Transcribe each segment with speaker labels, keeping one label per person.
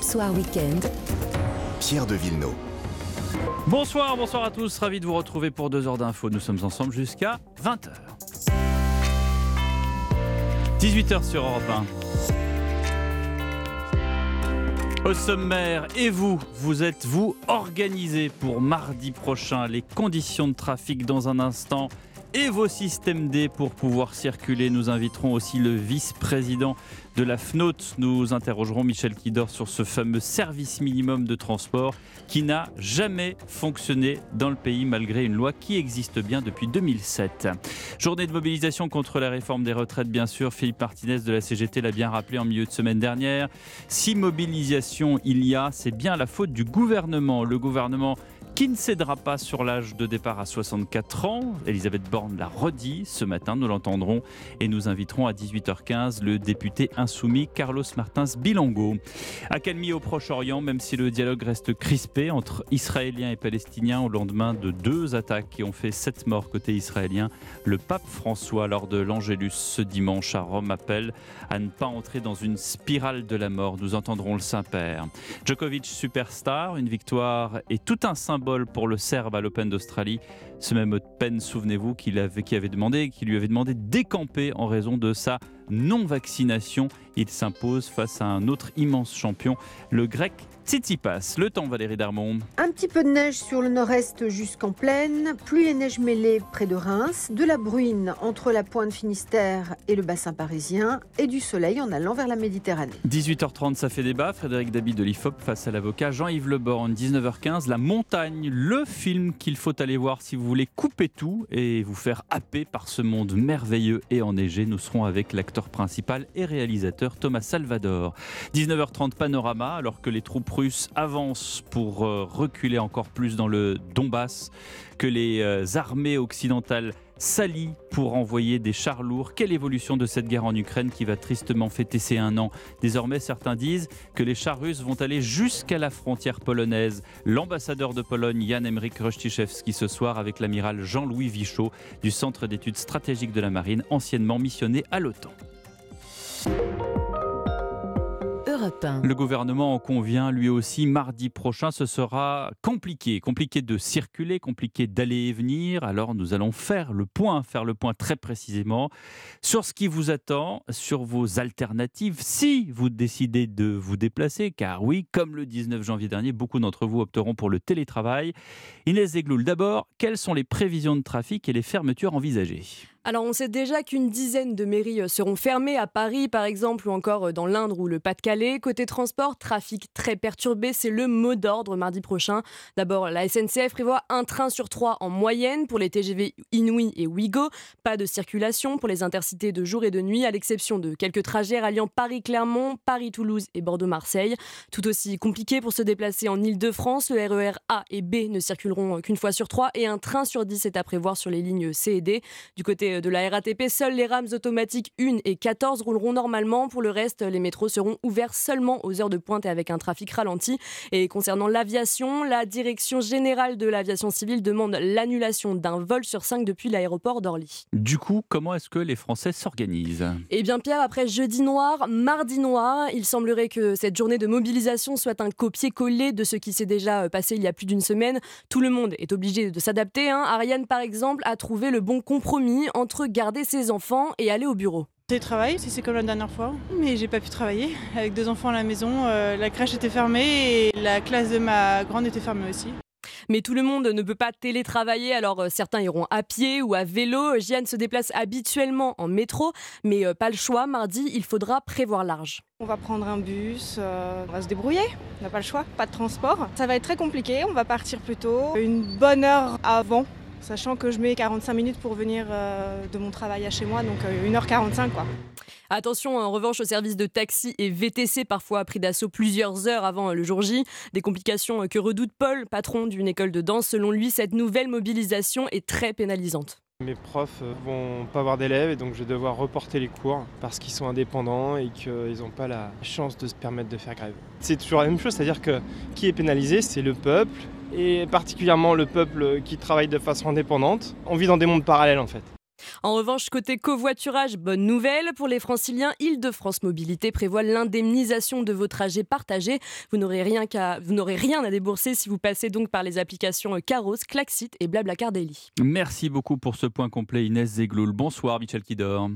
Speaker 1: Europe Soir Weekend.
Speaker 2: Pierre de Villeneuve.
Speaker 3: Bonsoir, bonsoir à tous. Ravi de vous retrouver pour deux heures d'infos. Nous sommes ensemble jusqu'à 20h. 18h sur Europe 1. Au sommaire, et vous, vous êtes-vous organisé pour mardi prochain Les conditions de trafic dans un instant et vos systèmes D pour pouvoir circuler. Nous inviterons aussi le vice-président de la FNOT. Nous interrogerons Michel Kidor sur ce fameux service minimum de transport qui n'a jamais fonctionné dans le pays malgré une loi qui existe bien depuis 2007. Journée de mobilisation contre la réforme des retraites, bien sûr. Philippe Martinez de la CGT l'a bien rappelé en milieu de semaine dernière. Si mobilisation il y a, c'est bien la faute du gouvernement. Le gouvernement qui ne cédera pas sur l'âge de départ à 64 ans. Elisabeth Borne l'a redit ce matin, nous l'entendrons et nous inviterons à 18h15 le député insoumis Carlos Martins Bilongo. Accalmie au Proche-Orient, même si le dialogue reste crispé entre Israéliens et Palestiniens au lendemain de deux attaques qui ont fait sept morts côté israélien, le pape François, lors de l'Angélus ce dimanche à Rome, appelle à ne pas entrer dans une spirale de la mort. Nous entendrons le Saint-Père. Djokovic superstar, une victoire et tout un symbole pour le Serbe à l'Open d'Australie. Ce même Open, souvenez-vous, qui qui lui avait demandé de décamper en raison de sa non-vaccination. Il s'impose face à un autre immense champion, le grec Tsitsipas. Le temps, Valérie Darmon.
Speaker 4: Un petit peu de neige sur le nord-est jusqu'en plaine, pluie et neige mêlée près de Reims, de la bruine entre la pointe Finistère et le bassin parisien, et du soleil en allant vers la Méditerranée.
Speaker 3: 18h30, ça fait débat. Frédéric Dabi de l'IFOP face à l'avocat Jean-Yves Leborn. 19h15, La Montagne, le film qu'il faut aller voir si vous voulez couper tout et vous faire happer par ce monde merveilleux et enneigé. Nous serons avec l'acteur principal et réalisateur Thomas Salvador. 19h30, Panorama, alors que les troupes russes avancent pour euh, reculer encore plus dans le Donbass, que les euh, armées occidentales s'allient pour envoyer des chars lourds. Quelle évolution de cette guerre en Ukraine qui va tristement fêter ses un an? Désormais, certains disent que les chars russes vont aller jusqu'à la frontière polonaise. L'ambassadeur de Pologne, Jan Emrik Rostiszewski, ce soir avec l'amiral Jean-Louis Vichot du Centre d'études stratégiques de la Marine, anciennement missionné à l'OTAN. Le gouvernement en convient lui aussi mardi prochain. Ce sera compliqué, compliqué de circuler, compliqué d'aller et venir. Alors nous allons faire le point, faire le point très précisément sur ce qui vous attend, sur vos alternatives si vous décidez de vous déplacer. Car oui, comme le 19 janvier dernier, beaucoup d'entre vous opteront pour le télétravail. Inès Zegloul, d'abord, quelles sont les prévisions de trafic et les fermetures envisagées?
Speaker 5: Alors on sait déjà qu'une dizaine de mairies euh, seront fermées à Paris par exemple ou encore euh, dans l'Indre ou le Pas-de-Calais. Côté transport, trafic très perturbé, c'est le mot d'ordre mardi prochain. D'abord, la SNCF prévoit un train sur trois en moyenne pour les TGV Inouï et Ouigo. Pas de circulation pour les intercités de jour et de nuit à l'exception de quelques trajets ralliant Paris-Clermont, Paris-Toulouse et Bordeaux-Marseille. Tout aussi compliqué pour se déplacer en Ile-de-France, le RER A et B ne circuleront euh, qu'une fois sur trois et un train sur dix est à prévoir sur les lignes C et D. Du côté de la RATP, seules les rames automatiques 1 et 14 rouleront normalement. Pour le reste, les métros seront ouverts seulement aux heures de pointe et avec un trafic ralenti. Et concernant l'aviation, la Direction générale de l'aviation civile demande l'annulation d'un vol sur 5 depuis l'aéroport d'Orly.
Speaker 3: Du coup, comment est-ce que les Français s'organisent?
Speaker 5: Eh bien Pierre, après jeudi noir, mardi noir, il semblerait que cette journée de mobilisation soit un copier-coller de ce qui s'est déjà passé il y a plus d'une semaine. Tout le monde est obligé de s'adapter. Hein. Ariane, par exemple, a trouvé le bon compromis entre garder ses enfants et aller au bureau.
Speaker 6: Télétravail, si c'est comme la dernière fois, mais j'ai pas pu travailler. Avec deux enfants à la maison, euh, la crèche était fermée et la classe de ma grande était fermée aussi.
Speaker 5: Mais tout le monde ne peut pas télétravailler, alors euh, certains iront à pied ou à vélo. Jeanne se déplace habituellement en métro, mais euh, pas le choix. Mardi, il faudra prévoir large.
Speaker 7: On va prendre un bus, on va se débrouiller, on n'a pas le choix, pas de transport. Ça va être très compliqué, on va partir plus tôt, une bonne heure avant sachant que je mets 45 minutes pour venir euh, de mon travail à chez moi, donc 1h45 euh, quoi.
Speaker 5: Attention en revanche au service de taxi et VTC, parfois pris d'assaut plusieurs heures avant le jour J. Des complications que redoute Paul, patron d'une école de danse. Selon lui, cette nouvelle mobilisation est très pénalisante.
Speaker 8: Mes profs euh, vont pas avoir d'élèves et donc je vais devoir reporter les cours parce qu'ils sont indépendants et qu'ils n'ont pas la chance de se permettre de faire grève. C'est toujours la même chose, c'est-à-dire que qui est pénalisé, c'est le peuple et particulièrement le peuple qui travaille de façon indépendante. On vit dans des mondes parallèles en fait.
Speaker 5: En revanche, côté covoiturage, bonne nouvelle pour les franciliens, Île-de-France Mobilité prévoit l'indemnisation de vos trajets partagés. Vous n'aurez rien, rien à débourser si vous passez donc par les applications Caros, Klaxit et Blablacar Daily.
Speaker 3: Merci beaucoup pour ce point complet Inès Zegloul. Bonsoir Michel Kidor.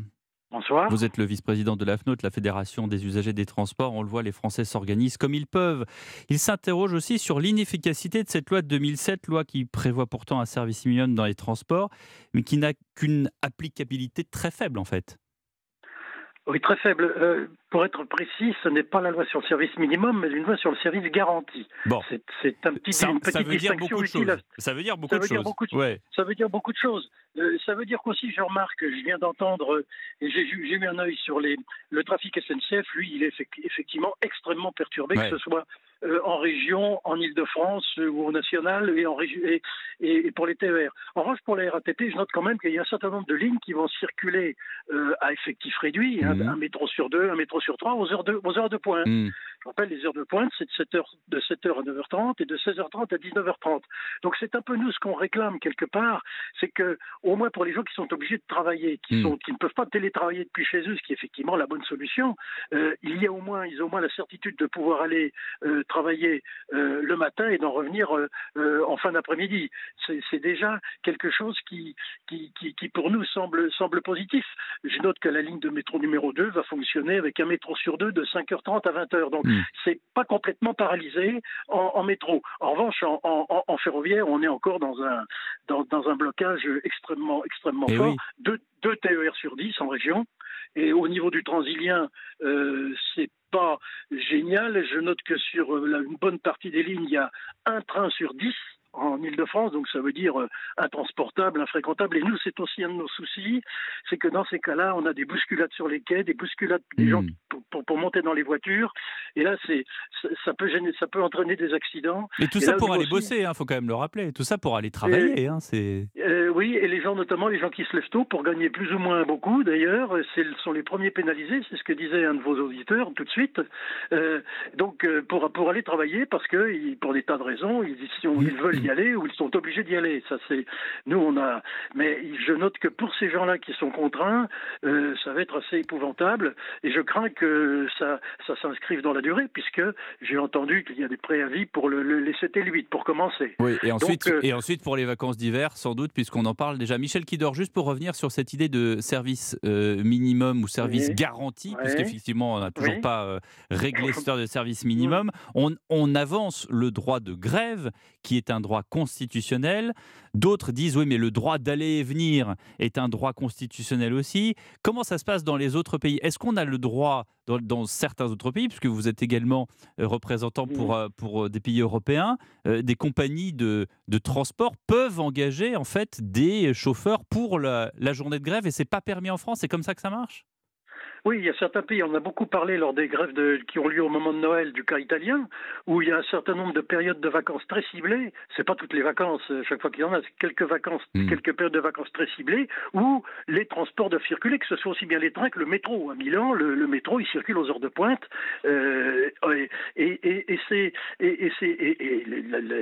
Speaker 3: Vous êtes le vice-président de l'AFNOT, la Fédération des usagers des transports. On le voit, les Français s'organisent comme ils peuvent. Ils s'interrogent aussi sur l'inefficacité de cette loi de 2007, loi qui prévoit pourtant un service minimum dans les transports, mais qui n'a qu'une applicabilité très faible en fait.
Speaker 1: Oui, très faible. Euh, pour être précis, ce n'est pas la loi sur le service minimum, mais une loi sur le service garanti.
Speaker 3: Bon.
Speaker 1: C'est un petit,
Speaker 3: ça,
Speaker 1: une petite
Speaker 3: ça veut dire beaucoup de choses.
Speaker 1: Ça
Speaker 3: veut dire beaucoup de choses.
Speaker 1: ouais. Ça veut dire beaucoup de choses. Euh, ça veut dire qu'aussi, je remarque, je viens d'entendre, euh, et j'ai mis un œil sur les, le trafic SNCF, lui, il est effectivement extrêmement perturbé, que ce soit euh, en région, en Ile-de-France ou au national et, en et, et, pour les TER. En revanche, pour la RATP, je note quand même qu'il y a un certain nombre de lignes qui vont circuler à effectif réduit, hein, mmh. un métro sur deux, un métro sur trois, aux heures de, aux heures de pointe. Mmh. Je rappelle, les heures de pointe, c'est de 7h, de 7h à 9h30 et de 16h30 à 19h30. Donc c'est un peu nous ce qu'on réclame quelque part, c'est que au moins pour les gens qui sont obligés de travailler, qui, sont, qui ne peuvent pas télétravailler depuis chez eux, ce qui est effectivement la bonne solution, euh, il y a au moins, ils ont au moins la certitude de pouvoir aller euh, travailler euh, le matin et d'en revenir en fin d'après-midi. C'est déjà quelque chose qui, qui, qui, qui, pour nous semble, semble positif. Je note que la ligne de métro numéro 2 va fonctionner avec un métro sur deux de 5h30 à 20h. Donc hmm. c'est pas complètement paralysé en, métro. En revanche, en, ferroviaire, on est encore dans un, dans, dans un blocage extrêmement extrêmement,
Speaker 3: eh
Speaker 1: fort. Deux, TER sur 10 en région. Et au niveau du transilien, euh, c'est pas génial. Je note que sur euh, une bonne partie des lignes, il y a un train sur 10 en Ile-de-France, donc ça veut dire euh, intransportable, infréquentable. Et nous, c'est aussi un de nos soucis, c'est que dans ces cas-là, on a des bousculades sur les quais, des bousculades des gens hmm. pour, monter dans les voitures. Et là, c'est ça peut gêner, ça peut entraîner des accidents.
Speaker 3: Et tout ça pour aller bosser, il hein, faut quand même le rappeler. Tout ça pour aller travailler. Hein, c'est.
Speaker 1: Euh, oui, et les gens, notamment les gens qui se lèvent tôt pour gagner plus ou moins beaucoup. D'ailleurs, ce sont les premiers pénalisés. C'est ce que disait un de vos auditeurs tout de suite. Euh, donc pour pour aller travailler parce que pour des tas de raisons, ils, ils veulent y aller ou ils sont obligés d'y aller. Ça, c'est nous, on a. Mais je note que pour ces gens-là qui sont contraints, euh, ça va être assez épouvantable. Et je crains que ça, ça s'inscrive dans la durée, puisque j'ai entendu qu'il y a des préavis pour le, les 7 et le 8 pour commencer.
Speaker 3: Oui, et ensuite, euh, et ensuite pour les vacances d'hiver, sans doute, puisqu'on en parle déjà. Michel Kidor, juste pour revenir sur cette idée de service euh, minimum ou service garanti, puisqu'effectivement, on n'a toujours pas réglé ce de service minimum. On, on avance le droit de grève, qui est un droit constitutionnel. D'autres disent oui, mais le droit d'aller et venir est un droit constitutionnel aussi. Comment ça se passe dans les autres pays? Est-ce qu'on a le droit dans, certains autres pays, puisque vous êtes également euh, représentant pour, euh, pour euh, des pays européens, des compagnies de, de, transport peuvent engager en fait des chauffeurs pour la, la journée de grève et c'est pas permis en France? C'est comme ça que ça marche?
Speaker 1: Oui, il y a certains pays, on a beaucoup parlé lors des grèves de, qui ont lieu au moment de Noël du cas italien, où il y a un certain nombre de périodes de vacances très ciblées. C'est pas toutes les vacances, euh, chaque fois qu'il y en a, c'est quelques vacances, hmm. quelques périodes de vacances très ciblées, où les transports doivent circuler, que ce soit aussi bien les trains que le métro. À Milan, le, métro, il circule aux heures de pointe, euh, et, et, et c'est et, et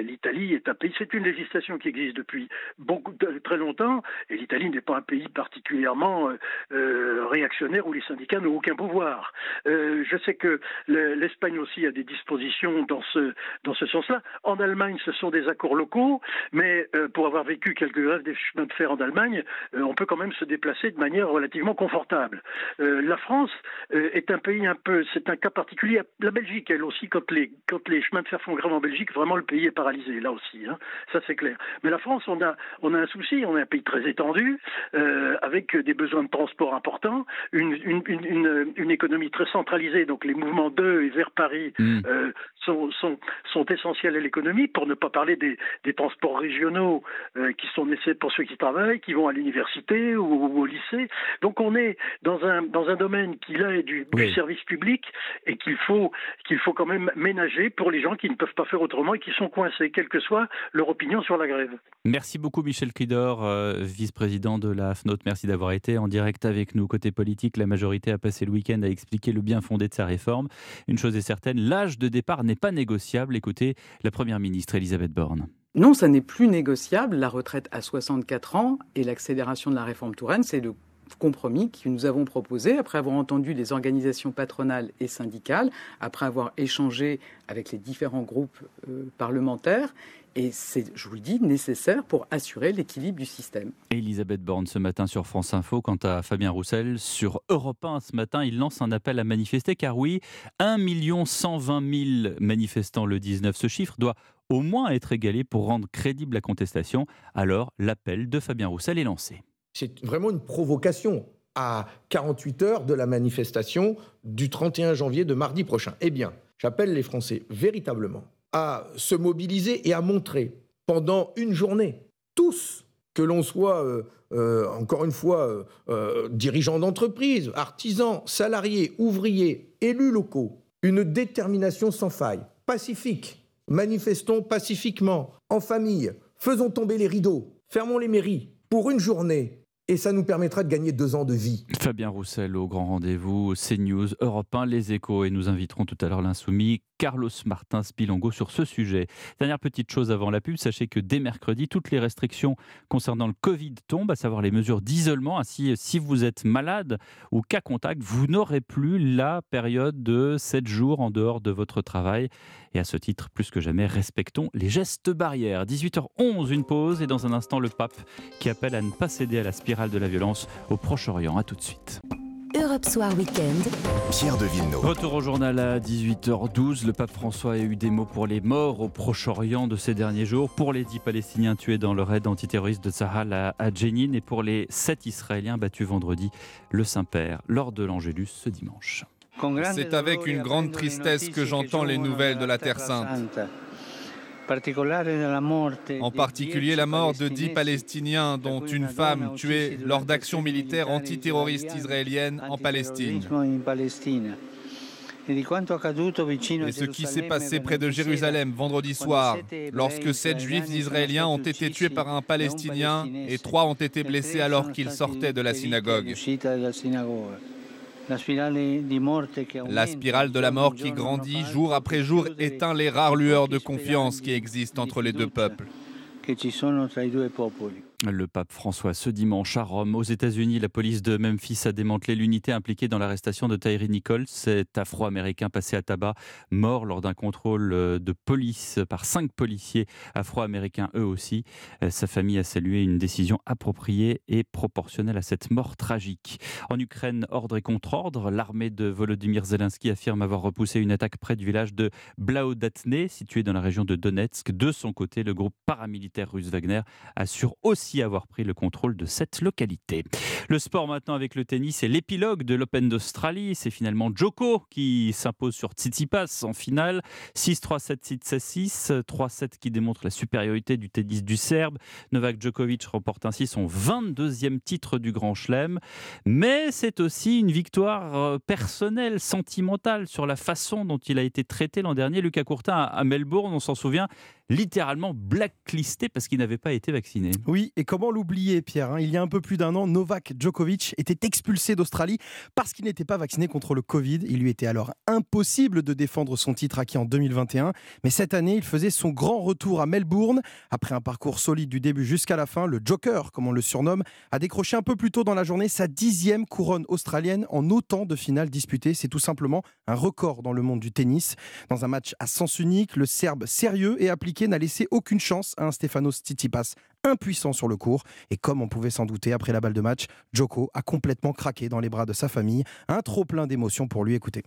Speaker 1: l'Italie est un pays, c'est une législation qui existe depuis beaucoup très longtemps, et l'Italie n'est pas un pays particulièrement euh, euh réactionnaire où les syndicats n'a aucun pouvoir. Euh, je sais que l'Espagne aussi a des dispositions dans ce, dans ce sens-là. En Allemagne, ce sont des accords locaux, mais euh, pour avoir vécu quelques grèves des chemins de fer en Allemagne, euh, on peut quand même se déplacer de manière relativement confortable. la France est un pays un peu, c'est un cas particulier. La Belgique, elle aussi, quand les, chemins de fer font grève en Belgique, vraiment le pays est paralysé, là aussi. Hein. Ça, c'est clair. Mais la France, on a, on a un souci, on est un pays très étendu, avec des besoins de transport importants, une, une, économie très centralisée, donc les mouvements de et vers Paris mm. euh, sont, sont, sont, essentiels à l'économie, pour ne pas parler des, des transports régionaux euh, qui sont nécessaires pour ceux qui travaillent, qui vont à l'université ou, au lycée. Donc on est dans un, dans un domaine qui là est du, du service public et qu'il faut, qu'il faut quand même ménager pour les gens qui ne peuvent pas faire autrement et qui sont coincés, quelle que soit leur opinion sur la grève.
Speaker 3: Merci beaucoup Michel Kidor, euh, vice-président de la FNOT. Merci d'avoir été en direct avec nous. Côté politique, la majorité a passé le week-end à expliquer le bien fondé de sa réforme. Une chose est certaine, l'âge de départ n'est pas négociable. Écoutez la Première ministre Elisabeth Borne.
Speaker 9: Non, ça n'est plus négociable. La retraite à 64 ans et l'accélération de la réforme Touraine, c'est le compromis que nous avons proposé après avoir entendu les organisations patronales et syndicales, après avoir échangé avec les différents groupes euh, parlementaires. Et c'est, je vous le dis, nécessaire pour assurer l'équilibre du système.
Speaker 3: Elisabeth Borne ce matin sur France Info, quant à Fabien Roussel, sur Europe 1 ce matin, il lance un appel à manifester, car oui, 1 120 000 manifestants le 19. Ce chiffre doit au moins être égalé pour rendre crédible la contestation. Alors, l'appel de Fabien Roussel est lancé.
Speaker 10: C'est vraiment une provocation à 48 heures de la manifestation du 31 janvier de mardi prochain. Eh bien, j'appelle les Français véritablement à se mobiliser et à montrer pendant une journée, tous, que l'on soit, euh, euh, encore une fois, euh, dirigeants d'entreprise, artisans, salariés, ouvriers, élus locaux, une détermination sans faille, pacifique. Manifestons pacifiquement, en famille, faisons tomber les rideaux, fermons les mairies, pour une journée, et ça nous permettra de gagner deux ans de vie.
Speaker 3: Fabien Roussel au grand rendez-vous, CNews, Europe 1, Les Échos, et nous inviterons tout à l'heure l'insoumis Carlos Martins Bilongo sur ce sujet. Dernière petite chose avant la pub, sachez que dès mercredi, toutes les restrictions concernant le Covid tombent, à savoir les mesures d'isolement. Ainsi, si vous êtes malade ou cas contact, vous n'aurez plus la période de 7 jours en dehors de votre travail. Et à ce titre, plus que jamais, respectons les gestes barrières. 18h11, une pause, et dans un instant, le pape qui appelle à ne pas céder à la spirale de la violence au Proche-Orient. A tout de suite.
Speaker 2: Europe Soir Weekend. Pierre de Villeneuve.
Speaker 3: Retour au journal à 18h12. Le pape François a eu des mots pour les morts au Proche-Orient de ces derniers jours, pour les 10 Palestiniens tués dans le raid antiterroriste de Sahel à, à Jenin et pour les 7 Israéliens battus vendredi, le Saint-Père, lors de l'Angélus ce dimanche.
Speaker 11: C'est avec une grande tristesse que j'entends les nouvelles de la Terre Sainte. En particulier la mort de dix Palestiniens, dont une femme tuée lors d'actions militaires antiterroristes israéliennes en Palestine. Et ce qui s'est passé près de Jérusalem vendredi soir, lorsque sept juifs israéliens ont été tués par un Palestinien et trois ont été blessés alors qu'ils sortaient de la synagogue. La spirale de la mort qui grandit jour après jour éteint les rares lueurs de confiance qui existent entre les deux peuples.
Speaker 3: Le pape François ce dimanche à Rome. Aux États-Unis, la police de Memphis a démantelé l'unité impliquée dans l'arrestation de Tyree Nichols, cet afro-américain passé à tabac, mort lors d'un contrôle euh, de police par cinq policiers afro-américains eux aussi. Euh, sa famille a salué une décision appropriée et proportionnelle à cette mort tragique. En Ukraine, ordre et contre-ordre, l'armée de Volodymyr Zelensky affirme avoir repoussé une attaque près du village de Blaodatne, situé dans la région de Donetsk. De son côté, le groupe paramilitaire russe Wagner assure aussi avoir pris le contrôle de cette localité. Le sport maintenant avec le tennis et l'épilogue de l'Open d'Australie. C'est finalement Joko qui s'impose sur Tsitsipas en finale. 6-3-7, 6-6, 3-7 qui démontre la supériorité du tennis du Serbe. Novak Djokovic remporte ainsi son 22e titre du Grand Chelem. Mais c'est aussi une victoire euh, personnelle, sentimentale sur la façon dont il a été traité l'an dernier. Lucas Courtin à Melbourne, on s'en souvient, littéralement blacklisté parce qu'il n'avait pas été vacciné.
Speaker 12: Oui, et comment l'oublier, Pierre hein? Il y a un peu plus d'un an, Novak Djokovic était expulsé d'Australie parce qu'il n'était pas vacciné contre le Covid. Il lui était alors impossible de défendre son titre acquis en 2021. Mais cette année, il faisait son grand retour à Melbourne. Après un parcours solide du début jusqu'à la fin, le Joker, comme on le surnomme, a décroché un peu plus tôt dans la journée sa dixième couronne australienne en autant de finales disputées. C'est tout simplement un record dans le monde du tennis. Dans un match à sens unique, le Serbe sérieux et appliqué n'a laissé aucune chance à un Stefanos Tsitsipas impuissant sur le court. Et comme on pouvait s'en douter, après la balle de match, Joko a complètement craqué dans les bras de sa famille. Un trop plein d'émotions pour lui écouter.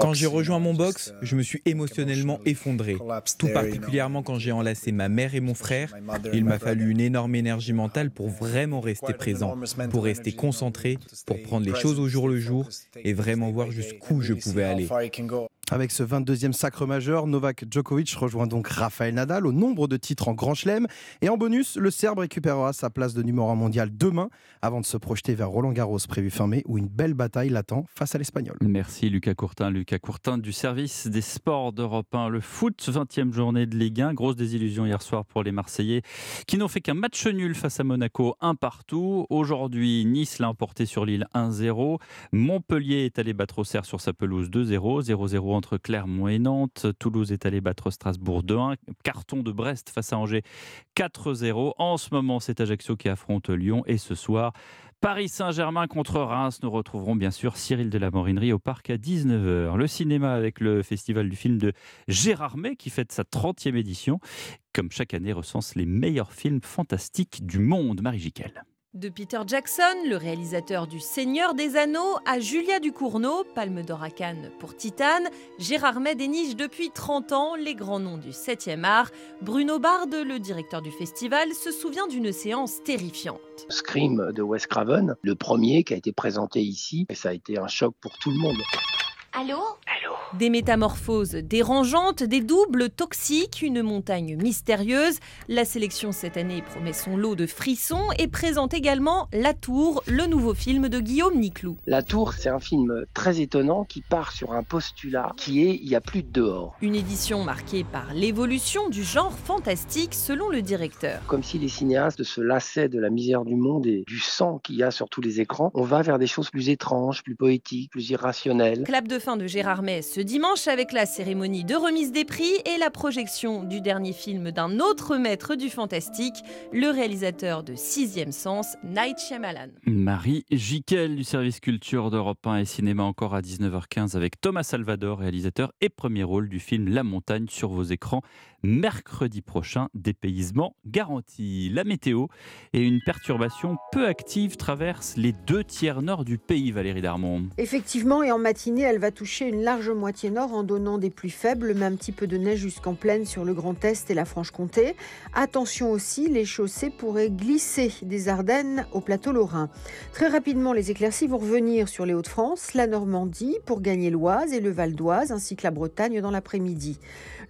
Speaker 13: Quand j'ai rejoint mon box, je me suis émotionnellement effondré, tout particulièrement quand j'ai enlacé ma mère et mon frère. Il m'a fallu une énorme énergie mentale pour vraiment rester présent, pour rester concentré, pour prendre les choses au jour le jour et vraiment voir jusqu'où je pouvais aller.
Speaker 12: Avec ce 22e sacre majeur, Novak Djokovic rejoint donc Rafael Nadal au nombre de titres en Grand Chelem. Et en bonus, le Serbe récupérera sa place de numéro 1 mondial demain avant de se projeter vers Roland Garros prévu fin mai où une belle bataille l'attend face à l'Espagnol.
Speaker 3: Merci Lucas Courtin. Lucas Courtin du service des sports d'Europe 1. Le foot, 20e journée de Ligue 1. Grosse désillusion hier soir pour les Marseillais qui n'ont fait qu'un match nul face à Monaco, un partout. Aujourd'hui, Nice l'a emporté sur Lille 1-0. Montpellier est allé battre au Auxerre sur sa pelouse 2-0. 0-0 entre Clermont et Nantes. Toulouse est allé battre Strasbourg 2-1. Carton de Brest face à Angers 4-0. En ce moment, c'est Ajaccio qui affronte Lyon. Et ce soir, Paris Saint-Germain contre Reims. Nous retrouverons bien sûr Cyril de la Morinerie au parc à 19h. Le cinéma avec le festival du film de Gérard May qui fête sa 30e édition. Comme chaque année, recense les meilleurs films fantastiques du monde. Marie Jiquel.
Speaker 14: De Peter Jackson, le réalisateur du Seigneur des Anneaux, à Julia Ducournau, Palme d'Or à Cannes pour Titane, Gérard May déniche depuis 30 ans les grands noms du 7e art. Bruno Bard, le directeur du festival, se souvient d'une séance terrifiante.
Speaker 15: Scream de Wes Craven, le premier qui a été présenté ici, et ça a été un choc pour tout le monde.
Speaker 14: Allô des métamorphoses dérangeantes, des doubles toxiques, une montagne mystérieuse. La sélection cette année promet son lot de frissons et présente également La Tour, le nouveau film de Guillaume Niclou.
Speaker 15: La Tour, c'est un film très étonnant qui part sur un postulat qui est il y a plus de dehors.
Speaker 14: Une édition marquée par l'évolution du genre fantastique selon le directeur.
Speaker 15: Comme si les cinéastes se lassaient de la misère du monde et du sang qu'il y a sur tous les écrans, on va vers des choses plus étranges, plus poétiques, plus irrationnelles.
Speaker 14: Clap de de Gérard Mess ce dimanche avec la cérémonie de remise des prix et la projection du dernier film d'un autre maître du fantastique, le réalisateur de Sixième Sens, Night Shyamalan.
Speaker 3: Marie Jiquel du service culture d'Europe 1 et cinéma encore à 19h15 avec Thomas Salvador, réalisateur et premier rôle du film La Montagne sur vos écrans mercredi prochain, dépaysement garanti. La météo et une perturbation peu active traverse les deux tiers nord du pays, Valérie Darmon.
Speaker 4: Effectivement, et en matinée, elle va toucher une large moitié nord en donnant des pluies faibles, mais un petit peu de neige jusqu'en plaine sur le Grand Est et la Franche-Comté. Attention aussi, les chaussées pourraient glisser des Ardennes au plateau lorrain. Très rapidement, les éclaircies vont revenir sur les Hauts-de-France, la Normandie pour gagner l'Oise et le Val d'Oise, ainsi que la Bretagne dans l'après-midi.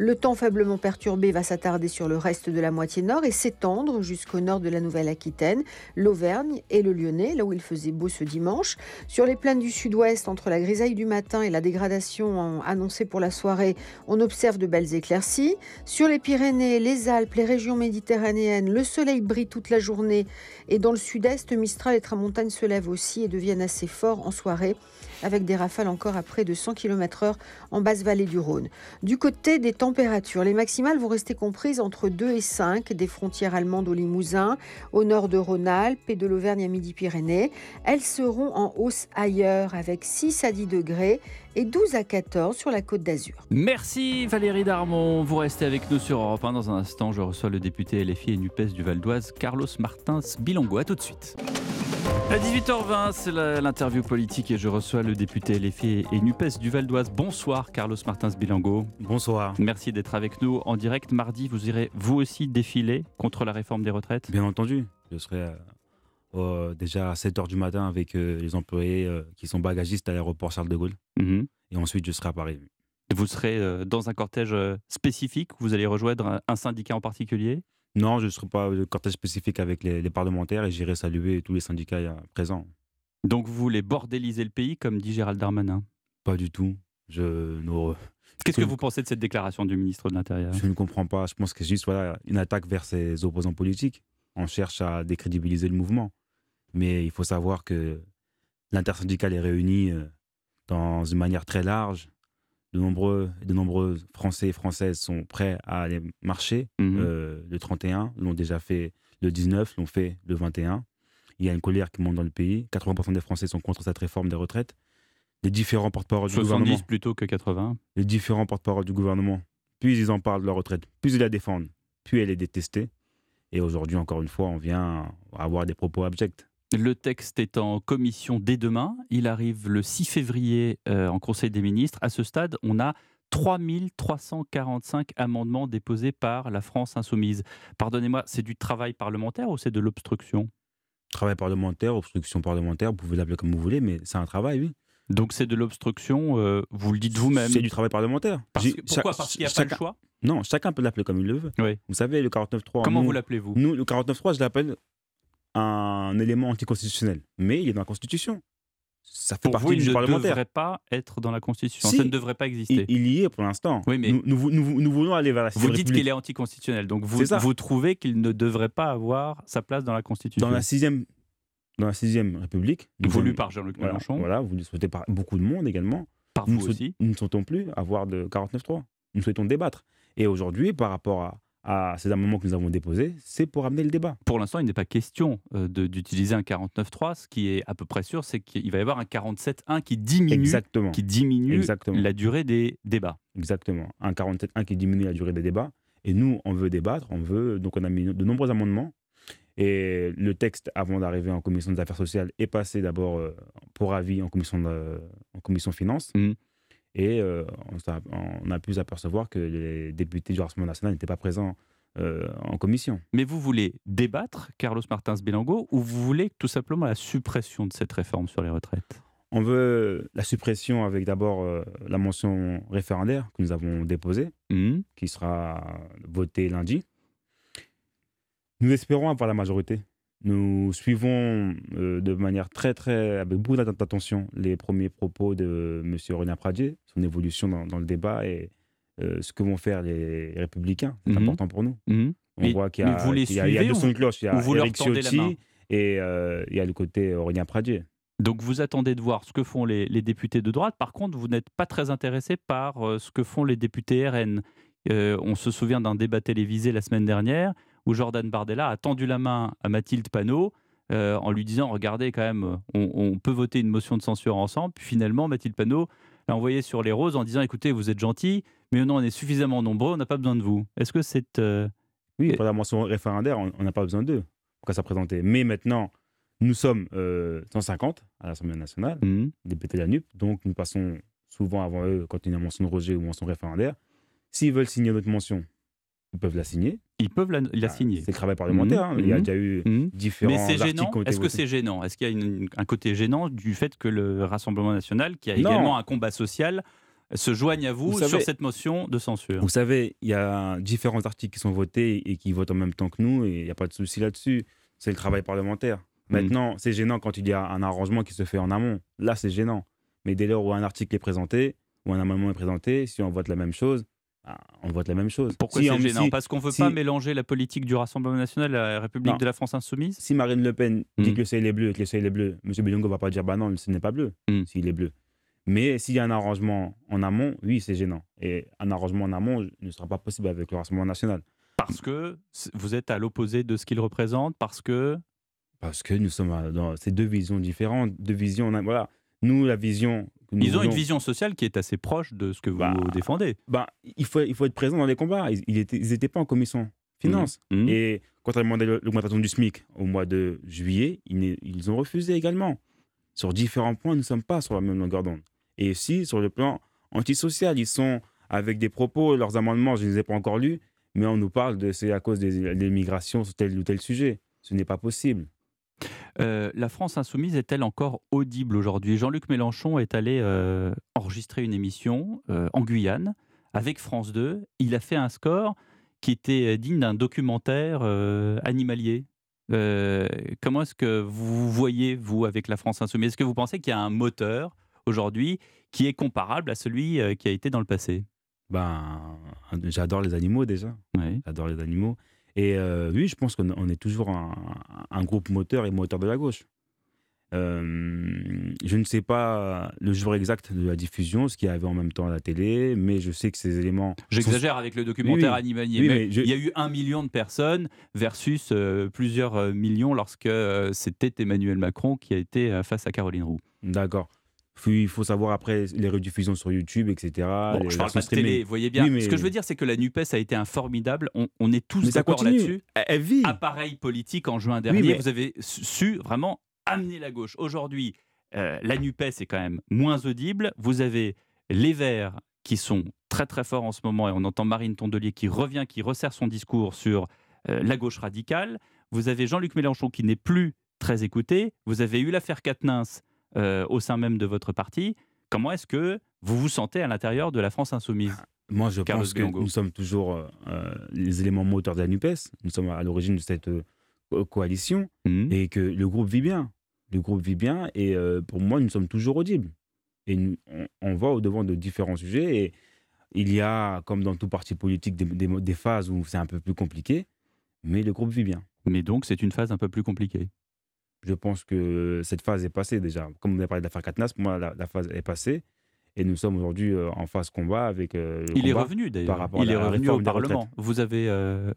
Speaker 4: Le temps faiblement perturbé va s'attarder sur le reste de la moitié nord et s'étendre jusqu'au nord de la Nouvelle-Aquitaine, l'Auvergne et le Lyonnais, là où il faisait beau ce dimanche. Sur les plaines du sud-ouest, entre la grisaille du matin et la dégradation annoncée pour la soirée, on observe de belles éclaircies. Sur les Pyrénées, les Alpes, les régions méditerranéennes, le soleil brille toute la journée. Et dans le sud-est, Mistral et Tramontagne se lèvent aussi et deviennent assez forts en soirée avec des rafales encore à près de 100 km/h en basse vallée du Rhône. Du côté des températures, les maximales vont rester comprises entre 2 et 5 des frontières allemandes au Limousin, au nord de Rhône-Alpes et de l'Auvergne à Midi-Pyrénées. Elles seront en hausse ailleurs avec 6 à 10 degrés et 12 à 14 sur la côte d'Azur.
Speaker 3: Merci Valérie Darmon. Vous restez avec nous sur Europe 1. Dans un instant, je reçois le député LFI et NUPES du Val d'Oise, Carlos Martins Bilongo. A tout de suite. À 18h20, c'est l'interview politique et je reçois le député LFI et NUPES du Val d'Oise. Bonsoir Carlos Martins Bilango.
Speaker 16: Bonsoir.
Speaker 3: Merci d'être avec nous en direct. Mardi, vous irez vous aussi défiler contre la réforme des retraites?
Speaker 16: Bien entendu. Je serai euh, déjà à 7h du matin avec euh, les employés euh, qui sont bagagistes à l'aéroport Charles de Gaulle. Mhm. Et ensuite, je serai à Paris.
Speaker 3: Vous serez dans un cortège spécifique Vous allez rejoindre un syndicat en particulier?
Speaker 16: Non, je ne serai pas de cortège spécifique avec les, parlementaires et j'irai saluer tous les syndicats euh, présents.
Speaker 3: Donc vous voulez bordéliser le pays, comme dit Gérald Darmanin?
Speaker 16: Pas du tout. Je,
Speaker 3: Qu'est-ce que vous pensez de cette déclaration du ministre de l'Intérieur?
Speaker 16: Je ne comprends pas. Je pense que c'est juste voilà, une attaque vers ses opposants politiques. On cherche à décrédibiliser le mouvement. Mais il faut savoir que l'intersyndicale est réunie euh, dans une manière très large de nombreux, de nombreux Français et Françaises sont prêts à aller marcher. Mhm. Euh, le 31, l'ont déjà fait le 19, l'ont fait le 21. Il y a une colère qui monte dans le pays. 80% des Français sont contre cette réforme des retraites. Les différents porte-parole du gouvernement. 70
Speaker 3: plutôt que 80.
Speaker 16: Les différents porte-parole du gouvernement. Plus ils en parlent de leur retraite, plus ils la défendent, plus elle est détestée. Et aujourd'hui, encore une fois, on vient avoir des propos abjects.
Speaker 3: Le texte est en commission dès demain. Il arrive le 6 février euh, en Conseil des ministres. À ce stade, on a 3345 amendements déposés par la France insoumise. Pardonnez-moi, c'est du travail parlementaire ou c'est de l'obstruction?
Speaker 16: Travail parlementaire, obstruction parlementaire, vous pouvez l'appeler comme vous voulez, mais c'est un travail, oui.
Speaker 3: Donc c'est de l'obstruction, euh, vous le dites vous-même
Speaker 16: C'est du travail parlementaire.
Speaker 3: pourquoi? Parce qu'il n'y a pas le choix?
Speaker 16: Non, chacun peut l'appeler comme il le veut.
Speaker 3: Oui.
Speaker 16: Vous savez, le 49.3...
Speaker 3: Comment vous l'appelez-vous?
Speaker 16: Nous, le 49.3, je l'appelle un élément anticonstitutionnel. Mais il est dans la Constitution.
Speaker 3: Ça fait partie du parlementaire. ne devrait pas être dans la Constitution. ça ne devrait pas exister.
Speaker 16: Il, y est pour l'instant.
Speaker 3: Oui, mais
Speaker 16: nous, nous, voulons aller vers la
Speaker 3: Vous dites qu'il est anticonstitutionnel. Donc vous, vous trouvez qu'il ne devrait pas avoir sa place dans la Constitution.
Speaker 16: Dans la sixième, dans la sixième République.
Speaker 3: Voulu par Jean-Luc Mélenchon.
Speaker 16: Voilà, vous le souhaitez par beaucoup de monde également.
Speaker 3: Par
Speaker 16: nous,
Speaker 3: vous aussi.
Speaker 16: nous ne souhaitons plus avoir de 49.3. Nous souhaitons débattre. Et aujourd'hui, par rapport à, à ces amendements que nous avons déposés, c'est pour amener le débat.
Speaker 3: Pour l'instant, il n'est pas question euh, d'utiliser un 49.3. Ce qui est à peu près sûr, c'est qu'il va y avoir un 47.1 qui diminue,
Speaker 16: Exactement.
Speaker 3: qui diminue
Speaker 16: Exactement.
Speaker 3: la durée des débats.
Speaker 16: Exactement. Un 47.1 qui diminue la durée des débats. Et nous, on veut débattre, on veut. Donc, on a mis de nombreux amendements. Et le texte, avant d'arriver en commission des affaires sociales, est passé d'abord euh, pour avis en commission, de, en commission finances.
Speaker 3: Mmh.
Speaker 16: Et euh, on, s'a- on a pu s'apercevoir que les députés du Rassemblement national n'étaient pas présents euh, en commission.
Speaker 3: Mais vous voulez débattre, Carlos Martins Belango, ou vous voulez tout simplement la suppression de cette réforme sur les retraites?
Speaker 16: On veut la suppression avec d'abord euh, la mention référendaire que nous avons déposée,
Speaker 3: Mmh.
Speaker 16: qui sera votée lundi. Nous espérons avoir la majorité. Nous suivons euh, de manière très, très, avec beaucoup d'atten- d'attention les premiers propos de M. Aurélien Pradier, son évolution dans, dans le débat et euh, ce que vont faire les Républicains. C'est
Speaker 3: Mhm.
Speaker 16: important pour nous.
Speaker 3: Mhm.
Speaker 16: On
Speaker 3: Mais-
Speaker 16: voit qu'il y a,
Speaker 3: vous les
Speaker 16: qu'il y a, il y a deux sons de cloche. Il y a
Speaker 3: main
Speaker 16: Ciotti et euh, il y a le côté Aurélien Pradier.
Speaker 3: Donc vous attendez de voir ce que font les, les députés de droite. Par contre, vous n'êtes pas très intéressé par ce que font les députés RN. Euh, on se souvient d'un débat télévisé la semaine dernière où Jordan Bardella a tendu la main à Mathilde Panot euh, en lui disant Regardez, quand même, on, on peut voter une motion de censure ensemble. Puis finalement, Mathilde Panot l'a envoyé sur les roses en disant Écoutez, vous êtes gentil, mais non, on est suffisamment nombreux, on n'a pas besoin de vous. Est-ce que c'est. euh,
Speaker 16: Oui, pour la mention référendaire, on n'a pas besoin d'eux pour ça présenter. Mais maintenant, nous sommes euh, 150 à l'Assemblée nationale,
Speaker 3: Mhm.
Speaker 16: députés de la NUP, donc nous passons souvent avant eux quand il y a une mention de rejet ou mention référendaire. S'ils veulent signer notre mention, ils peuvent la signer.
Speaker 3: Ils peuvent la, la signer.
Speaker 16: C'est le travail parlementaire. hein.
Speaker 3: Mhm,
Speaker 16: Il y a
Speaker 3: mhm.
Speaker 16: déjà eu
Speaker 3: Mhm.
Speaker 16: différents
Speaker 3: Mais c'est
Speaker 16: articles
Speaker 3: gênant. Est-ce que c'est gênant? Est-ce qu'il y a une- un côté gênant du fait que le Rassemblement national, qui a
Speaker 16: Non.
Speaker 3: également un combat social, se joigne à vous,
Speaker 16: Vous
Speaker 3: sur cette motion de censure?
Speaker 16: Vous savez, il y a différents articles qui sont votés et qui votent en même temps que nous, et il n'y a pas de souci là-dessus. C'est le travail parlementaire.
Speaker 3: Mm.
Speaker 16: Maintenant, c'est gênant quand il y a un arrangement qui se fait en amont. Là, c'est gênant. Mais dès lors où un article est présenté, ou un amendement est présenté, si on vote la même chose, ah, on vote la même chose.
Speaker 3: Pourquoi
Speaker 16: Si
Speaker 3: c'est gênant
Speaker 16: si-
Speaker 3: Parce qu'on ne veut
Speaker 16: si-
Speaker 3: pas mélanger la politique du Rassemblement national à la République
Speaker 16: Non.
Speaker 3: de la France insoumise
Speaker 16: Si Marine Le Pen dit
Speaker 3: Mm.
Speaker 16: que le ciel est bleu et que le ciel est bleu, M. Bilongo va pas dire bah non, ce n'est pas bleu
Speaker 3: Mm.
Speaker 16: s'il est bleu. Mais s'il y a un arrangement en amont, oui, c'est gênant. Et un arrangement en amont ne sera pas possible avec le Rassemblement national.
Speaker 3: Parce que vous êtes à l'opposé de ce qu'il représente Parce que.
Speaker 16: Parce que nous sommes dans ces deux visions différentes, deux visions. Voilà, nous la vision. que nous
Speaker 3: Ils ont une vision sociale qui est assez proche de ce que vous
Speaker 16: Bah,
Speaker 3: défendez.
Speaker 16: Ben, il faut il faut être présent dans les combats. Ils n'étaient pas en commission finance.
Speaker 3: Mhm. Mhm.
Speaker 16: Et quand on a demandé l'augmentation du SMIC au mois de juillet, ils ont refusé également. Sur différents points, nous ne sommes pas sur la même longueur d'onde. Et aussi sur le plan antisocial, ils sont avec des propos, leurs amendements, je ne les ai pas encore lus, mais on nous parle de c'est à cause des, des migrations sur tel ou tel sujet. Ce n'est pas possible.
Speaker 3: Euh, la France insoumise est-elle encore audible aujourd'hui? Jean-Luc Mélenchon est allé euh, enregistrer une émission euh, en Guyane avec France 2. Il a fait un score qui était digne d'un documentaire animalier. Comment est-ce que vous voyez, vous, avec la France insoumise? Est-ce que vous pensez qu'il y a un moteur aujourd'hui qui est comparable à celui qui a été dans le passé?
Speaker 16: Ben, j'adore les animaux déjà.
Speaker 3: Oui.
Speaker 16: J'adore les animaux. Et euh, oui, je pense qu'on on est toujours un, un groupe moteur et moteur de la gauche. Euh, je ne sais pas le jour exact de la diffusion, ce qu'il y avait en même temps à la télé, mais je sais que ces éléments.
Speaker 3: J'exagère avec le documentaire
Speaker 16: Oui, oui.
Speaker 3: animalier,
Speaker 16: Oui,
Speaker 3: mais,
Speaker 16: mais je-
Speaker 3: il y a eu un million de personnes versus euh, plusieurs millions lorsque c'était Emmanuel Macron qui a été face à Caroline Roux.
Speaker 16: D'accord. Il faut savoir après les rediffusions sur YouTube, etc.
Speaker 3: Bon,
Speaker 16: les
Speaker 3: je parle pas de télé, vous voyez bien.
Speaker 16: Oui, mais-
Speaker 3: Ce que je veux dire, c'est que la NUPES a été un formidable, on, on est tous d'accord là-dessus.
Speaker 16: Elle, vit.
Speaker 3: Appareil politique en juin dernier,
Speaker 16: mais-
Speaker 3: vous avez su vraiment amener la gauche. Aujourd'hui, euh, la NUPES est quand même moins audible. Vous avez les Verts qui sont très très forts en ce moment et on entend Marine Tondelier qui revient, qui resserre son discours sur euh, la gauche radicale. Vous avez Jean-Luc Mélenchon qui n'est plus très écouté. Vous avez eu l'affaire Quatennens euh, au sein même de votre parti. Comment est-ce que vous vous sentez à l'intérieur de la France insoumise
Speaker 16: Moi, je
Speaker 3: Carlos
Speaker 16: pense que nous sommes toujours euh, euh, les éléments moteurs de la NUPES. Nous sommes à l'origine de cette euh, co- coalition
Speaker 3: Mhm.
Speaker 16: et que le groupe vit bien. Le groupe vit bien et pour moi, nous sommes toujours audibles. Et nous- on, on va au-devant de différents sujets et il y a, comme dans tout parti politique, des, des- des phases où c'est un peu plus compliqué, mais le groupe vit bien.
Speaker 3: Mais donc, c'est une phase un peu plus compliquée.
Speaker 16: Je pense que cette phase est passée déjà. Comme vous avez parlé de l'affaire Katnas, pour moi, la, la phase est passée. Et nous sommes aujourd'hui en phase combat avec.
Speaker 3: il est revenu d'ailleurs. Il est revenu au Parlement. Vous avez,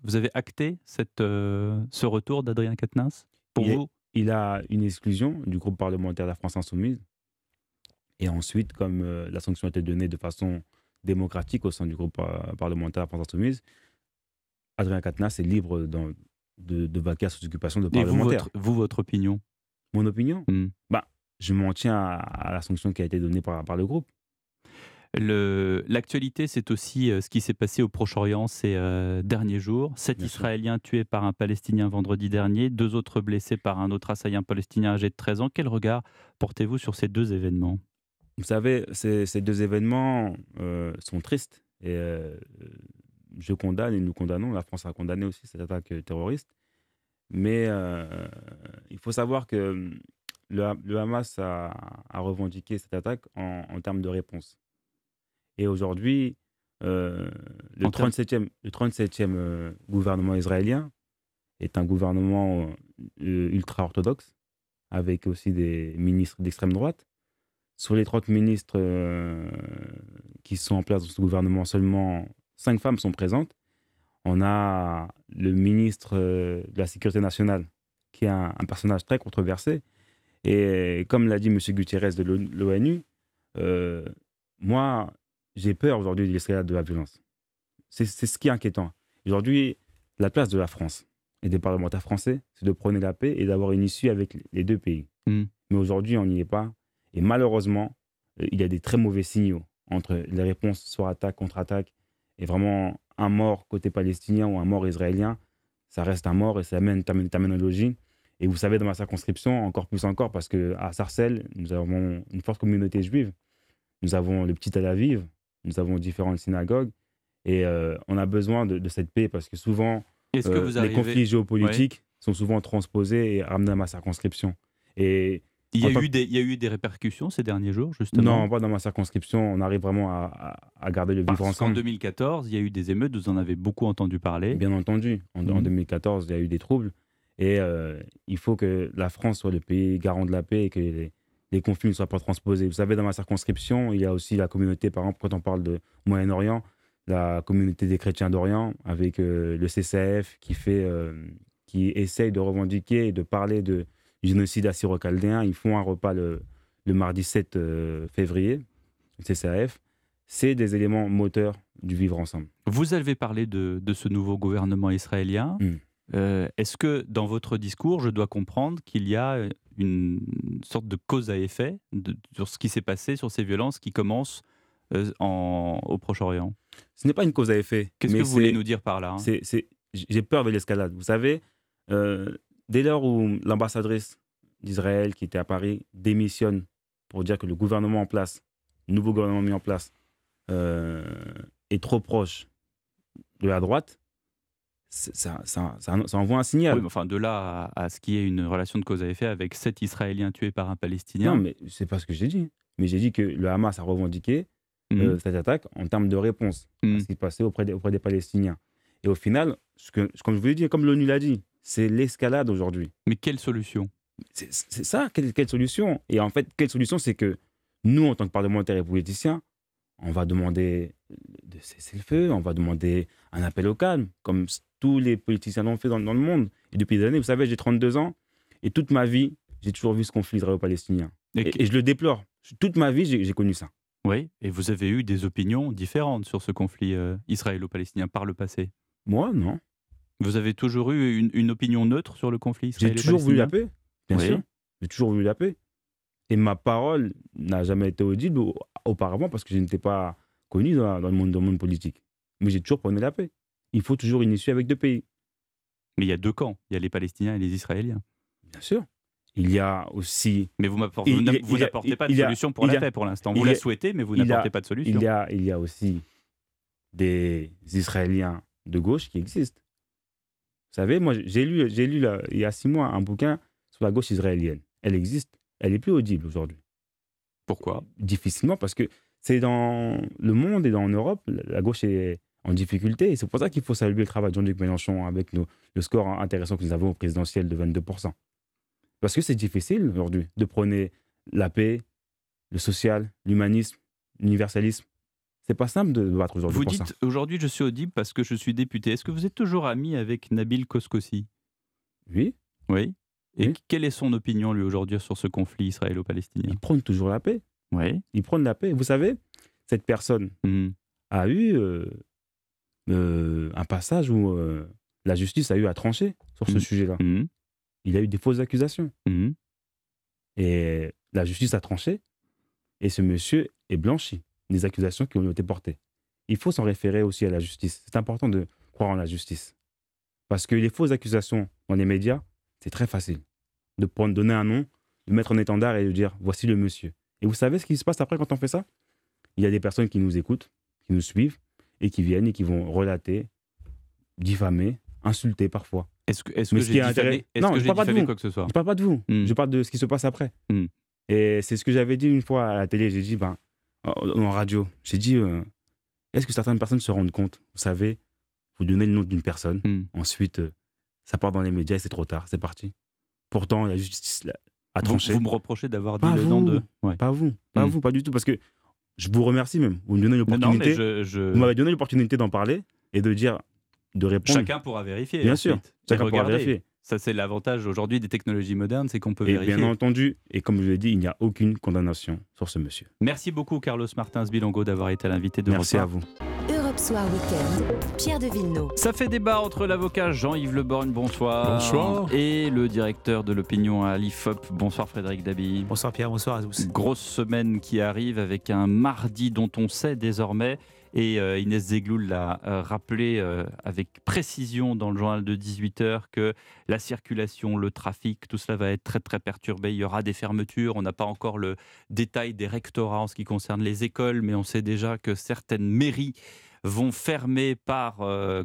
Speaker 3: vous avez acté cette, ce retour d'Adrien Quatennens pour
Speaker 16: il
Speaker 3: vous?
Speaker 16: Il a une exclusion du groupe parlementaire de la France Insoumise. Et ensuite, comme la sanction a été donnée de façon démocratique au sein du groupe parlementaire de la France Insoumise, Adrien Quatennens est libre de, de à ses occupations de parlementaire.
Speaker 3: Vous, vous, votre opinion?
Speaker 16: Mon opinion? Mmh. bah, Je m'en tiens à, la sanction qui a été donnée par, par le groupe.
Speaker 3: L'actualité, c'est aussi euh, ce qui s'est passé au Proche-Orient ces euh, derniers jours. Sept Israéliens tués par un Palestinien vendredi dernier, deux autres blessés par un autre assaillant palestinien âgé de 13 ans. Quel regard portez-vous sur ces deux événements?
Speaker 16: Vous savez, ces, ces deux événements euh, sont tristes. Et je condamne et nous condamnons, la France a condamné aussi cette attaque terroriste. Mais il faut savoir que le, Hamas a, revendiqué cette attaque en, en termes de réponse. Et aujourd'hui, euh, le, 37e, le 37e euh, gouvernement israélien est un gouvernement euh, ultra-orthodoxe, avec aussi des ministres d'extrême droite. Sur les 30 ministres qui sont en place dans ce gouvernement, seulement 5 femmes sont présentes. On a le ministre de la Sécurité nationale, qui est un, un personnage très controversé. Et comme l'a dit M. Gutiérrez de l'ONU, moi, j'ai peur aujourd'hui de l'escalade de la violence. C'est ce qui est inquiétant. Aujourd'hui, la place de la France et des parlementaires français, c'est de prôner la paix et d'avoir une issue avec les deux pays. Mm. Mais aujourd'hui, on n'y est pas. Et malheureusement, euh, il y a des très mauvais signaux entre les réponses soit attaque contre attaque et vraiment un mort côté palestinien ou un mort israélien. Ça reste un mort et ça amène une terminologie. Et vous savez, dans ma circonscription, encore plus encore, parce qu'à Sarcelles, nous avons une forte communauté juive. Nous avons le petit Tel Aviv, nous avons différentes synagogues et euh, on a besoin de, cette paix parce que souvent, euh, les conflits géopolitiques sont souvent transposés et ramenés à ma circonscription. Et
Speaker 3: il y, a eu des, il y a eu des répercussions ces derniers jours, justement?
Speaker 16: Non, pas dans ma circonscription. On arrive vraiment à, garder le vivre ensemble.
Speaker 3: En 2014, il y a eu des émeutes, vous en avez beaucoup entendu parler.
Speaker 16: Bien entendu. En, 2014, mmh. il y a eu des troubles. Et euh, il faut que la France soit le pays garant de la paix et que les, les conflits ne soient pas transposés. Vous savez, dans ma circonscription, il y a aussi la communauté, par exemple, quand on parle de Moyen-Orient, la communauté des chrétiens d'Orient, avec euh, le CCF qui, fait, euh, qui essaye de revendiquer et de parler de, du génocide assyro-chaldéen. Ils font un repas le, le mardi 7 euh, février, le CCAF. C'est des éléments moteurs du vivre ensemble.
Speaker 3: Vous avez parlé de, de ce nouveau gouvernement israélien. Hmm. Est-ce que dans votre discours, je dois comprendre qu'il y a une sorte de cause à effet sur ce qui s'est passé, sur ces violences qui commencent euh, en, au Proche-Orient?
Speaker 16: Ce n'est pas une cause à effet.
Speaker 3: Qu'est-ce que vous voulez nous dire par là
Speaker 16: hein? J'ai peur de l'escalade. Vous savez, euh, dès lors où l'ambassadrice d'Israël qui était à Paris démissionne pour dire que le gouvernement en place, le nouveau gouvernement mis en place, euh, est trop proche de la droite, ça, ça, ça, envoie un signal.
Speaker 3: enfin, de là à, ce qu'il y ait une relation de cause à effet avec sept Israéliens tués par un Palestinien.
Speaker 16: Non, mais c'est pas ce que j'ai dit. Mais j'ai dit que le Hamas a revendiqué mmh. euh, cette attaque en termes de réponse à mmh. ce qui se passait auprès des, auprès des Palestiniens. Et au final, ce que, comme je vous l'ai dit, comme l'ONU l'a dit, c'est l'escalade aujourd'hui.
Speaker 3: Mais quelle solution?
Speaker 16: C'est ça, quelle, quelle, solution? Et en fait, quelle solution C'est que nous, en tant que parlementaires et politiciens, on va demander de cesser le feu, on va demander un appel au calme, comme tous les politiciens l'ont fait dans, le monde. Et depuis des années, vous savez, j'ai 32 ans, et toute ma vie, j'ai toujours vu ce conflit israélo-palestinien. Et, je le déplore. Toute ma vie, j'ai connu ça.
Speaker 3: Oui, et vous avez eu des opinions différentes sur ce conflit euh, israélo-palestinien par le passé?
Speaker 16: Moi, non.
Speaker 3: Vous avez toujours eu une, opinion neutre sur le conflit
Speaker 16: J'ai toujours voulu la paix, bien sûr. J'ai toujours voulu la paix. Et ma parole n'a jamais été audible auparavant parce que je n'étais pas connu dans, le monde, dans le monde politique. Mais j'ai toujours prôné la paix il faut toujours une issue avec deux pays.
Speaker 3: Mais il y a deux camps. Il y a les Palestiniens et les Israéliens.
Speaker 16: Bien sûr. Il y a aussi.
Speaker 3: Mais vous, n'apportez pas de solution pour la paix pour l'instant. Vous la souhaitez, mais vous n'apportez pas de solution.
Speaker 16: Il y, a, il y a aussi des Israéliens de gauche qui existent. Vous savez, moi, j'ai lu, j'ai lu il y a six mois un bouquin sur la gauche israélienne. Elle existe. Elle est plus audible aujourd'hui.
Speaker 3: Pourquoi?
Speaker 16: Difficilement, parce que c'est dans le monde et dans l'Europe, la gauche est, en difficulté. Et c'est pour ça qu'il faut saluer le travail de Jean-Luc Mélenchon avec nos, le score intéressant que nous avons au présidentiel de 22%. Parce que c'est difficile aujourd'hui de prôner la paix, le social, l'humanisme, l'universalisme. C'est pas simple de battre aujourd'hui.
Speaker 3: Vous dites aujourd'hui je suis audible parce que je suis député. Est-ce que vous êtes toujours ami avec Nabil Koskosi?
Speaker 16: Oui.
Speaker 3: Oui. Et quelle est son opinion lui aujourd'hui sur ce conflit israélo-palestinien?
Speaker 16: Il prône toujours la paix.
Speaker 3: Oui.
Speaker 16: Il prône la paix. Vous savez, cette personne mmh. a eu euh, euh, un passage où euh, la justice a eu à trancher sur ce mmh. sujet-là. Mmh. Il a eu des fausses accusations. Et la justice a tranché. Et ce monsieur est blanchi des accusations qui ont été portées. Il faut s'en référer aussi à la justice. C'est important de croire en la justice. Parce que les fausses accusations dans les médias, c'est très facile. De prendre, donner un nom, de mettre un étendard et de dire voici le monsieur. Et vous savez ce qui se passe après quand on fait ça? Il y a des personnes qui nous écoutent, qui nous suivent et qui viennent et qui vont relater, diffamer, insulter parfois.
Speaker 3: Est-ce que, est-ce que j'ai diffamé, est non, que je parle pas de vous. quoi que ce soit?
Speaker 16: Je parle pas de vous. Hmm. Je parle de ce qui se passe après. Hmm. Et c'est ce que j'avais dit une fois à la télé. J'ai dit, ben, en radio, j'ai dit, euh, est-ce que certaines personnes se rendent compte Vous savez, vous donnez le nom d'une personne, hmm. ensuite, euh, ça part dans les médias et c'est trop tard, c'est parti. Pourtant, la justice a tranché.
Speaker 3: Vous, vous me reprochez d'avoir dit le nom de...
Speaker 16: Pas vous, pas vous, pas du tout, parce que je vous remercie même. Vous me donnez l'opportunité. Vous m'avez donné l'opportunité d'en parler et de dire, de répondre.
Speaker 3: Chacun pourra vérifier.
Speaker 16: Bien sûr, chacun pourra vérifier.
Speaker 3: Ça, c'est l'avantage aujourd'hui des technologies modernes, c'est qu'on peut et vérifier.
Speaker 16: Bien entendu, et comme je l'ai dit, il n'y a aucune condamnation sur ce monsieur.
Speaker 3: Merci beaucoup, Carlos Martins Bilongo, d'avoir été l'invité de
Speaker 16: Merci à vous.
Speaker 2: Europe Soir Weekend, Pierre de Villeneuve.
Speaker 3: Ça fait débat entre l'avocat Jean-Yves Leborgne, bonsoir.
Speaker 17: Bonsoir.
Speaker 3: Et le directeur de l'opinion à l'IFOP, bonsoir Frédéric Dabi.
Speaker 18: Bonsoir Pierre, bonsoir à tous.
Speaker 3: Grosse semaine qui arrive avec un mardi dont on sait désormais et euh, Inès Zegloul l'a euh, rappelé euh, avec précision dans le journal de 18h que la circulation, le trafic, tout cela va être très très perturbé. Il y aura des fermetures. On n'a pas encore le détail des rectorats en ce qui concerne les écoles, mais on sait déjà que certaines mairies vont fermer par,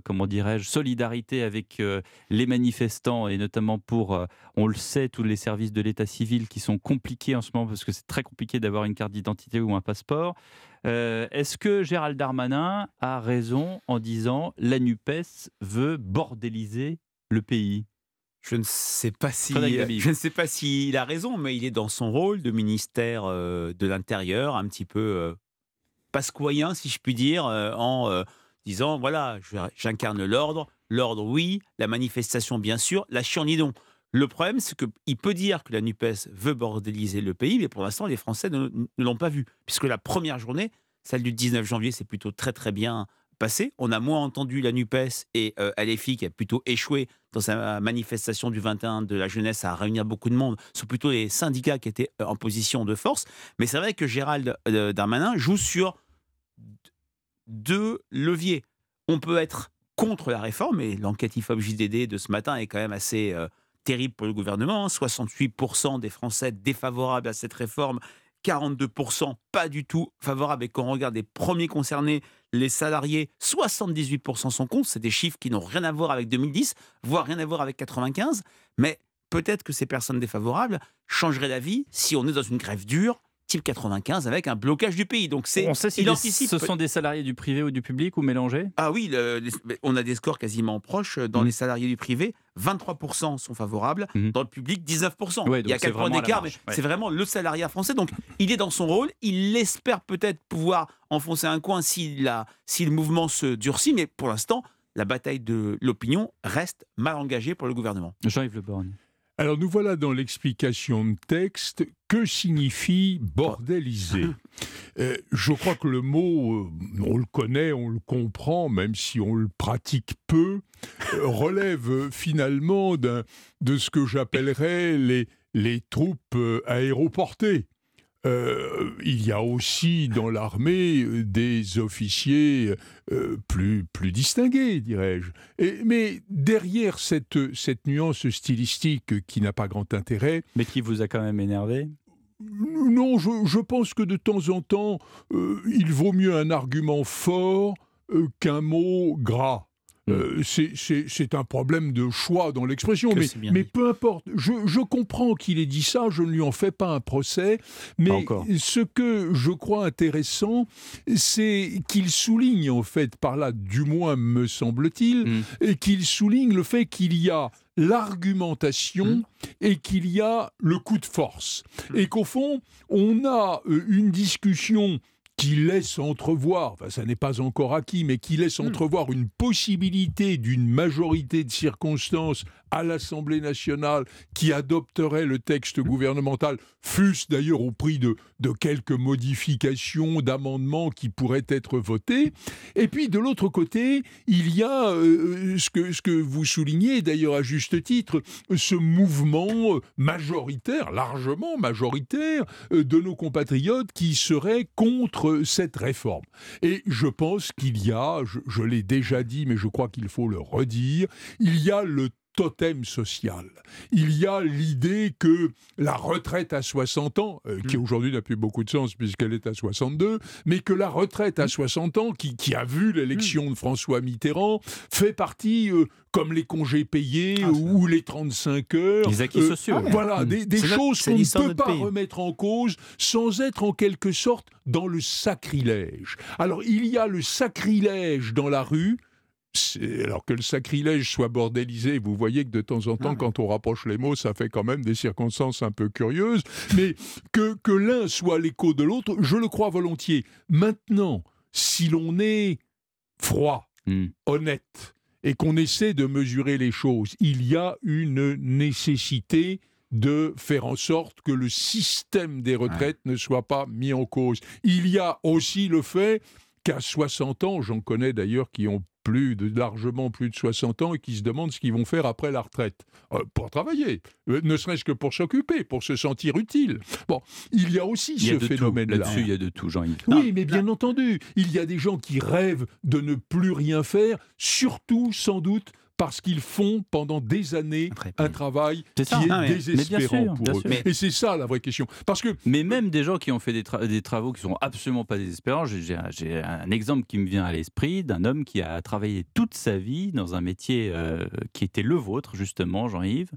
Speaker 3: comment dirais-je, solidarité avec les manifestants et notamment pour, on le sait, tous les services de l'état civil qui sont compliqués en ce moment parce que c'est très compliqué d'avoir une carte d'identité ou un passeport. Euh, est-ce que Gérald Darmanin a raison en disant la NUPES veut bordéliser le pays
Speaker 18: je ne sais pas si je ne sais pas s'il a raison, mais il est dans son rôle de ministère euh, de l'Intérieur, un petit peu euh, pasquoyen, si je puis dire, en disant voilà, j'incarne l'ordre, l'ordre oui, la manifestation bien sûr, la chienlidon. Le problème, c'est qu'il peut dire que la NUPES veut bordéliser le pays, mais pour l'instant, les Français ne, l'ont pas vu. Puisque la première journée, celle du 19 janvier, c'est plutôt très très bien passé. On a moins entendu la NUPES et euh, LFI qui a plutôt échoué dans sa manifestation du 21 de la jeunesse à réunir beaucoup de monde. Ce sont plutôt les syndicats qui étaient euh, en position de force. Mais c'est vrai que Gérald euh, Darmanin joue sur deux leviers. On peut être contre la réforme, et l'enquête IFOP JDD de ce matin est quand même assez terrible pour le gouvernement. 68% hein. des Français défavorables à cette réforme, 42% pas du tout favorables. Et quand on regarde les premiers concernés, les salariés, 78% sont contre. C'est des chiffres qui n'ont rien à voir avec 2010, voire rien à voir avec 95. Mais peut-être que ces personnes défavorables changeraient d'avis si on est dans une grève dure type 95 avec un blocage du pays. Donc c'est
Speaker 3: on sait si ce sont des salariés du privé ou du public ou mélangés?
Speaker 18: Ah oui, on a des scores quasiment proches dans mmh. les salariés du privé. 23% sont favorables, mmh. dans le public 19%. il y a quelques points d'écart, mais c'est vraiment le salariat français. Donc il est dans son rôle, il espère peut-être pouvoir enfoncer un coin si, la, si le mouvement se durcit, mais pour l'instant, la bataille de l'opinion reste mal engagée pour le gouvernement.
Speaker 3: Jean-Yves Le Borgne.
Speaker 17: Alors nous voilà dans l'explication de texte. Que signifie bordéliser? Euh, Je crois que le mot, euh, on le connaît, on le comprend, même si on le pratique peu, euh, relève finalement de ce que j'appellerais les, les troupes aéroportées. Euh, il y a aussi dans l'armée euh, des officiers euh, plus, plus distingués, dirais-je. Mais derrière cette, cette nuance stylistique qui n'a pas grand intérêt...
Speaker 3: Mais qui vous a quand même énervé?
Speaker 17: Non, je, je, pense que de temps en temps, il vaut mieux un argument fort qu'un mot gras. Euh, c'est un problème de choix dans l'expression, mais, mais peu importe. Je, je comprends qu'il ait dit ça, je ne lui en fais pas un procès, mais ce que je crois intéressant, c'est qu'il souligne en fait par là, du moins me semble-t-il, mm. qu'il souligne le fait qu'il y a l'argumentation mm. et qu'il y a le coup de force. Mm. Et qu'au fond, on a euh, une discussion qui laisse entrevoir, enfin ça n'est pas encore acquis, mais qui laisse hmm. entrevoir une possibilité d'une majorité de circonstances à l'Assemblée nationale qui adopterait le texte gouvernemental, fût-ce d'ailleurs au prix de, quelques modifications, d'amendements qui pourraient être votés. Et puis de l'autre côté, il y a euh, ce, que, vous soulignez d'ailleurs à juste titre, ce mouvement majoritaire, largement majoritaire, euh, de nos compatriotes qui seraient contre cette réforme. Et je pense qu'il y a, je l'ai déjà dit, mais je crois qu'il faut le redire, il y a le totem social. Il y a l'idée que la retraite à 60 ans, euh, qui mm. aujourd'hui n'a plus beaucoup de sens puisqu'elle est à 62, mais que la retraite à 60 ans, qui, qui a vu l'élection mm. de François Mitterrand, fait partie, euh, comme les congés payés ah, ou les 35 heures.
Speaker 3: Les acquis euh, sociaux.
Speaker 17: Voilà, mm. des, choses qu'on ne peut pas remettre en cause sans être en quelque sorte dans le sacrilège. Alors il y a le sacrilège dans la rue, alors que le sacrilège soit bordélisé, vous voyez que de temps en temps, ah quand on rapproche les mots, ça fait quand même des circonstances un peu curieuses, mais que, que l'un soit l'écho de l'autre, je le crois volontiers. Maintenant, si l'on est froid, hmm. honnête, et qu'on essaie de mesurer les choses, il y a une nécessité de faire en sorte que le système des retraites ne soit pas mis en cause. Il y a aussi le fait qu'à 60 ans, j'en connais d'ailleurs qui ont plus de largement plus de 60 ans et qui se demandent ce qu'ils vont faire après la retraite. Euh, pour travailler, euh, ne serait-ce que pour s'occuper, pour se sentir utile. Bon, il y a aussi ce phénomène-là.
Speaker 3: Là-dessus, il y a de tout, Jean-Yves.
Speaker 17: Oui, mais bien entendu, il y a des gens qui rêvent de ne plus rien faire, surtout sans doute parce qu'ils font pendant des années un travail qui est désespérant pour eux. Et c'est ça la vraie question. Parce que
Speaker 3: mais même des gens qui ont fait des, des travaux qui sont absolument pas désespérants. J'ai un exemple qui me vient à l'esprit d'un homme qui a travaillé toute sa vie dans un métier euh, qui était le vôtre justement, Jean-Yves.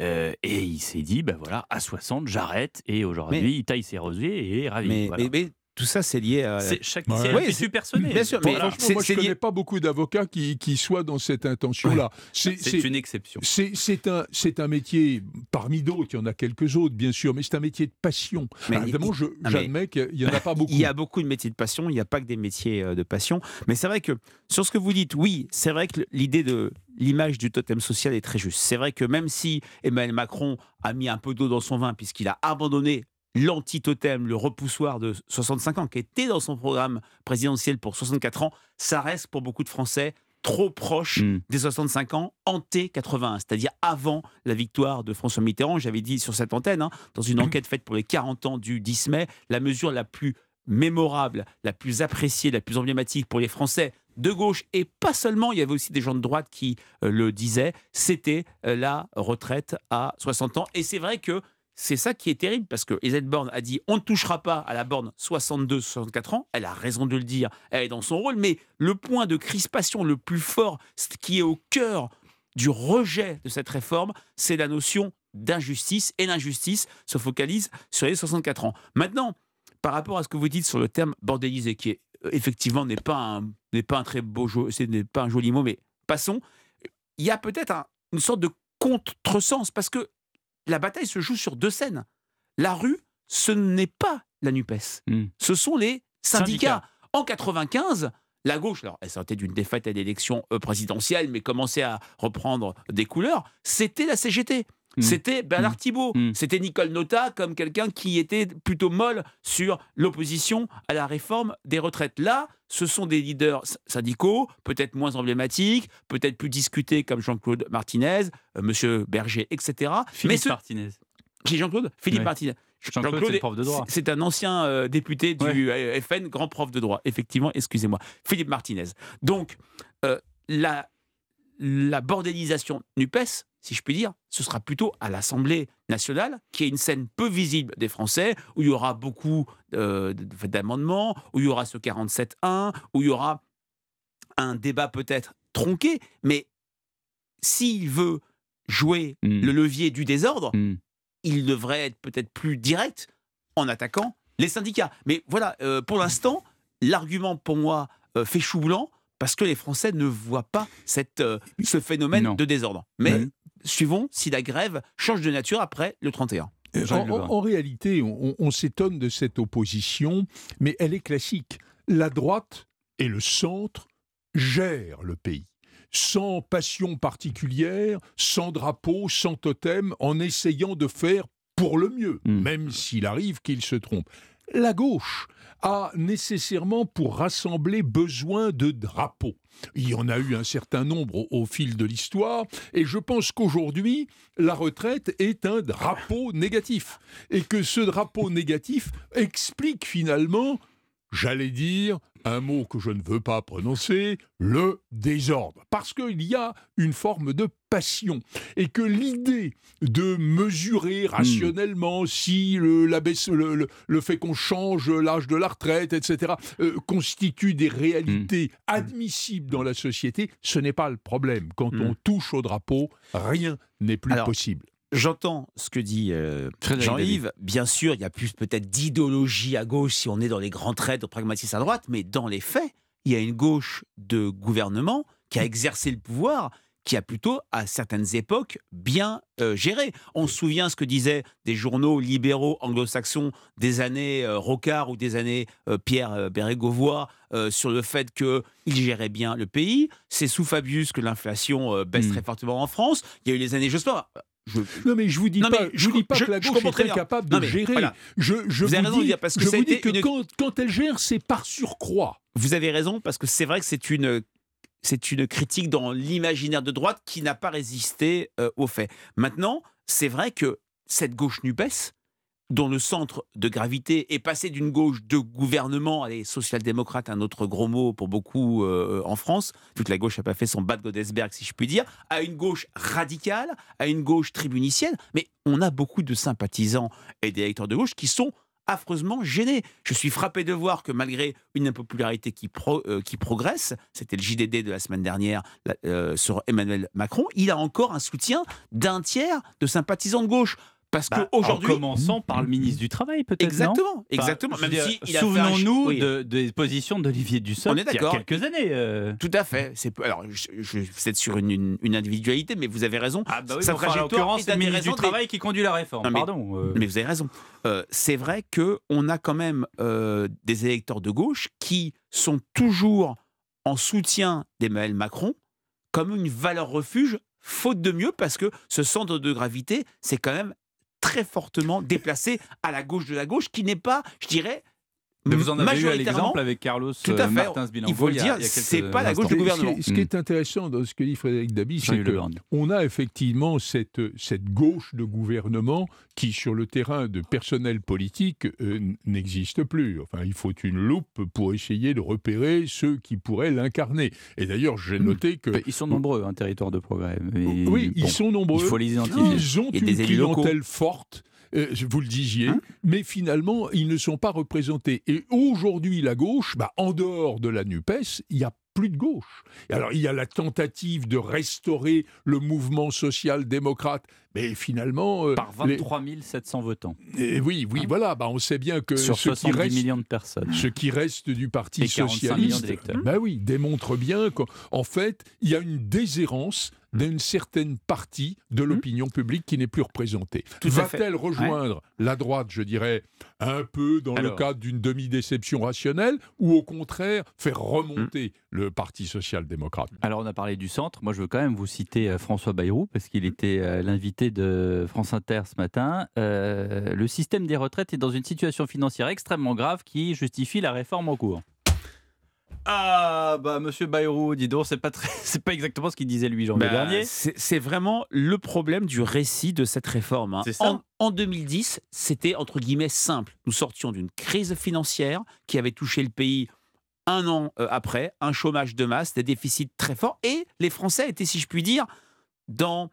Speaker 3: Euh, et il s'est dit, ben voilà, à 60, j'arrête. Et aujourd'hui, il taille ses rosiers et est ravi.
Speaker 18: Mais, tout ça, c'est lié à.
Speaker 3: C'est chaque ouais. personnel.
Speaker 17: Bien sûr, mais franchement, moi, je ne connais pas beaucoup d'avocats qui, qui, soient dans cette intention-là.
Speaker 3: C'est une exception.
Speaker 17: C'est un, un métier, parmi d'autres, il y en a quelques autres, bien sûr, mais c'est un métier de passion. Mais, évidemment, j'admets qu'il n'y en a pas beaucoup.
Speaker 18: Il y a beaucoup de métiers de passion, il n'y a pas que des métiers euh, de passion. Mais c'est vrai que, sur ce que vous dites, oui, c'est vrai que l'idée de l'image du totem social est très juste. C'est vrai que même si Emmanuel Macron a mis un peu d'eau dans son vin puisqu'il a abandonné l'anti-totem, le repoussoir de 65 ans, qui était dans son programme présidentiel pour 64 ans, ça reste pour beaucoup de Français trop proche hmm. des 65 ans, hanté 81, c'est-à-dire avant la victoire de François Mitterrand. J'avais dit sur cette antenne, hein, dans une enquête faite pour les 40 ans du 10 mai, la mesure la plus mémorable, la plus appréciée, la plus emblématique pour les Français de gauche et pas seulement, il y avait aussi des gens de droite qui euh, le disaient, c'était euh, la retraite à 60 ans. Et c'est vrai que c'est ça qui est terrible parce que Elisabeth Borne a dit on ne touchera pas à la borne 62-64 ans. Elle a raison de le dire, elle est dans son rôle, mais le point de crispation le plus fort, ce qui est au cœur du rejet de cette réforme, c'est la notion d'injustice et l'injustice se focalise sur les 64 ans. Maintenant, par rapport à ce que vous dites sur le terme bordélisé, qui est, euh, effectivement n'est pas pas un très beau ce n'est pas un joli mot, mais passons. Il y a peut-être une sorte de contresens parce que la bataille se joue sur deux scènes. La rue, ce n'est pas la NUPES. Hmm. Ce sont les syndicats. En 95, la gauche, alors elle sortait d'une défaite à l'élection euh, présidentielle, mais commençait à reprendre des couleurs, c'était la CGT. Hmm. C'était Bernard hmm. Thibault, c'était Nicole Nota comme quelqu'un qui était plutôt molle sur l'opposition à la réforme des retraites. Là, ce sont des leaders syndicaux, peut-être moins emblématiques, peut-être plus discutés comme Jean-Claude Martinez, euh, Monsieur Berger, etc.
Speaker 3: Philippe Martinez.
Speaker 18: Qui Jean-Claude? Philippe Martinez.
Speaker 3: Jean-Claude, prof de droit.
Speaker 18: C'est un ancien euh, député du FN, grand prof de droit. Effectivement, excusez-moi. Philippe Martinez. Donc, euh, la, la bordélisation NUPES, si je puis dire, ce sera plutôt à l'Assemblée nationale, qui est une scène peu visible des Français, où il y aura beaucoup euh, d'amendements, où il y aura ce 47-1, où il y aura un débat peut-être tronqué, mais s'il veut jouer hmm. le levier du désordre, hmm. il devrait être peut-être plus direct en attaquant les syndicats. Mais voilà, euh, pour l'instant, l'argument pour moi euh, fait chou blanc parce que les Français ne voient pas cette, ce phénomène de désordre. Mais suivons si la grève change de nature après le 31.
Speaker 17: En, réalité, on s'étonne de cette opposition, mais elle est classique. La droite et le centre gèrent le pays sans passion particulière, sans drapeau, sans totem, en essayant de faire pour le mieux, hmm. même s'il arrive qu'il se trompe. La gauche a nécessairement pour rassembler besoin de drapeaux. Il y en a eu un certain nombre au, fil de l'histoire, et je pense qu'aujourd'hui, la retraite est un drapeau négatif, et que ce drapeau négatif explique finalement, j'allais dire, un mot que je ne veux pas prononcer, le désordre. Parce qu'il y a une forme de passion. Et que l'idée de mesurer hmm. rationnellement si le, le, fait qu'on change l'âge de la retraite, etc., euh, constitue des réalités hmm. admissibles dans la société, ce n'est pas le problème. Quand hmm. on touche au drapeau, rien n'est plus possible.
Speaker 18: J'entends ce que dit euh, Jean-Yves. Bien sûr, il y a plus peut-être d'idéologie à gauche si on est dans les grands traits de pragmatisme à droite, mais dans les faits, il y a une gauche de gouvernement qui a exercé le pouvoir, qui a plutôt, à certaines époques, bien euh, géré. On se souvient ce que disaient des journaux libéraux anglo-saxons des années euh, Rocard ou des années Pierre Bérégovoy sur le fait qu'ils géraient bien le pays. C'est sous Fabius que l'inflation baisse hmm. très fortement en France. Il y a eu les années Jospin.
Speaker 17: Non mais je vous dis pas, je, vous dis pas que la gauche est très capable de gérer. Je, je vous, vous dis, parce que je vous dis que quand, quand, elle gère, c'est par surcroît.
Speaker 18: Vous avez raison parce que c'est vrai que c'est une c'est une critique dans l'imaginaire de droite qui n'a pas résisté euh, aux faits. Maintenant, c'est vrai que cette gauche NUPES, dont le centre de gravité est passé d'une gauche de gouvernement, allez, social-démocrate, un autre gros mot pour beaucoup euh, en France, vu que la gauche n'a pas fait son bas de Godesberg, si je puis dire, à une gauche radicale, à une gauche tribunicienne. Mais on a beaucoup de sympathisants et d'électeurs de gauche qui sont affreusement gênés. Je suis frappé de voir que malgré une impopularité qui, euh, progresse, c'était le JDD de la semaine dernière euh, sur Emmanuel Macron, il a encore un soutien d'un tiers de sympathisants de gauche. Parce bah, qu'aujourd'hui.
Speaker 3: En commençant par le ministre du Travail, peut-être.
Speaker 18: Exactement, exactement.
Speaker 3: Souvenons-nous des positions d'Olivier Dussopt il y a quelques années. Euh.
Speaker 18: Tout à fait. C'est, alors, je, êtes sur une, individualité, mais vous avez raison.
Speaker 3: Ah bah oui, Sa en l'occurrence, c'est le ministre du Travail qui conduit la réforme. Pardon.
Speaker 18: Euh. Mais vous avez raison. Euh, c'est vrai qu'on a quand même des électeurs de gauche qui sont toujours en soutien d'Emmanuel Macron comme une valeur refuge faute de mieux, parce que ce centre de gravité, c'est quand même très fortement déplacé à la gauche de la gauche, qui n'est pas, je dirais,
Speaker 3: mais vous en avez eu l'exemple avec Carlos
Speaker 18: Tout à euh, fait. Il faut le dire, c'est pas la gauche du gouvernement.
Speaker 17: Ce qui est intéressant dans ce que dit Frédéric Dabi, c'est qu'on a effectivement cette, cette gauche de gouvernement qui, sur le terrain de personnel politique, euh, n'existe plus. Enfin, il faut une loupe pour essayer de repérer ceux qui pourraient l'incarner. Et d'ailleurs, j'ai hmm. noté que...
Speaker 3: ils sont nombreux, un territoire de progrès.
Speaker 17: oui, ils sont nombreux.
Speaker 3: Il faut les identifier.
Speaker 17: Ils ont une clientèle forte euh, vous le disiez, hein mais finalement, ils ne sont pas représentés. Et aujourd'hui, la gauche, bah, en dehors de la NUPES, il y a plus de gauche. Alors il y a la tentative de restaurer le mouvement social-démocrate, mais finalement...
Speaker 3: Euh, Par 23 700 votants.
Speaker 17: Et oui, oui, hein voilà, bah, on sait bien que...
Speaker 3: Sur
Speaker 17: ce qui reste,
Speaker 3: millions de personnes.
Speaker 17: Ce qui reste du Parti socialiste, bah oui, démontre bien qu'en fait, il y a une déshérence d'une certaine partie de mmh. l'opinion publique qui n'est plus représentée. Va-t-elle rejoindre la droite, je dirais, un peu dans le cadre d'une demi-déception rationnelle, ou au contraire faire remonter mmh. le Parti social-démocrate?
Speaker 3: Alors on a parlé du centre, moi je veux quand même vous citer euh, François Bayrou, parce qu'il était euh, l'invité de France Inter ce matin. Euh, le système des retraites est dans une situation financière extrêmement grave qui justifie la réforme en cours. Ah bah Monsieur Bayrou, dis donc, c'est pas très, c'est pas exactement ce qu'il disait lui janvier bah, dernier.
Speaker 18: C'est vraiment le problème du récit de cette réforme. Hein. En, en, 2010, c'était entre guillemets simple. Nous sortions d'une crise financière qui avait touché le pays un an euh, après, un chômage de masse, des déficits très forts, et les Français étaient, si je puis dire, dans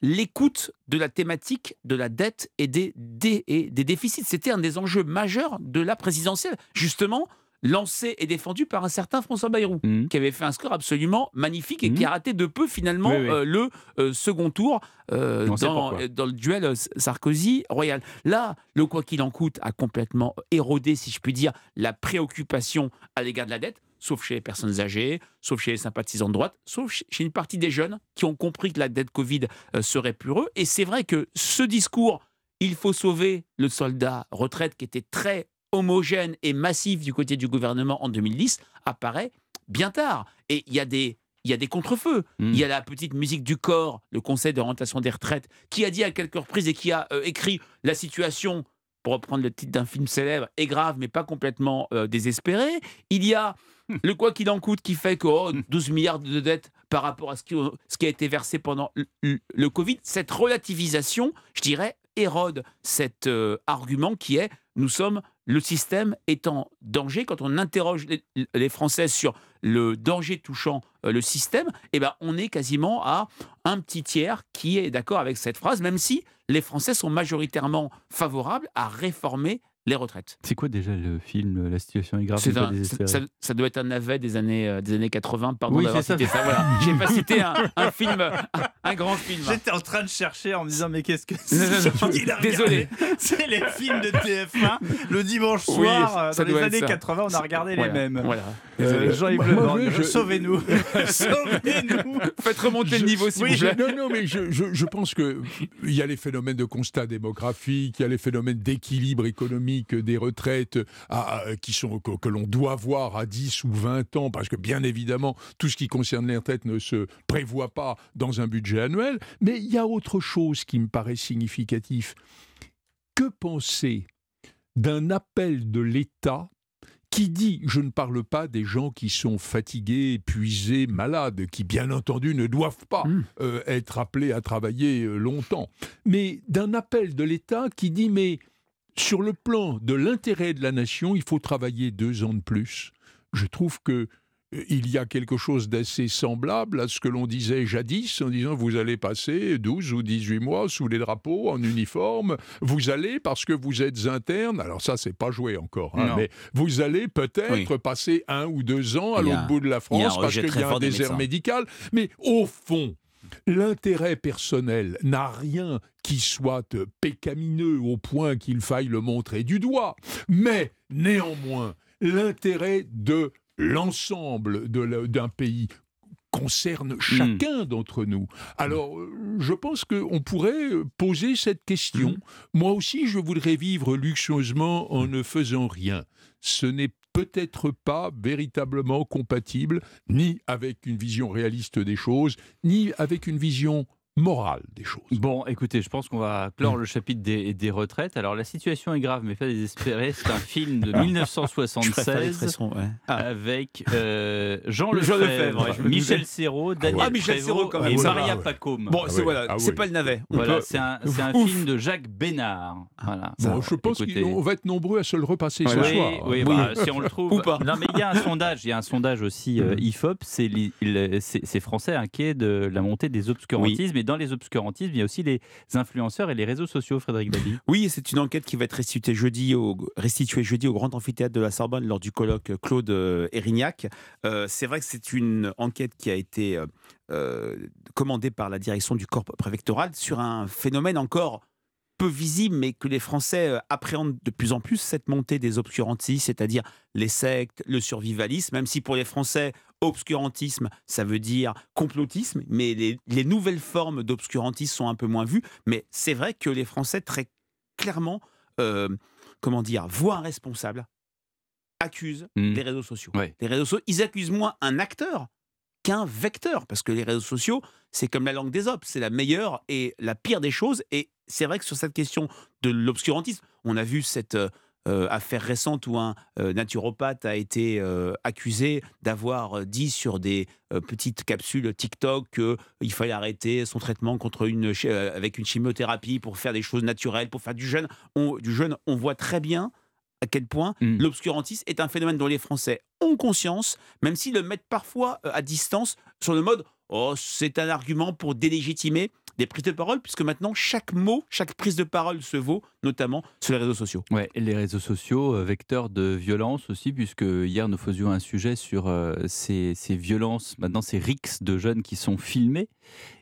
Speaker 18: l'écoute de la thématique de la dette et des, des, et des déficits. C'était un des enjeux majeurs de la présidentielle. Justement, lancé et défendu par un certain François Bayrou, mmh. qui avait fait un score absolument magnifique et qui a mmh. raté de peu finalement euh, le euh, second tour euh, dans, le duel Sarkozy-Royal. Là, le quoi qu'il en coûte a complètement érodé, si je puis dire, la préoccupation à l'égard de la dette sauf chez les personnes âgées, sauf chez les sympathisants de droite, sauf chez une partie des jeunes qui ont compris que la dette Covid serait plus heureux. Et c'est vrai que ce discours il faut sauver le soldat retraite qui était très homogène et massif du côté du gouvernement en 2010 apparaît bien tard. Et il y a des il y a des contrefeux. Hmm. Il y a la petite musique du corps, le Conseil d'orientation des retraites, qui a dit à quelques reprises et qui a euh, écrit la situation, pour reprendre le titre d'un film célèbre, est grave, mais pas complètement euh, désespérée. Il y a le quoi qu'il en coûte qui fait que 12 milliards de dettes par rapport à ce qui, ce qui a été versé pendant le, Covid. Cette relativisation, je dirais, érode cet euh, argument qui est nous sommes le système est en danger. Quand on interroge les, Français sur le danger touchant euh, le système, eh ben, on est quasiment à un petit tiers qui est d'accord avec cette phrase, même si les Français sont majoritairement favorables à réformer les retraites.
Speaker 3: C'est quoi déjà le film La situation est grave
Speaker 18: ça, doit être un navet des années, euh, des années 80. Pardon oui, d'avoir cité ça. voilà. J'ai pas cité un, film, un, grand film.
Speaker 3: J'étais en train de chercher en me disant mais qu'est-ce que c'est
Speaker 18: Désolé.
Speaker 3: C'est les films de TF1 le dimanche soir euh, dans les années 80. On a regardé les mêmes. Voilà. Euh, Jean-Yves Le je... sauvez-nous. sauvez-nous.
Speaker 18: Faites remonter le niveau s'il vous plaît.
Speaker 17: Non, non, mais je, je pense qu'il y a les phénomènes de constat démographique, il y a les phénomènes d'équilibre économique des retraites qui sont, que, l'on doit voir à 10 ou 20 ans, parce que bien évidemment, tout ce qui concerne les retraites ne se prévoit pas dans un budget annuel. Mais il y a autre chose qui me paraît significatif. Que penser d'un appel de l'État qui dit, je ne parle pas des gens qui sont fatigués, épuisés, malades, qui bien entendu ne doivent pas mmh. euh, être appelés à travailler euh, longtemps, mais d'un appel de l'État qui dit, mais sur le plan de l'intérêt de la nation, il faut travailler deux ans de plus. Je trouve que euh, il y a quelque chose d'assez semblable à ce que l'on disait jadis en disant vous allez passer 12 ou 18 mois sous les drapeaux en uniforme, vous allez parce que vous êtes interne, alors ça c'est pas joué encore, hein, mais vous allez peut-être passer un ou deux ans à l'autre bout de la France parce qu'il y a un désert médical, mais au fond, L'intérêt personnel n'a rien qui soit pécamineux au point qu'il faille le montrer du doigt, mais néanmoins, l'intérêt de l'ensemble d'un pays concerne hmm. chacun d'entre nous. Alors, euh, je pense qu'on pourrait poser cette question. Hmm. Moi aussi, je voudrais vivre luxueusement en ne faisant rien. Ce n'est peut-être pas véritablement compatible ni avec une vision réaliste des choses, ni avec une vision morale des choses.
Speaker 3: Bon, écoutez, je pense qu'on va clore mm. le chapitre des, des, retraites. Alors, la situation est grave, mais pas désespérée. C'est un film de 1976 ah. avec euh, Jean Lefebvre, Michel Serrault, ah Daniel ah, Michel Serrault, et Maria Pacôme.
Speaker 18: Bon, c'est voilà, c'est pas le navet.
Speaker 3: Voilà, c'est un, un film de Jacques Bénard. Voilà.
Speaker 17: Bon, je pense qu'on va être nombreux à se le repasser ce soir.
Speaker 3: Oui, bah, si on le trouve. Ou pas. Non, mais il y a un sondage, il y a un sondage aussi euh, IFOP, c'est français inquiets de la montée des obscurantismes dans les obscurantismes, il y a aussi les influenceurs et les réseaux sociaux, Frédéric Dabi.
Speaker 18: Oui, c'est une enquête qui va être restituée jeudi, au, restituée jeudi au Grand Amphithéâtre de la Sorbonne lors du colloque Claude euh, Erignac. Euh, c'est vrai que c'est une enquête qui a été euh, commandée par la direction du corps préfectoral sur un phénomène encore peu visible, mais que les Français appréhendent de plus en plus, cette montée des obscurantistes, c'est-à-dire les sectes, le survivalisme, même si pour les Français, obscurantisme, ça veut dire complotisme, mais les, nouvelles formes d'obscurantisme sont un peu moins vues. Mais c'est vrai que les Français, très clairement, euh, comment dire, voient un responsable, accusent mmh. les réseaux sociaux. Les réseaux sociaux, ils accusent moins un acteur qu'un vecteur, parce que les réseaux sociaux, c'est comme la langue des hommes, c'est la meilleure et la pire des choses. Et c'est vrai que sur cette question de l'obscurantisme, on a vu cette euh, euh, affaire récente où un euh, naturopathe a été accusé d'avoir dit sur des petites capsules TikTok qu'il fallait arrêter son traitement contre une, avec une chimiothérapie pour faire des choses naturelles, pour faire du jeûne. Du jeûne, on voit très bien à quel point mmh. l'obscurantisme est un phénomène dont les Français ont conscience, même s'ils le mettent parfois à distance sur le mode Oh, c'est un argument pour délégitimer des prises de parole, puisque maintenant, chaque mot, chaque prise de parole se vaut, notamment sur les réseaux sociaux.
Speaker 3: Ouais, et les réseaux sociaux, euh, vecteurs de violence aussi, puisque hier, nous faisions un sujet sur euh, ces, violences, maintenant ces rixes de jeunes qui sont filmés.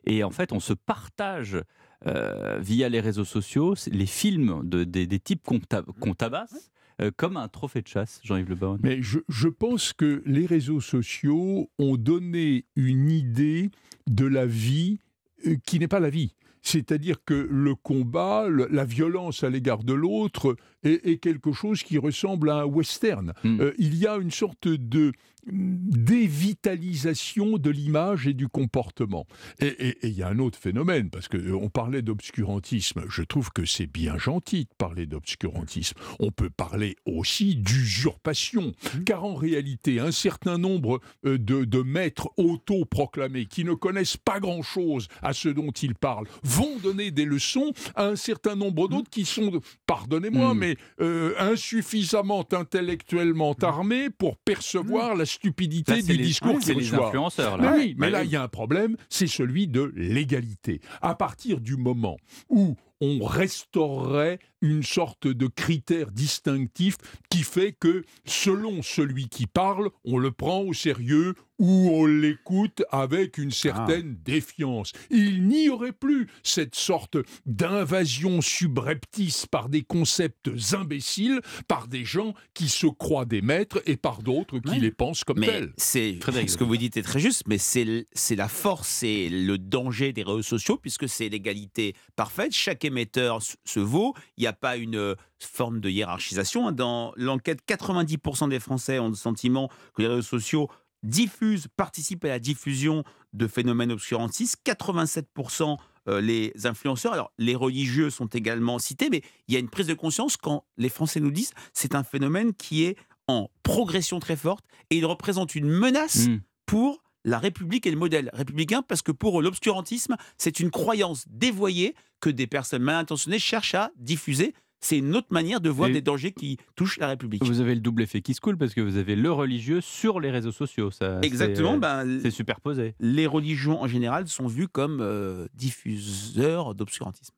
Speaker 3: Et en fait, on se partage euh, via les réseaux sociaux les films de, des, types qu'on tabasse. Comme un trophée de chasse, Jean-Yves Le Baron.
Speaker 17: Mais je, je, pense que les réseaux sociaux ont donné une idée de la vie euh, qui n'est pas la vie. C'est-à-dire que le combat, la violence à l'égard de l'autre est, quelque chose qui ressemble à un western. Hmm. Euh, il y a une sorte de dévitalisation de l'image et du comportement. Et il y a un autre phénomène, parce qu'on euh, parlait d'obscurantisme. Je trouve que c'est bien gentil de parler d'obscurantisme. On peut parler aussi d'usurpation, mmh. car en réalité, un certain nombre euh, de, de maîtres autoproclamés qui ne connaissent pas grand-chose à ce dont ils parlent vont donner des leçons à un certain nombre mmh. d'autres qui sont, pardonnez-moi, mmh. mais euh, insuffisamment intellectuellement armés pour percevoir la stupidité du discours
Speaker 3: qu'ils reçoivent. influenceurs,
Speaker 17: là. Mais, mais là, il y a un problème, c'est celui de l'égalité. À partir du moment où on restaurerait une sorte de critère distinctif qui fait que selon celui qui parle, on le prend au sérieux ou on l'écoute avec une certaine ah. défiance. Il n'y aurait plus cette sorte d'invasion subreptice par des concepts imbéciles, par des gens qui se croient des maîtres et par d'autres qui les pensent comme tels.
Speaker 18: C'est ce que vous dites est très juste, mais c'est la force et le danger des réseaux sociaux puisque c'est l'égalité parfaite. Chaque émetteur se vaut. Il n'y a pas une euh, forme de hiérarchisation. Dans l'enquête, 90% des Français ont le sentiment que les réseaux sociaux diffusent, participent à la diffusion de phénomènes obscurantistes. 87% euh, les influenceurs. Alors, les religieux sont également cités, mais il y a une prise de conscience quand les Français nous disent c'est un phénomène qui est en progression très forte et il représente une menace mmh. pour la République et le modèle républicain parce que pour eux, l'obscurantisme, c'est une croyance dévoyée que des personnes mal intentionnées cherchent à diffuser c'est une autre manière de voir des dangers qui touchent la République.
Speaker 3: Vous avez le double effet qui se coule parce que vous avez le religieux sur les réseaux sociaux. Ça,
Speaker 18: Exactement.
Speaker 3: C'est,
Speaker 18: ben,
Speaker 3: c'est superposé.
Speaker 18: Les religions en général sont vues comme euh, diffuseurs d'obscurantisme.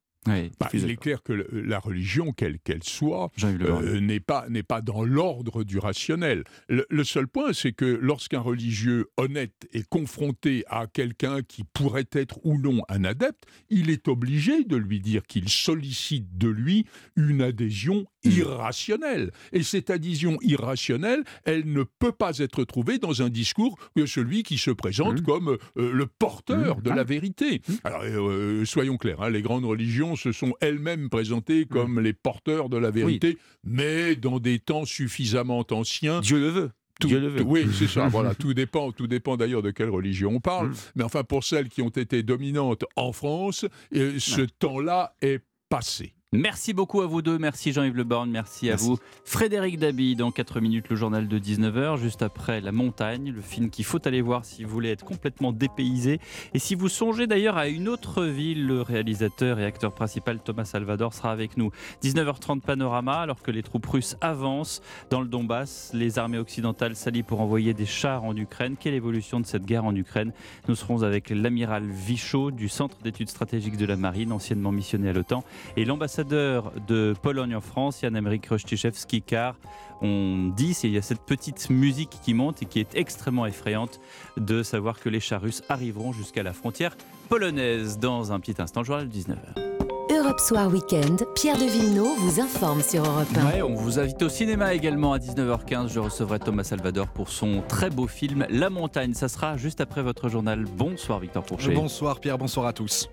Speaker 17: Bah, il est clair que la religion, quelle qu'elle soit, euh, n'est pas, pas dans l'ordre du rationnel. Le, seul point, c'est que lorsqu'un religieux honnête est confronté à quelqu'un qui pourrait être ou non un adepte, il est obligé de lui dire qu'il sollicite de lui une adhésion. Irrationnelle. Et cette adhésion irrationnelle, elle ne peut pas être trouvée dans un discours que celui qui se présente mm. comme euh, le porteur mm. de la vérité. Alors, euh, soyons clairs, hein, les grandes religions se sont elles-mêmes présentées mm. comme les porteurs de la vérité, mais dans des temps suffisamment anciens.
Speaker 18: Dieu le veut. Dieu le veut.
Speaker 17: Oui, c'est ça. voilà, tout dépend, tout dépend d'ailleurs de quelle religion on parle. Mais enfin, pour celles qui ont été dominantes en France, euh, ce temps-là est passé.
Speaker 3: Merci beaucoup à vous deux. Merci Jean-Yves Le Borgne. Merci, à vous. Frédéric Dabi, dans 4 minutes, le journal de 19h. Juste après La Montagne, le film qu'il faut aller voir si vous voulez être complètement dépaysé. Et si vous songez d'ailleurs à une autre ville, le réalisateur et acteur principal Thomas Salvador sera avec nous. 19h30 Panorama, alors que les troupes russes avancent dans le Donbass. Les armées occidentales s'allient pour envoyer des chars en Ukraine. Quelle évolution de cette guerre en Ukraine? Nous serons avec l'amiral Vichot du Centre d'études stratégiques de la Marine, anciennement missionné à l'OTAN, et l'ambassadeur l'ambassadeur de Pologne en France, Jan-Emerick Rostiszewski, car on dit, il y a cette petite musique qui monte et qui est extrêmement effrayante de savoir que les chars russes arriveront jusqu'à la frontière polonaise. Dans un petit instant, journal 19h.
Speaker 2: Europe Soir Weekend, Pierre de Villeneuve vous informe sur Europe
Speaker 3: 1. on vous invite au cinéma également à 19h15. Je recevrai Thomas Salvador pour son très beau film La Montagne. Ça sera juste après votre journal. Bonsoir Victor Pourchet.
Speaker 19: Bonsoir Pierre, bonsoir à tous.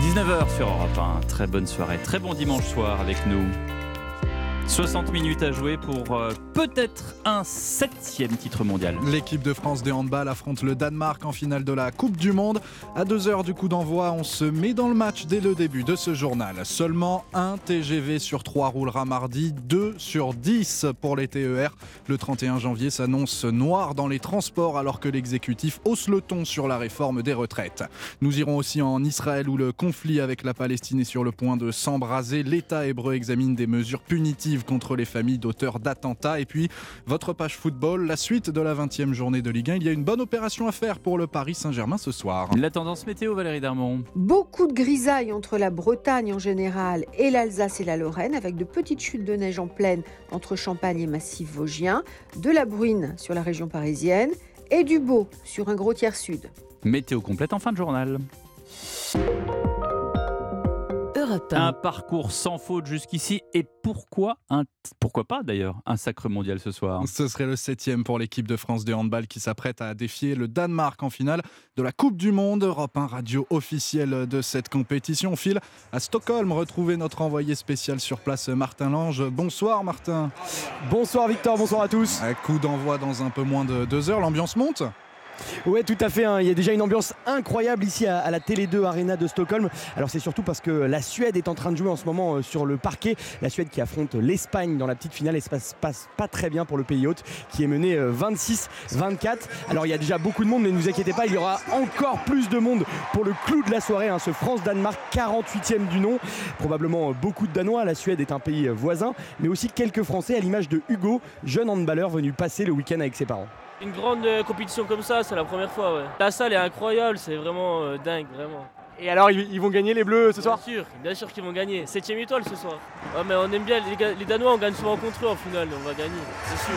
Speaker 3: 19h sur Europe 1. Très bonne soirée, très bon dimanche soir avec nous. 60 minutes à jouer pour euh, peut-être un septième titre mondial.
Speaker 19: L'équipe de France de handball affronte le Danemark en finale de la Coupe du Monde. À deux heures du coup d'envoi, on se met dans le match dès le début de ce journal. Seulement un TGV sur trois roulera mardi, 2 sur 10 pour les TER. Le 31 janvier s'annonce noir dans les transports alors que l'exécutif hausse le ton sur la réforme des retraites. Nous irons aussi en Israël où le conflit avec la Palestine est sur le point de s'embraser. L'État hébreu examine des mesures punitives contre les familles d'auteurs d'attentats. Et puis, votre page football, la suite de la 20e journée de Ligue 1. Il y a une bonne opération à faire pour le Paris Saint-Germain ce soir.
Speaker 3: La tendance météo, Valérie Darmon.
Speaker 4: Beaucoup de grisailles entre la Bretagne en général et l'Alsace et la Lorraine, avec de petites chutes de neige en pleine entre Champagne et Massif Vosgien, de la bruine sur la région parisienne et du beau sur un gros tiers sud.
Speaker 3: Météo complète en fin de journal.
Speaker 2: Europe 1.
Speaker 3: Un parcours sans faute jusqu'ici. Et pourquoi, un, pourquoi pas d'ailleurs, un sacre mondial ce soir?
Speaker 19: Ce serait le septième pour l'équipe de France de handball qui s'apprête à défier le Danemark en finale de la Coupe du Monde. Europe 1 radio officielle de cette compétition. file à Stockholm retrouver notre envoyé spécial sur place, Martin Lange. Bonsoir Martin.
Speaker 20: Bonsoir Victor, bonsoir à tous.
Speaker 19: Un coup d'envoi dans un peu moins de deux heures. L'ambiance monte
Speaker 20: Ouais, tout à fait. Hein. Il y a déjà une ambiance incroyable ici à, la Télé 2 Arena de Stockholm. Alors c'est surtout parce que la Suède est en train de jouer en ce moment euh, sur le parquet. La Suède qui affronte l'Espagne dans la petite finale et ça se passe pas très bien pour le pays hôte qui est mené 26-24. Euh, Alors il y a déjà beaucoup de monde, mais ne vous inquiétez pas, il y aura encore plus de monde pour le clou de la soirée. Hein. Ce France-Danemark 48e du nom. Probablement euh, beaucoup de Danois. La Suède est un pays voisin, mais aussi quelques Français à l'image de Hugo, jeune handballeur venu passer le week-end avec ses parents.
Speaker 21: Une grande euh, compétition comme ça, c'est la première fois. Ouais. La salle est incroyable, c'est vraiment euh, dingue, vraiment.
Speaker 20: Et alors, ils, vont gagner les Bleus ce soir
Speaker 21: Bien sûr, bien sûr qu'ils vont gagner. Septième étoile ce soir. mais on aime bien, les, les Danois, on gagne souvent contre eux en finale, on va gagner, c'est sûr.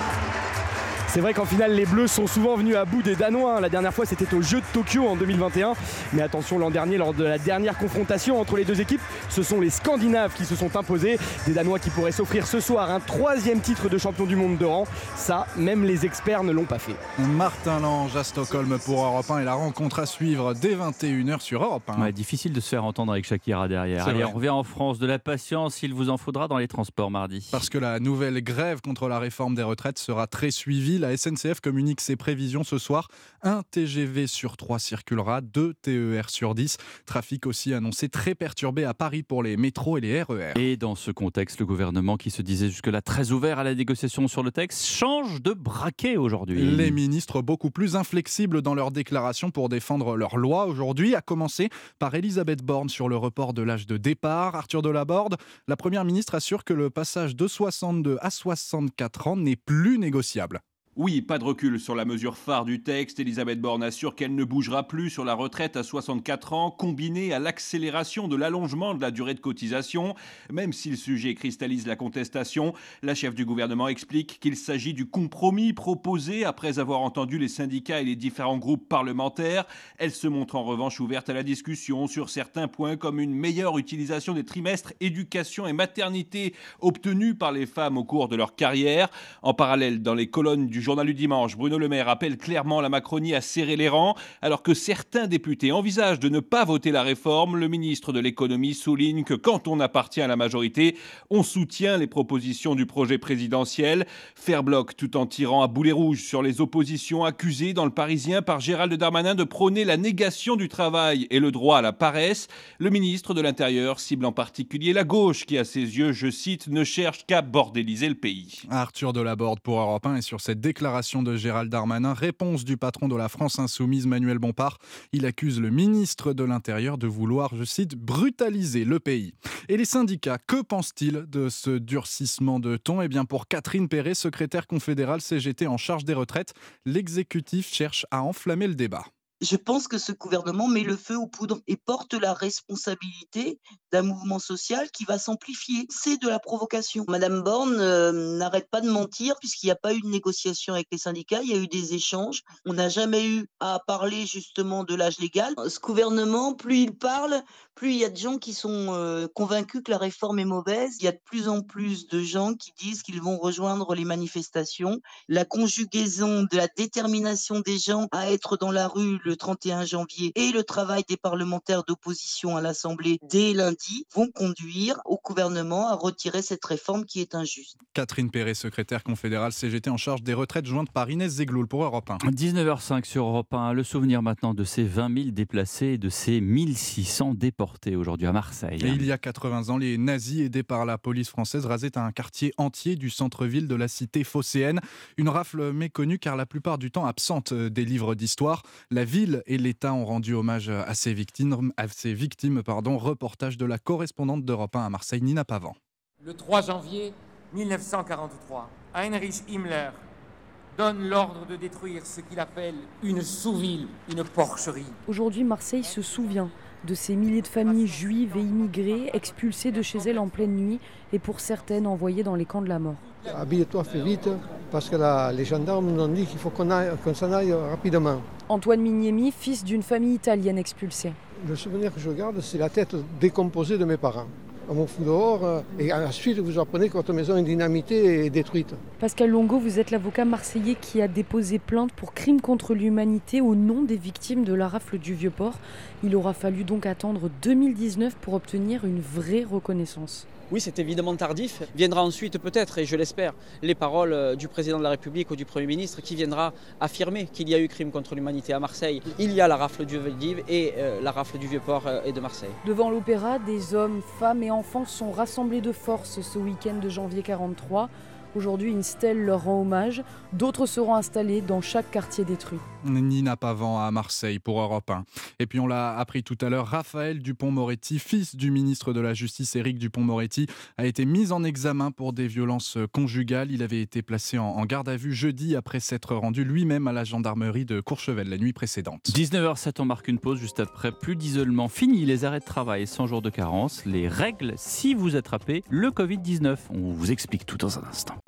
Speaker 20: C'est vrai qu'en finale, les Bleus sont souvent venus à bout des Danois. Hein. La dernière fois, c'était au Jeu de Tokyo en 2021. Mais attention, l'an dernier, lors de la dernière confrontation entre les deux équipes, ce sont les Scandinaves qui se sont imposés. Des Danois qui pourraient s'offrir ce soir un troisième titre de champion du monde de rang. Ça, même les experts ne l'ont pas fait.
Speaker 19: Martin Lange à Stockholm pour Europe 1 et la rencontre à suivre dès 21h sur Europe 1.
Speaker 3: Difficile de se faire entendre avec Shakira derrière. Allez, on revient en France. De la patience, il vous en faudra dans les transports mardi.
Speaker 19: Parce que la nouvelle grève contre la réforme des retraites sera très suivie. La SNCF communique ses prévisions ce soir. Un TGV sur 3 circulera, 2 TER sur 10. Trafic aussi annoncé très perturbé à Paris pour les métros et les RER.
Speaker 3: E et dans ce contexte, le gouvernement qui se disait jusque-là très ouvert à la négociation sur le texte change de braquet aujourd'hui.
Speaker 19: Les ministres beaucoup plus inflexibles dans leurs déclarations pour défendre leur loi aujourd'hui, à commencer par Elisabeth Borne sur le report de l'âge de départ. Arthur Delaborde, la première ministre assure que le passage de 62 à 64 ans n'est plus négociable.
Speaker 22: Oui, pas de recul sur la mesure phare du texte. Elisabeth Borne assure qu'elle ne bougera plus sur la retraite à 64 ans, combinée à l'accélération de l'allongement de la durée de cotisation. Même si le sujet cristallise la contestation, la chef du gouvernement explique qu'il s'agit du compromis proposé après avoir entendu les syndicats et les différents groupes parlementaires. Elle se montre en revanche ouverte à la discussion sur certains points comme une meilleure utilisation des trimestres éducation et maternité obtenus par les femmes au cours de leur carrière. En parallèle, dans les colonnes du journal du dimanche, Bruno Le Maire appelle clairement la Macronie à serrer les rangs. Alors que certains députés envisagent de ne pas voter la réforme, le ministre de l'économie souligne que quand on appartient à la majorité, on soutient les propositions du projet présidentiel. Faire bloc tout en tirant à boulet rouge sur les oppositions accusées dans le Parisien par Gérald Darmanin de prôner la négation du travail et le droit à la paresse. Le ministre de l'Intérieur cible en particulier la gauche qui, à ses yeux, je cite, ne cherche qu'à bordéliser le pays.
Speaker 19: Arthur Delaborde pour Europe 1 et sur cette déclaration de Gérald Darmanin, réponse du patron de la France insoumise Manuel Bompard. Il accuse le ministre de l'Intérieur de vouloir, je cite, brutaliser le pays. Et les syndicats, que pensent-ils de ce durcissement de ton? Eh bien pour Catherine Perret, secrétaire confédérale CGT en charge des retraites, l'exécutif cherche à enflammer le débat.
Speaker 23: Je pense que ce gouvernement met le feu aux poudres et porte la responsabilité d'un mouvement social qui va s'amplifier. C'est de la provocation. Madame Borne euh, n'arrête pas de mentir puisqu'il n'y a pas eu de négociation avec les syndicats, il y a eu des échanges. On n'a jamais eu à parler justement de l'âge légal. Ce gouvernement, plus il parle, plus il y a de gens qui sont euh, convaincus que la réforme est mauvaise. Il y a de plus en plus de gens qui disent qu'ils vont rejoindre les manifestations. La conjugaison de la détermination des gens à être dans la rue le 31 janvier et le travail des parlementaires d'opposition à l'Assemblée dès lundi vont conduire au gouvernement à retirer cette réforme qui est injuste.
Speaker 19: Catherine Perret, secrétaire confédérale CGT en charge des retraites, jointe par Inès Zegloul pour Europe 1.
Speaker 3: 19h05 sur Europe 1. Le souvenir maintenant de ces 20 000 déplacés et de ces 1600 déportés aujourd'hui à Marseille.
Speaker 19: Et il y a 80 ans, les nazis aidés par la police française rasaient un quartier entier du centre-ville de la cité phocéenne. Une rafle méconnue car la plupart du temps absente des livres d'histoire. La ville et l'État ont rendu hommage à ces victimes. À ces victimes pardon. Reportage de la correspondante d'Europe 1 à Marseille, Nina Pavant.
Speaker 24: Le 3 janvier 1943, Heinrich Himmler donne l'ordre de détruire ce qu'il appelle une sous-ville, une porcherie.
Speaker 25: Aujourd'hui, Marseille se souvient de ces milliers de familles juives et immigrées expulsées de chez elles en pleine nuit et pour certaines envoyées dans les camps de la mort.
Speaker 26: Habille-toi, fais vite, parce que les gendarmes nous ont dit qu'il faut qu'on s'en aille rapidement.
Speaker 25: Antoine Mignemi, fils d'une famille italienne expulsée.
Speaker 26: Le souvenir que je garde, c'est la tête décomposée de mes parents. Fout dehors, euh, et ensuite vous apprenez que votre maison est dynamitée et détruite.
Speaker 25: Pascal Longo, vous êtes l'avocat marseillais qui a déposé plainte pour crime contre l'humanité au nom des victimes de la rafle du Vieux-Port. Il aura fallu donc attendre 2019 pour obtenir une vraie reconnaissance.
Speaker 27: Oui, c'est évidemment tardif. Viendra ensuite peut-être, et je l'espère, les paroles euh, du président de la République ou du Premier ministre qui viendra affirmer qu'il y a eu crime contre l'humanité à Marseille. Il y a la rafle du Veldiv et euh, la rafle du Vieux-Port euh, et de Marseille.
Speaker 25: Devant l'opéra, des hommes, femmes et enfants sont rassemblés de force ce week-end de janvier 43. Aujourd'hui, une stèle leur rend hommage. D'autres seront installés dans chaque quartier détruit.
Speaker 19: Nina Pavant à Marseille pour Europe 1. Et puis on l'a appris tout à l'heure, Raphaël Dupont-Moretti, fils du ministre de la Justice Éric Dupont-Moretti, a été mis en examen pour des violences conjugales. Il avait été placé en garde à vue jeudi après s'être rendu lui-même à la gendarmerie de Courchevel la nuit précédente.
Speaker 3: 19h07, on marque une pause juste après. Plus d'isolement, fini les arrêts de travail, 100 jours de carence, les règles si vous attrapez le Covid-19. On vous explique tout dans un instant.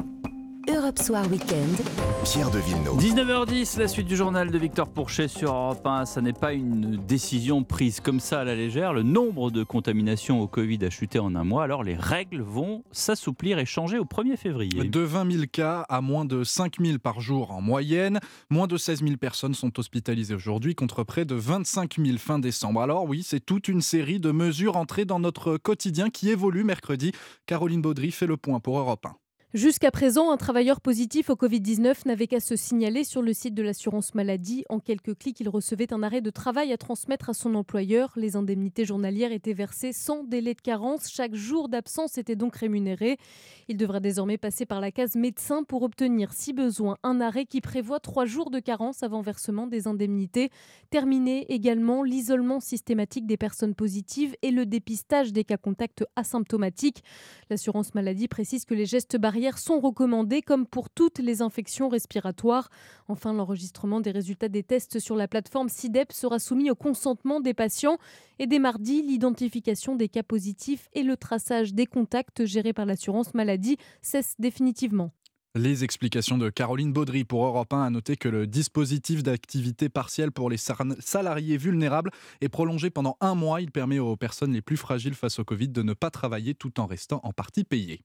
Speaker 2: Europe Soir Weekend.
Speaker 28: Pierre de Villeneuve.
Speaker 3: 19h10, la suite du journal de Victor Pourchet sur Europe 1. Ça n'est pas une décision prise comme ça à la légère. Le nombre de contaminations au Covid a chuté en un mois. Alors les règles vont s'assouplir et changer au 1er février.
Speaker 19: De 20 000 cas à moins de 5 000 par jour en moyenne. Moins de 16 000 personnes sont hospitalisées aujourd'hui contre près de 25 000 fin décembre. Alors oui, c'est toute une série de mesures entrées dans notre quotidien qui évolue mercredi. Caroline Baudry fait le point pour Europe 1.
Speaker 29: Jusqu'à présent, un travailleur positif au Covid-19 n'avait qu'à se signaler sur le site de l'assurance maladie. En quelques clics, il recevait un arrêt de travail à transmettre à son employeur. Les indemnités journalières étaient versées sans délai de carence. Chaque jour d'absence était donc rémunéré. Il devra désormais passer par la case médecin pour obtenir, si besoin, un arrêt qui prévoit trois jours de carence avant versement des indemnités. Terminer également l'isolement systématique des personnes positives et le dépistage des cas contacts asymptomatiques. L'assurance maladie précise que les gestes barrières sont recommandées comme pour toutes les infections respiratoires. Enfin, l'enregistrement des résultats des tests sur la plateforme SIDEP sera soumis au consentement des patients. Et dès mardi, l'identification des cas positifs et le traçage des contacts gérés par l'assurance maladie cessent définitivement.
Speaker 19: Les explications de Caroline Baudry pour Europe 1 a noté que le dispositif d'activité partielle pour les salariés vulnérables est prolongé pendant un mois. Il permet aux personnes les plus fragiles face au Covid de ne pas travailler tout en restant en partie payées.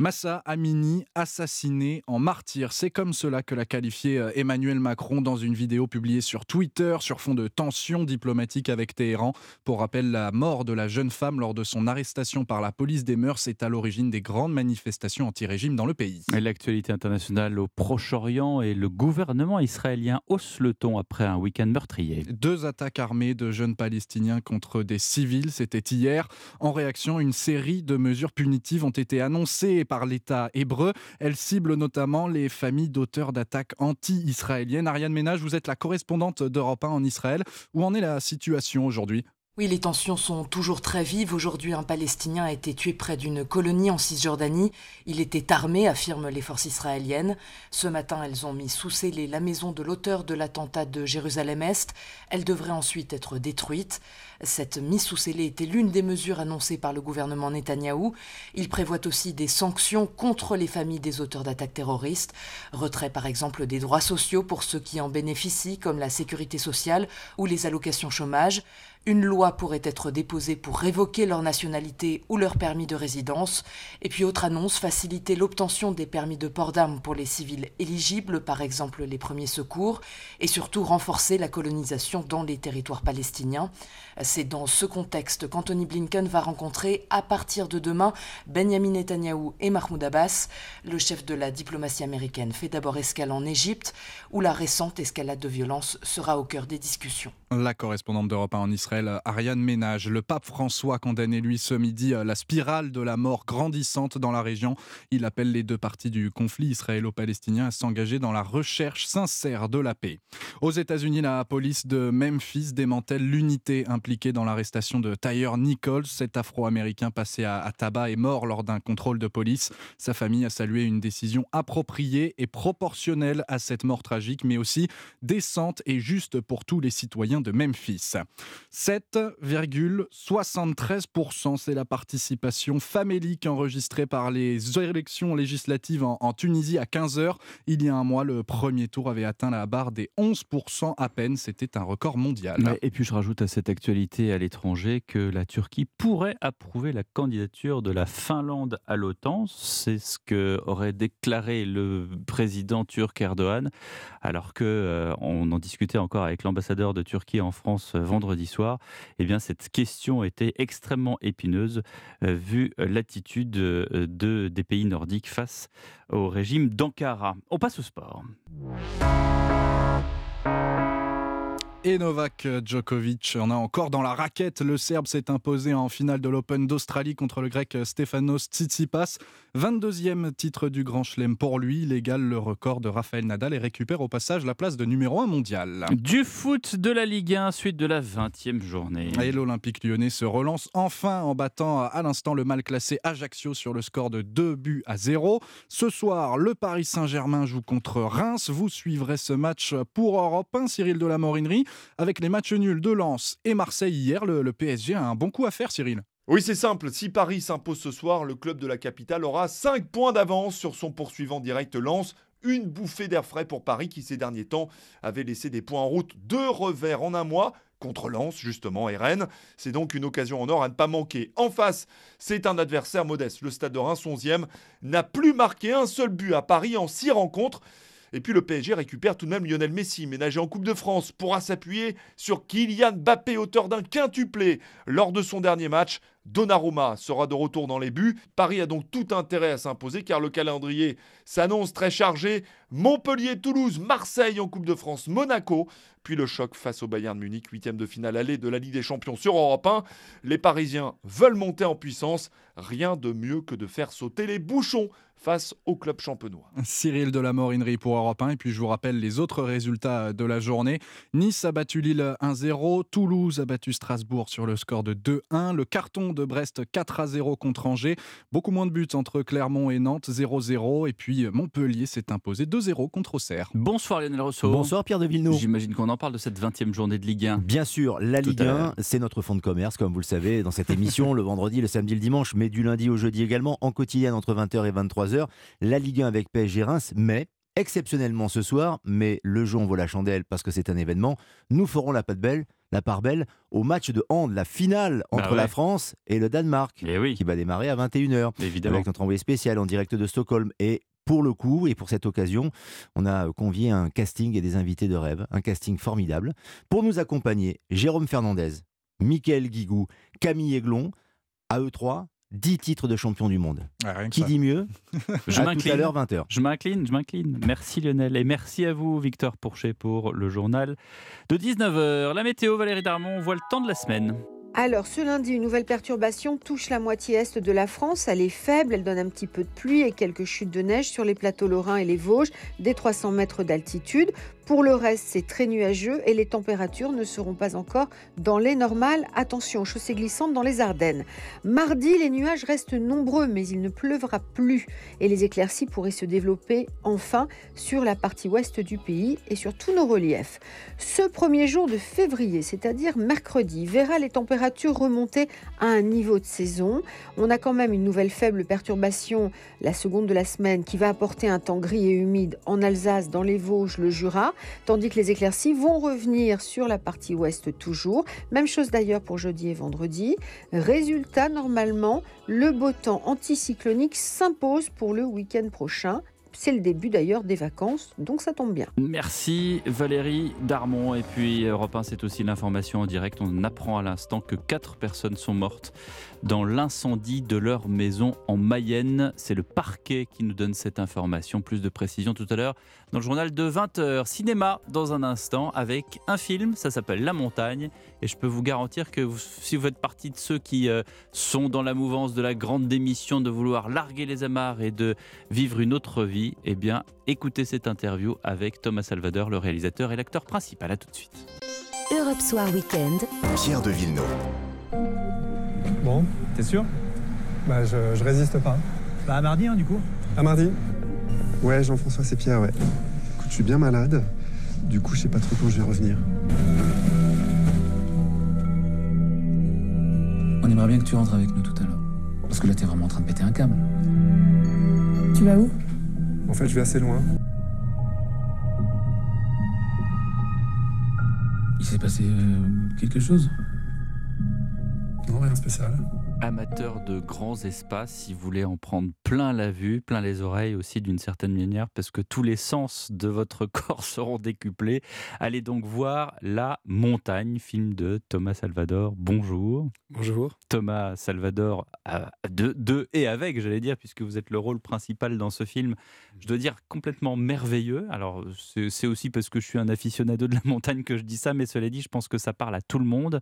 Speaker 19: Massa Amini, assassiné en martyr. C'est comme cela que l'a qualifié euh, Emmanuel Macron dans une vidéo publiée sur Twitter sur fond de tensions diplomatiques avec Téhéran. Pour rappel, la mort de la jeune femme lors de son arrestation par la police des mœurs est à l'origine des grandes manifestations anti-régime dans le pays.
Speaker 3: L'actualité internationale au Proche-Orient et le gouvernement israélien hausse le ton après un week-end meurtrier.
Speaker 19: Deux attaques armées de jeunes Palestiniens contre des civils, c'était hier. En réaction, une série de mesures punitives ont été annoncées par l'État hébreu. Elles ciblent notamment les familles d'auteurs d'attaques anti-israéliennes. Ariane Ménage, vous êtes la correspondante d'Europe 1 en Israël. Où en est la situation aujourd'hui?
Speaker 30: Oui, les tensions sont toujours très vives. Aujourd'hui, un Palestinien a été tué près d'une colonie en Cisjordanie. Il était armé, affirment les forces israéliennes. Ce matin, elles ont mis sous scellé la maison de l'auteur de l'attentat de Jérusalem-Est. Elle devrait ensuite être détruite. Cette mise sous scellé était l'une des mesures annoncées par le gouvernement Netanyahou. Il prévoit aussi des sanctions contre les familles des auteurs d'attaques terroristes. Retrait par exemple des droits sociaux pour ceux qui en bénéficient, comme la sécurité sociale ou les allocations chômage. Une loi pourrait être déposée pour révoquer leur nationalité ou leur permis de résidence. Et puis autre annonce, faciliter l'obtention des permis de port d'armes pour les civils éligibles, par exemple les premiers secours, et surtout renforcer la colonisation dans les territoires palestiniens. C'est dans ce contexte qu'Anthony Blinken va rencontrer à partir de demain Benjamin Netanyahou et Mahmoud Abbas. Le chef de la diplomatie américaine fait d'abord escale en Égypte, où la récente escalade de violence sera au cœur des discussions.
Speaker 19: La correspondante d'Europe 1 en Israël, Ariane Ménage. Le pape François condamné lui ce midi la spirale de la mort grandissante dans la région. Il appelle les deux parties du conflit israélo-palestinien à s'engager dans la recherche sincère de la paix. Aux États-Unis, la police de Memphis démantèle l'unité dans l'arrestation de Tyre Nichols, cet Afro-Américain passé à, tabac et mort lors d'un contrôle de police. Sa famille a salué une décision appropriée et proportionnelle à cette mort tragique, mais aussi décente et juste pour tous les citoyens de Memphis. 7,73%, c'est la participation famélique enregistrée par les élections législatives en, en Tunisie à 15h. Il y a un mois, le premier tour avait atteint la barre des 11% à peine. C'était un record mondial.
Speaker 3: Et puis je rajoute à cette actualité à l'étranger que la Turquie pourrait approuver la candidature de la Finlande à l'OTAN. C'est ce que aurait déclaré le président turc Erdogan, alors que euh, on en discutait encore avec l'ambassadeur de Turquie en France euh, vendredi soir. Eh bien, cette question était extrêmement épineuse euh, vu l'attitude de, des pays nordiques face au régime d'Ankara. On passe au sport.
Speaker 19: Et Novak Djokovic. On a encore dans la raquette. Le Serbe s'est imposé en finale de l'Open d'Australie contre le Grec Stefanos Tsitsipas. 22e titre du Grand Chelem pour lui. Il égale le record de Rafael Nadal et récupère au passage la place de numéro 1 mondial.
Speaker 3: Du foot de la Ligue 1, suite de la 20e journée.
Speaker 19: Et l'Olympique lyonnais se relance enfin en battant à l'instant le mal classé Ajaccio sur le score de 2 buts à 0. Ce soir, le Paris Saint-Germain joue contre Reims. Vous suivrez ce match pour Europe 1, Cyril de la Morinerie. Avec les matchs nuls de Lens et Marseille hier, le, PSG a un bon coup à faire, Cyril.
Speaker 28: Oui, c'est simple. Si Paris s'impose ce soir, le club de la capitale aura 5 points d'avance sur son poursuivant direct Lens. Une bouffée d'air frais pour Paris qui, ces derniers temps, avait laissé des points en route. Deux revers en un mois contre Lens, justement, et Rennes. C'est donc une occasion en or à ne pas manquer. En face, c'est un adversaire modeste. Le Stade de Reims, 11e, n'a plus marqué un seul but à Paris en 6 rencontres. Et puis le PSG récupère tout de même Lionel Messi, ménagé en Coupe de France, pourra s'appuyer sur Kylian Mbappé, auteur d'un quintuplé lors de son dernier match. Donnarumma sera de retour dans les buts. Paris a donc tout intérêt à s'imposer car le calendrier s'annonce très chargé. Montpellier, Toulouse, Marseille en Coupe de France, Monaco. Puis le choc face au Bayern de Munich, huitième de finale allée de la Ligue des Champions sur Europe 1. Les Parisiens veulent monter en puissance. Rien de mieux que de faire sauter les bouchons face au club champenois.
Speaker 19: Cyril de la Morinerie pour Europe 1. Et puis je vous rappelle les autres résultats de la journée. Nice a battu Lille 1-0. Toulouse a battu Strasbourg sur le score de 2-1. Le carton de Brest 4-0 contre Angers. Beaucoup moins de buts entre Clermont et Nantes 0-0. Et puis Montpellier s'est imposé 2-0 contre Auxerre.
Speaker 3: Bonsoir Lionel Rousseau.
Speaker 31: Bonsoir Pierre de Villeneuve.
Speaker 3: J'imagine qu'on en parle de cette 20e journée de Ligue 1.
Speaker 31: Bien sûr, la Ligue 1, c'est notre fonds de commerce, comme vous le savez, dans cette émission, le vendredi, le samedi, le dimanche, mais du lundi au jeudi également, en quotidienne entre 20h et 23h. La Ligue 1 avec PSG Reims, mais exceptionnellement ce soir, mais le jeu en vaut la chandelle parce que c'est un événement, nous ferons la, belle, la part belle au match de hand, la finale entre
Speaker 3: bah ouais.
Speaker 31: la France et le Danemark,
Speaker 3: Et oui.
Speaker 31: qui va démarrer à 21h,
Speaker 3: Évidemment.
Speaker 31: avec notre envoyé spécial en direct de Stockholm. Et pour le coup, et pour cette occasion, on a convié un casting et des invités de rêve, un casting formidable. Pour nous accompagner, Jérôme Fernandez, Mickaël Guigou, Camille Aiglon, à eux trois, 10 titres de champion du monde.
Speaker 19: Ah,
Speaker 31: Qui
Speaker 19: ça.
Speaker 31: dit mieux
Speaker 3: Je m'incline.
Speaker 31: à l'heure, 20h.
Speaker 3: Je m'incline, je m'incline. Merci Lionel et merci à vous Victor Pourchet pour le journal de 19h. La météo, Valérie Darmon, on voit le temps de la semaine.
Speaker 4: Alors, ce lundi, une nouvelle perturbation touche la moitié est de la France. Elle est faible, elle donne un petit peu de pluie et quelques chutes de neige sur les plateaux lorrains et les Vosges, des 300 mètres d'altitude. Pour le reste, c'est très nuageux et les températures ne seront pas encore dans les normales. Attention, chaussée glissante dans les Ardennes. Mardi, les nuages restent nombreux, mais il ne pleuvra plus et les éclaircies pourraient se développer enfin sur la partie ouest du pays et sur tous nos reliefs. Ce premier jour de février, c'est-à-dire mercredi, verra les températures remonter à un niveau de saison. On a quand même une nouvelle faible perturbation, la seconde de la semaine, qui va apporter un temps gris et humide en Alsace, dans les Vosges, le Jura, tandis que les éclaircies vont revenir sur la partie ouest toujours. Même chose d'ailleurs pour jeudi et vendredi. Résultat, normalement, le beau temps anticyclonique s'impose pour le week-end prochain. C'est le début d'ailleurs des vacances, donc ça tombe bien.
Speaker 3: Merci Valérie Darmon. Et puis Europe 1, c'est aussi l'information en direct. On apprend à l'instant que quatre personnes sont mortes dans l'incendie de leur maison en Mayenne. C'est le parquet qui nous donne cette information. Plus de précision tout à l'heure dans le journal de 20h. Cinéma dans un instant avec un film, ça s'appelle La Montagne. Et je peux vous garantir que vous- si vous faites partie de ceux qui euh, sont dans la mouvance de la grande démission, de vouloir larguer les amarres et de vivre une autre vie, eh bien écoutez cette interview avec Thomas Salvador, le réalisateur et l'acteur principal. À tout de suite.
Speaker 2: Europe Soir Weekend.
Speaker 32: Pierre de Villeneuve.
Speaker 33: Bon. T'es sûr? Bah, je, résiste pas. Bah, à mardi, hein, du coup. À mardi
Speaker 34: Ouais, Jean-François, c'est Pierre, ouais. Écoute, je suis bien malade. Du coup, je sais pas trop quand je vais revenir.
Speaker 32: On aimerait bien que tu rentres avec nous tout à l'heure. Parce que là, t'es vraiment en train de péter un câble.
Speaker 25: Tu vas où?
Speaker 34: En fait, je vais assez loin.
Speaker 32: Il s'est passé euh, quelque chose?
Speaker 34: Rien de spécial.
Speaker 3: Amateur de grands espaces, si vous voulez en prendre plein la vue, plein les oreilles aussi d'une certaine manière, parce que tous les sens de votre corps seront décuplés. Allez donc voir La Montagne, film de Thomas Salvador. Bonjour.
Speaker 34: Bonjour.
Speaker 3: Thomas Salvador, euh, de, de et avec, j'allais dire, puisque vous êtes le rôle principal dans ce film. Je dois dire complètement merveilleux. Alors, c'est c'est aussi parce que je suis un aficionado de la montagne que je dis ça, mais cela dit, je pense que ça parle à tout le monde.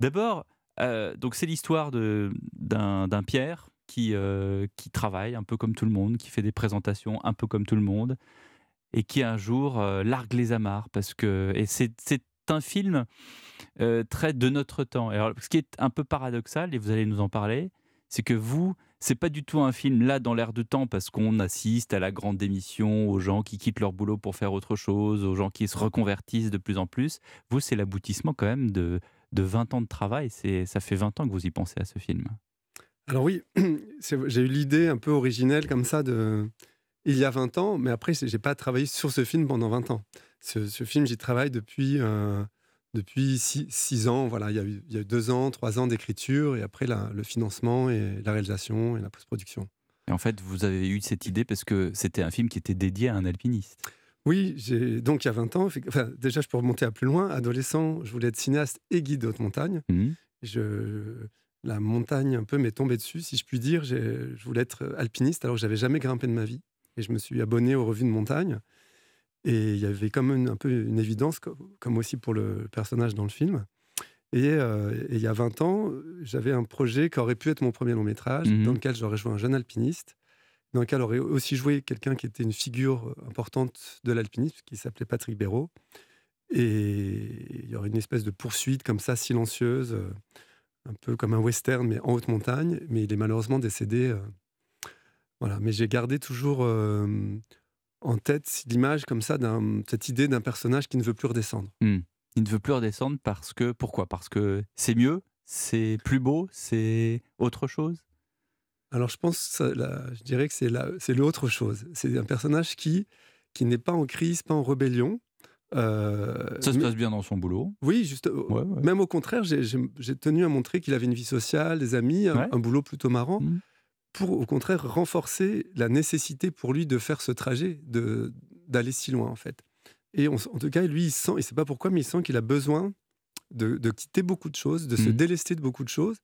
Speaker 3: D'abord, euh, donc c'est l'histoire d'un Pierre qui, euh, qui travaille un peu comme tout le monde, qui fait des présentations un peu comme tout le monde, et qui un jour euh, largue les amarres. Parce que, et c'est un film très de notre temps. Et ce qui est un peu paradoxal, et vous allez nous en parler, c'est que vous, c'est pas du tout un film là dans l'air de temps parce qu'on assiste à la grande démission, aux gens qui quittent leur boulot pour faire autre chose, aux gens qui se reconvertissent de plus en plus. Vous, c'est l'aboutissement quand même de, de 20 ans de travail. Ça fait 20 ans que vous y pensez à ce film.
Speaker 34: Alors oui, j'ai eu l'idée un peu originelle comme ça de il y a 20 ans, mais après, j'ai pas travaillé sur ce film pendant 20 ans. Ce, ce film, j'y travaille depuis, euh, depuis 6 ans. Voilà, il y, a eu, il y a eu deux ans, trois ans d'écriture, et après la- le financement et la réalisation et la post-production.
Speaker 3: Et en fait, vous avez eu cette idée parce que c'était un film qui était dédié à un alpiniste.
Speaker 34: Oui, j'ai donc il y a 20 ans, enfin, déjà je peux remonter à plus loin. Adolescent, je voulais être cinéaste et guide de haute montagne. Je, la montagne un peu m'est tombée dessus, si je puis dire. Je voulais être alpiniste alors que j'avais jamais grimpé de ma vie. Et je me suis abonné aux revues de montagne. Et il y avait comme une, un peu une évidence, co- comme aussi pour le personnage dans le film. Et, euh, et il y a 20 ans, j'avais un projet qui aurait pu être mon premier long métrage,
Speaker 3: Mhm.
Speaker 34: dans lequel j'aurais joué un jeune alpiniste, dans lequel aurait aussi joué quelqu'un qui était une figure importante de l'alpinisme, qui s'appelait Patrick Béraud. Et il y aurait une espèce de poursuite comme ça, silencieuse, euh, un peu comme un western, mais en haute montagne. Mais il est malheureusement décédé. euh, voilà. Mais j'ai gardé toujours euh, en tête l'image comme ça, cette idée d'un personnage qui ne veut plus redescendre.
Speaker 3: Hmm. Il ne veut plus redescendre parce que. Pourquoi? Parce que c'est mieux, c'est plus beau, c'est autre chose?
Speaker 34: Alors je pense, je dirais que c'est la- c'est l'autre chose. C'est un personnage qui, qui n'est pas en crise, pas en rébellion. euh,
Speaker 3: Ça se
Speaker 34: mais-
Speaker 3: passe bien dans son boulot.
Speaker 34: Oui, juste,
Speaker 3: Ouais, ouais.
Speaker 34: même au contraire, j'ai- tenu à montrer qu'il avait une vie sociale, des amis, un,
Speaker 3: Ouais. Mmh.
Speaker 34: un boulot plutôt marrant, pour au contraire renforcer la nécessité pour lui de faire ce trajet, de d'aller si loin en fait. Et on en tout cas, lui, il sent, et sait pas pourquoi, mais il sent qu'il a besoin de, de quitter beaucoup de choses, de se
Speaker 3: Mhm.
Speaker 34: délester de beaucoup de choses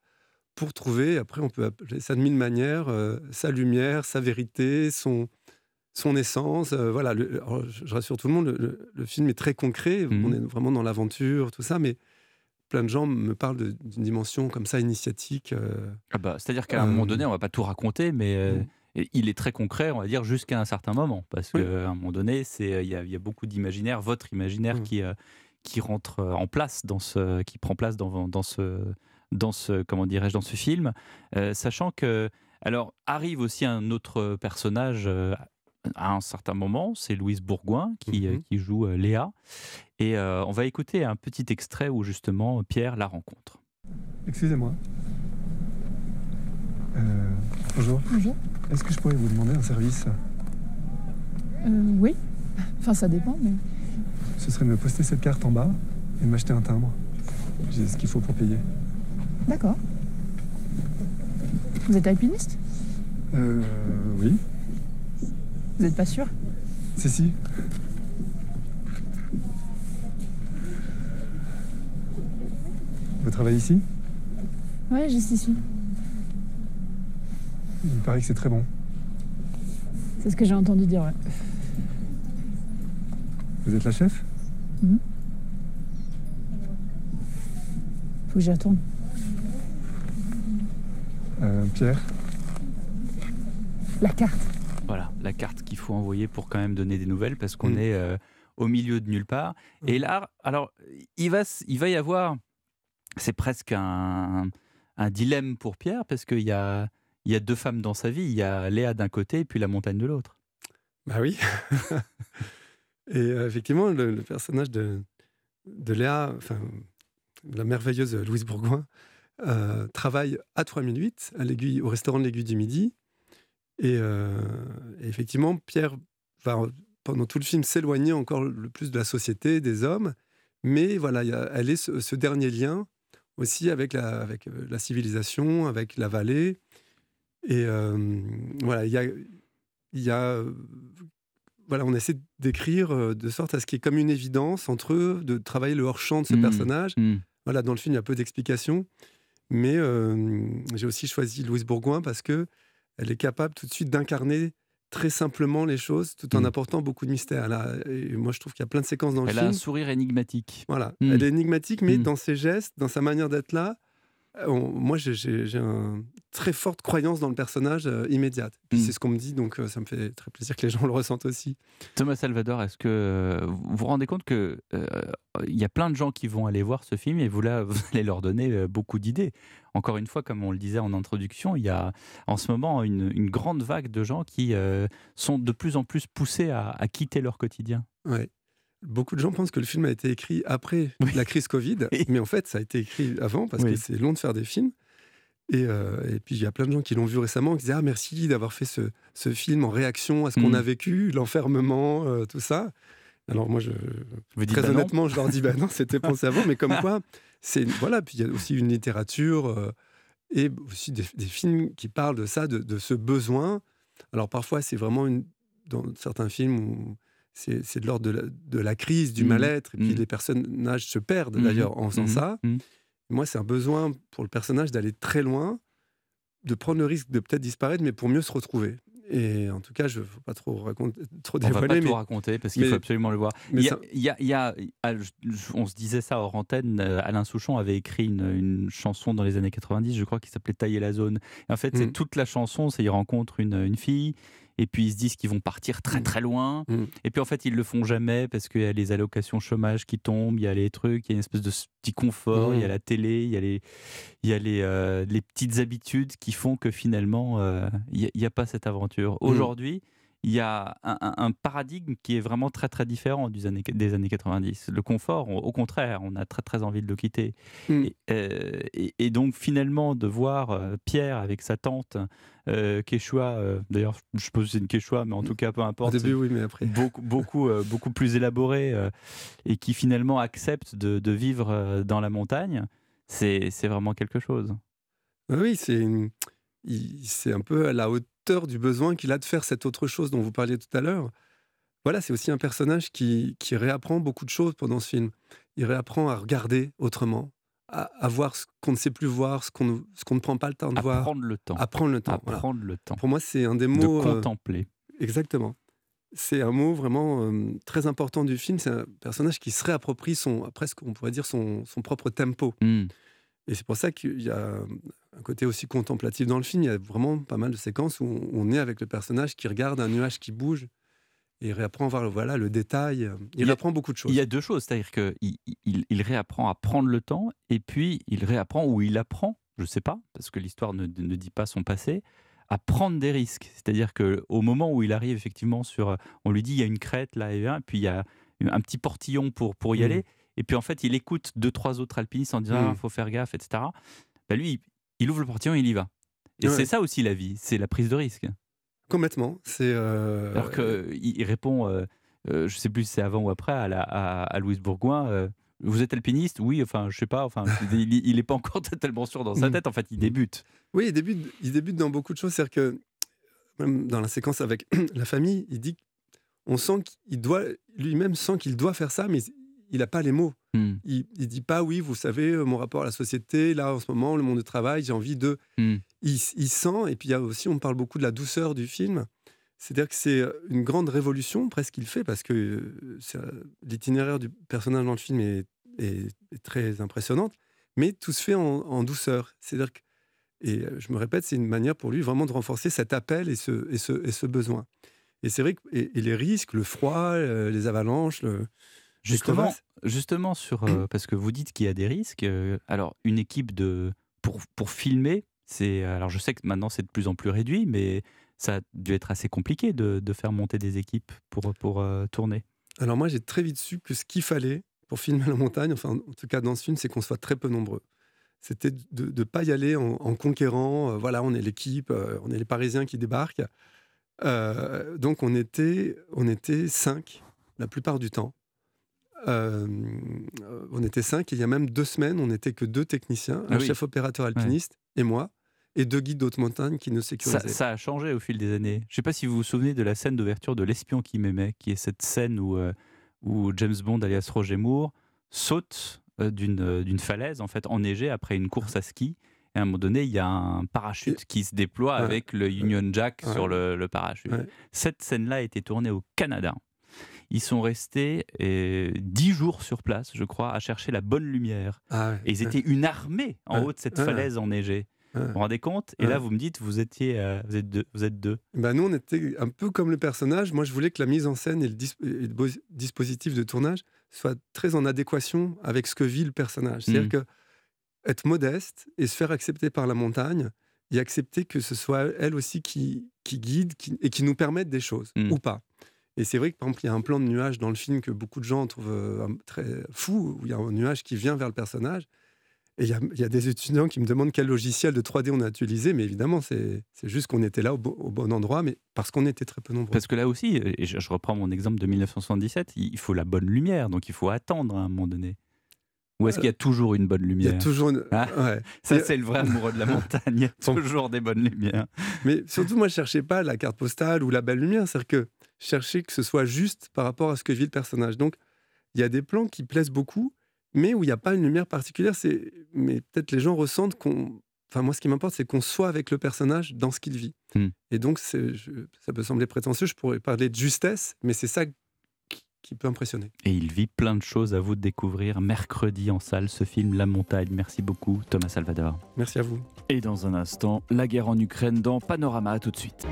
Speaker 34: pour trouver, après on peut appeler ça de mille manières, euh, sa lumière, sa vérité, son, son essence. euh, voilà, le- alors, je rassure tout le monde, le, film est très concret,
Speaker 3: Mhm.
Speaker 34: on est vraiment dans l'aventure, tout ça, mais plein de gens me parlent d'une dimension comme ça, initiatique. euh,
Speaker 3: Ah bah, C'est-à-dire qu'à un moment donné, on va pas tout raconter, mais et il est très concret, on va dire, jusqu'à un certain moment. Parce qu'à un moment donné, c'est- il y, a- il y a beaucoup d'imaginaire, votre imaginaire
Speaker 34: Mhm.
Speaker 3: qui, qui rentre en place, dans ce, qui prend place dans, dans ce, dans ce, comment dirais-je, dans ce film. Euh, sachant que, alors, arrive aussi un autre personnage euh, à un certain moment, c'est Louise Bourgoin qui, euh, qui joue euh, Léa. Et euh, on va écouter un petit extrait où justement Pierre la rencontre.
Speaker 34: Excusez-moi. Euh, bonjour.
Speaker 35: Bonjour.
Speaker 34: Est-ce que je pourrais vous demander un service?
Speaker 35: Euh, oui. Enfin, ça dépend, mais.
Speaker 34: Ce serait de me poster cette carte en bas et de m'acheter un timbre. J'ai ce qu'il faut pour payer.
Speaker 35: D'accord. Vous êtes alpiniste
Speaker 34: Euh, oui.
Speaker 35: Vous n'êtes pas sûr
Speaker 34: Si, si. Vous travaillez ici
Speaker 35: Ouais, juste ici.
Speaker 34: Il paraît que c'est très bon.
Speaker 35: C'est ce que j'ai entendu dire, ouais.
Speaker 34: Vous êtes la chef
Speaker 35: Mhm. Faut que j'y retourne.
Speaker 34: Euh, Pierre
Speaker 35: La carte.
Speaker 3: Voilà, la carte qu'il faut envoyer pour quand même donner des nouvelles parce qu'on
Speaker 34: Mm.
Speaker 3: est euh, au milieu de nulle part. Et là, alors, il va, il va y avoir, c'est presque un, un dilemme pour Pierre parce qu'il y a, il y a deux femmes dans sa vie. Il y a Léa d'un côté et puis la montagne de l'autre.
Speaker 34: Bah oui. et euh, effectivement, le, le personnage de, de Léa, enfin, la merveilleuse Louise Bourgoin, euh, travaille à 3008, à l'aiguille, au restaurant de l'aiguille du Midi. Et, euh, et effectivement, Pierre va, pendant tout le film, s'éloigner encore le plus de la société, des hommes. Mais voilà, il y a- elle est ce, ce dernier lien aussi avec la, avec euh, la civilisation, avec la vallée. Et euh, voilà, il y a, y a voilà, on essaie d'écrire de sorte à ce qu'il y ait comme une évidence entre eux, de travailler le hors-champ de ce
Speaker 3: Mm,
Speaker 34: personnage.
Speaker 3: mm.
Speaker 34: Voilà, dans le film, il y a peu d'explications. Mais euh, j'ai aussi choisi Louise Bourgoin parce que elle est capable tout de suite d'incarner très simplement les choses tout en
Speaker 3: Mm.
Speaker 34: apportant beaucoup de mystère. Et moi, je trouve qu'il y a plein de séquences dans le
Speaker 3: Elle a
Speaker 34: film.
Speaker 3: un sourire énigmatique.
Speaker 34: Voilà,
Speaker 3: Mm.
Speaker 34: elle est énigmatique, mais
Speaker 3: Mm.
Speaker 34: dans ses gestes, dans sa manière d'être là, on- moi j'ai- une très forte croyance dans le personnage euh, immédiate. Puis
Speaker 3: Mm.
Speaker 34: c'est ce qu'on me dit, donc euh, ça me fait très plaisir que les gens le ressentent aussi.
Speaker 3: Thomas Salvador, est-ce que euh, vous vous rendez compte que euh, il y a plein de gens qui vont aller voir ce film et vous là vous allez leur donner euh, beaucoup d'idées. Encore une fois, comme on le disait en introduction, il y a en ce moment une, une grande vague de gens qui euh, sont de plus en plus poussés à, à quitter leur quotidien.
Speaker 34: Ouais. Beaucoup de gens pensent que le film a été écrit après la crise Covid, mais en fait, ça a été écrit avant parce
Speaker 3: Oui.
Speaker 34: que c'est long de faire des films. Et, euh, et puis, il y a plein de gens qui l'ont vu récemment qui disaient Ah, merci d'avoir fait ce, ce film en réaction à ce qu'on
Speaker 3: Mm.
Speaker 34: a vécu, l'enfermement, euh, tout ça. Alors, moi, je,
Speaker 3: Vous
Speaker 34: très
Speaker 3: bah
Speaker 34: honnêtement, je leur dis Bah non, c'était pensé avant, mais comme quoi, c'est. Voilà, puis il y a aussi une littérature euh, et aussi des, des films qui parlent de ça, de, de ce besoin. Alors, parfois, c'est vraiment une, dans certains films où c'est de l'ordre de, la- de la crise, du
Speaker 3: Mhm.
Speaker 34: mal-être, et puis
Speaker 3: Mhm.
Speaker 34: les personnages se perdent
Speaker 3: Mhm.
Speaker 34: d'ailleurs en faisant ça. Moi, c'est un besoin pour le personnage d'aller très loin, de prendre le risque de peut-être disparaître, mais pour mieux se retrouver. Et en tout cas, je ne veux pas trop raconter, trop
Speaker 3: On va
Speaker 34: dévoiler.
Speaker 3: pas
Speaker 34: mais,
Speaker 3: tout raconter parce qu'il faut absolument le voir. Il y a,
Speaker 34: ça-
Speaker 3: il y a- il y a- je- je- on se disait ça hors antenne. euh, Alain Souchon avait écrit une, une chanson dans les années 90, je crois, qui s'appelait Tailler la zone. Et en fait, c'est toute la chanson, c'est ils rencontrent une, une fille. Et puis ils se disent qu'ils vont partir très très loin.
Speaker 34: Mm.
Speaker 3: Et puis en fait, ils le font jamais parce qu'il y a les allocations chômage qui tombent, il y a les trucs, il y a une espèce de petit confort, il y a
Speaker 34: Mm.
Speaker 3: la télé, il y a les, il y a les, euh, les petites habitudes qui font que finalement, euh, il n'y a, il y a pas cette aventure. Aujourd'hui, il y a un, paradigme qui est vraiment très très différent des années, des années 90. Le confort, on- au contraire, on a très très envie de le quitter.
Speaker 34: Mm.
Speaker 3: Et, euh, et- et donc finalement de voir euh, Pierre avec sa tante euh, Quechua, euh, d'ailleurs je suppose que c'est une Quechua, mais en tout cas peu importe.
Speaker 34: Au début, oui, mais après.
Speaker 3: Beaucoup, beaucoup, beaucoup plus élaboré et qui finalement accepte de, de vivre dans la montagne, c'est vraiment quelque chose.
Speaker 34: Oui, c'est une- il- c'est un peu à la du besoin qu'il a de faire cette autre chose dont vous parliez tout à l'heure. Voilà, c'est aussi un personnage qui, qui réapprend beaucoup de choses pendant ce film. Il réapprend à regarder autrement, à, à voir ce qu'on ne sait plus voir, ce qu'on qu'on ne prend pas le temps de
Speaker 3: À
Speaker 34: voir.
Speaker 3: prendre le temps.
Speaker 34: À prendre le temps.
Speaker 3: À
Speaker 34: voilà.
Speaker 3: prendre le temps.
Speaker 34: Pour moi, c'est un des
Speaker 3: De
Speaker 34: mots. euh,
Speaker 3: contempler.
Speaker 34: Exactement. C'est un mot vraiment euh, très important du film. C'est un personnage qui se réapproprie son, presque, on pourrait dire, son, son propre tempo.
Speaker 3: Mm.
Speaker 34: Et c'est pour ça qu'il y a un côté aussi contemplatif dans le film. Il y a vraiment pas mal de séquences où on, est avec le personnage qui regarde un nuage qui bouge et réapprend à voir voilà, le détail. Il, apprend beaucoup de choses.
Speaker 3: Il y a deux choses, c'est-à-dire qu'il il, il réapprend à prendre le temps, et puis il réapprend, ou il apprend, je ne sais pas, parce que l'histoire ne, ne dit pas son passé, à prendre des risques. C'est-à-dire qu'au moment où il arrive effectivement sur... On lui dit, il y a une crête là, et, un, puis il y a un petit portillon pour, pour y
Speaker 34: Mhm.
Speaker 3: aller, et puis en fait, il écoute deux, trois autres alpinistes en disant, il
Speaker 34: Mhm.
Speaker 3: faut faire gaffe, etc. Bah, lui, il, ouvre le portillon et il y va. Et
Speaker 34: Ouais.
Speaker 3: c'est ça aussi la vie, c'est la prise de risque.
Speaker 34: Complètement. C'est. euh,
Speaker 3: Alors qu'il il répond, euh, euh, je sais plus si c'est avant ou après, à, la, à, à Louise Bourgoin. euh, vous êtes alpiniste? Oui, enfin, je sais pas. Enfin, il n'est pas encore totalement sûr dans sa
Speaker 34: Mm.
Speaker 3: tête. En fait, il débute.
Speaker 34: Oui, il débute, il débute dans beaucoup de choses. C'est-à-dire que même dans la séquence avec la famille, il dit on sent qu'il doit lui-même sent qu'il doit faire ça, mais il n'a pas les mots.
Speaker 3: Mm.
Speaker 34: Il, il dit pas oui, vous savez, euh, mon rapport à la société, là en ce moment, le monde du travail, j'ai envie de.
Speaker 3: Mm.
Speaker 34: Il, il sent, et puis il y a aussi, on parle beaucoup de la douceur du film. C'est-à-dire que c'est une grande révolution, presque qu'il fait, parce que euh, euh, l'itinéraire du personnage dans le film est, est- est très impressionnante, mais tout se fait en, en douceur. C'est-à-dire que, et euh, je me répète, c'est une manière pour lui vraiment de renforcer cet appel et ce, et ce, et ce besoin. Et c'est vrai que et, et les risques, le froid, euh, les avalanches, le,
Speaker 3: Justement, justement sur, euh, parce que vous dites qu'il y a des risques. euh, alors, une équipe de pour, pour filmer, c'est alors je sais que maintenant c'est de plus en plus réduit, mais ça a dû être assez compliqué de, de faire monter des équipes pour pour euh, tourner.
Speaker 34: Alors moi, j'ai très vite su que ce qu'il fallait pour filmer la montagne, enfin en tout cas dans ce film, c'est qu'on soit très peu nombreux. c'était de ne pas y aller en, conquérant. euh, voilà, on est l'équipe, on est les Parisiens qui débarquent. Donc on était, on était cinq la plupart du temps. Euh, on était cinq et il y a même deux semaines, on n'était que deux techniciens,
Speaker 3: Ah
Speaker 34: un
Speaker 3: oui.
Speaker 34: chef opérateur alpiniste et moi, et deux guides d'autres montagnes qui nous
Speaker 3: Ça,
Speaker 34: sécurisaient.
Speaker 3: ça a changé au fil des années. Je ne sais pas si vous vous souvenez de la scène d'ouverture de L'espion qui m'aimait, qui est cette scène où, euh, où James Bond, alias Roger Moore, saute euh, d'une euh, d'une falaise en fait enneigée après une course à ski. Et à un moment donné, il y a un parachute qui se déploie
Speaker 34: Ouais.
Speaker 3: avec le Union Jack
Speaker 34: Ouais.
Speaker 3: sur le, le parachute.
Speaker 34: Ouais.
Speaker 3: Cette scène-là a été tournée au Canada. Ils sont restés euh, dix jours sur place, je crois, à chercher la bonne lumière.
Speaker 34: Ah ouais,
Speaker 3: Et ils étaient une armée en haut de cette falaise enneigée. Vous vous rendez compte? Et là, vous me dites, vous étiez, euh, vous êtes deux. Vous êtes deux.
Speaker 34: Ben nous, on était un peu comme le personnage. Moi, je voulais que la mise en scène et le, dis- et le bo- dispositif de tournage soient très en adéquation avec ce que vit le personnage. C'est-à-dire
Speaker 3: Mm.
Speaker 34: que être modeste et se faire accepter par la montagne et accepter que ce soit elle aussi qui, qui guide qui- et qui nous permette des choses,
Speaker 3: Mm.
Speaker 34: ou pas. Et c'est vrai que, par exemple, il y a un plan de nuage dans le film que beaucoup de gens trouvent euh, très fou, où il y a un nuage qui vient vers le personnage. Et il y a, des étudiants qui me demandent quel logiciel de 3D on a utilisé, mais évidemment, c'est juste qu'on était là au, bo- au bon endroit, mais parce qu'on était très peu nombreux.
Speaker 3: Parce que là aussi, et je, je reprends mon exemple de 1977, il il faut la bonne lumière, donc il faut attendre à un moment donné. Ou est-ce qu'il y a toujours une bonne
Speaker 34: Il y
Speaker 3: lumière
Speaker 34: a toujours une...
Speaker 3: Ah,
Speaker 34: ouais.
Speaker 3: Ça, c'est le vrai amoureux de la montagne. Il y a toujours des bonnes lumières.
Speaker 34: Mais surtout, moi, je cherchais pas la carte postale ou la belle lumière. C'est-à-dire que je cherchais que ce soit juste par rapport à ce que vit le personnage. Donc, il y a des plans qui plaisent beaucoup, mais où il n'y a pas une lumière particulière. C'est... Mais peut-être les gens ressentent qu'on. Enfin, moi, ce qui m'importe, c'est qu'on soit avec le personnage dans ce qu'il vit.
Speaker 3: Hmm.
Speaker 34: Et donc, c'est... je- ça peut sembler prétentieux, je pourrais parler de justesse, mais c'est ça qui- peut impressionner.
Speaker 3: Et il vit plein de choses à vous de découvrir mercredi en salle, ce film La Montagne. Merci beaucoup, Thomas Salvador.
Speaker 34: Merci à vous.
Speaker 3: Et dans un instant, la guerre en Ukraine dans Panorama. À tout de suite.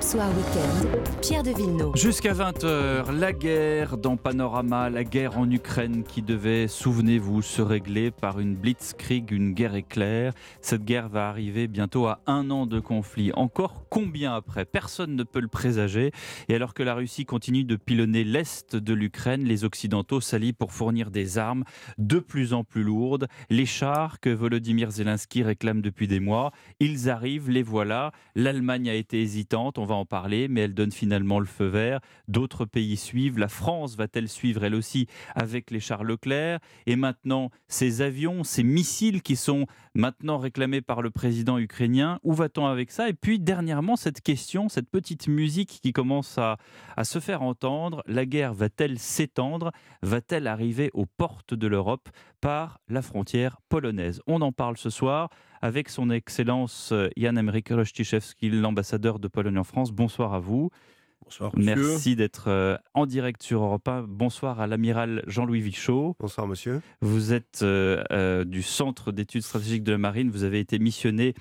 Speaker 2: Soir Weekend, Pierre de Villeneuve.
Speaker 3: Jusqu'à 20h, la guerre dans Panorama, la guerre en Ukraine qui devait, souvenez-vous, se régler par une blitzkrieg, une guerre éclair. Cette guerre va arriver bientôt à un an de conflit. Encore combien après? Personne ne peut le présager. Et alors que la Russie continue de pilonner l'est de l'Ukraine, les Occidentaux s'allient pour fournir des armes de plus en plus lourdes. Les chars que Volodymyr Zelensky réclame depuis des mois, ils arrivent, les voilà. L'Allemagne a été hésitante, on va en parler, mais elle donne finalement le feu vert. D'autres pays suivent. La France va-t-elle suivre elle aussi avec les chars Leclerc? Et maintenant, ces avions, ces missiles qui sont maintenant réclamés par le président ukrainien, où va-t-on avec ça? Et puis dernièrement, cette question, cette petite musique qui commence à, se faire entendre, la guerre va-t-elle s'étendre? Va-t-elle arriver aux portes de l'Europe par la frontière polonaise? On en parle ce soir avec son Excellence euh, Jan Emmerich Rostiszewski, l'ambassadeur de Pologne en France. Bonsoir à vous.
Speaker 36: Bonsoir, monsieur.
Speaker 3: Merci d'être euh, en direct sur Europe 1. Bonsoir à l'amiral Jean-Louis Vichot.
Speaker 36: Bonsoir, monsieur.
Speaker 3: Vous êtes euh, euh, du Centre d'études stratégiques de la marine. Vous avez été missionné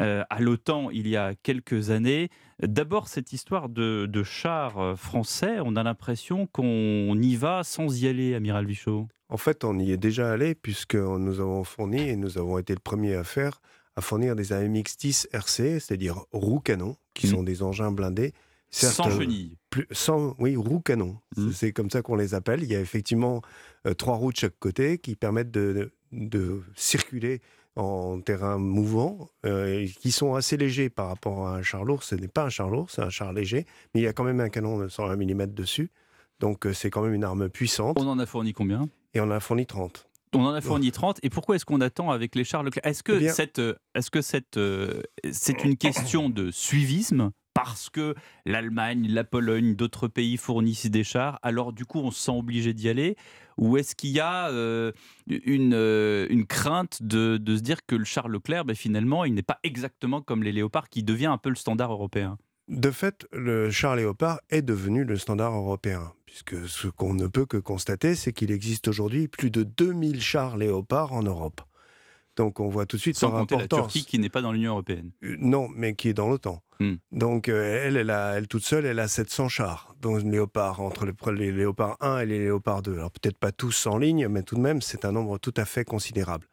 Speaker 3: euh, à l'OTAN il y a quelques années. D'abord, cette histoire de, de chars français, on a l'impression qu'on y va sans y aller, amiral Vichot.
Speaker 36: En fait, on y est déjà allé puisque nous avons fourni et nous avons été le premier à faire à fournir des AMX-10 RC, c'est-à-dire roues canons, qui sont des engins blindés. Certes,
Speaker 3: Sans chenilles.
Speaker 36: plus- sans, oui, roues canons. C'est- C'est comme ça qu'on les appelle. Il y a effectivement euh, trois roues de chaque côté qui permettent de, de circuler en terrain mouvant, euh, qui sont assez légers par rapport à un char lourd. Ce n'est pas un char lourd, c'est un char léger, mais il y a quand même un canon de 120 mm dessus. Donc euh, c'est quand même une arme puissante.
Speaker 3: On en a fourni combien?
Speaker 36: Et on en a fourni 30.
Speaker 3: On en a fourni 30. Et pourquoi est-ce qu'on attend avec les chars Leclerc Est-ce que
Speaker 36: Eh bien-
Speaker 3: cette, est-ce que cette, euh, c'est une question de suivisme? Parce que l'Allemagne, la Pologne, d'autres pays fournissent des chars, alors du coup on se sent obligé d'y aller? Ou est-ce qu'il y a euh, une, euh, une crainte de, se dire que le char Leclerc, ben, finalement, il n'est pas exactement comme les léopards qui devient un peu le standard européen?
Speaker 36: De fait, le char Léopard est devenu le standard européen, puisque ce qu'on ne peut que constater, c'est qu'il existe aujourd'hui plus de 2000 chars Léopard en Europe. Donc on voit tout de suite
Speaker 3: Sans
Speaker 36: son
Speaker 3: compter la. Turquie qui n'est pas dans l'Union européenne.
Speaker 36: Euh, Non, mais qui est dans l'OTAN.
Speaker 3: Hmm.
Speaker 36: Donc euh, elle, elle, a- elle toute seule, elle a 700 chars, dont une Léopard, entre les, les Léopard 1 et les Léopard 2. Alors peut-être pas tous en ligne, mais tout de même, c'est un nombre tout à fait considérable.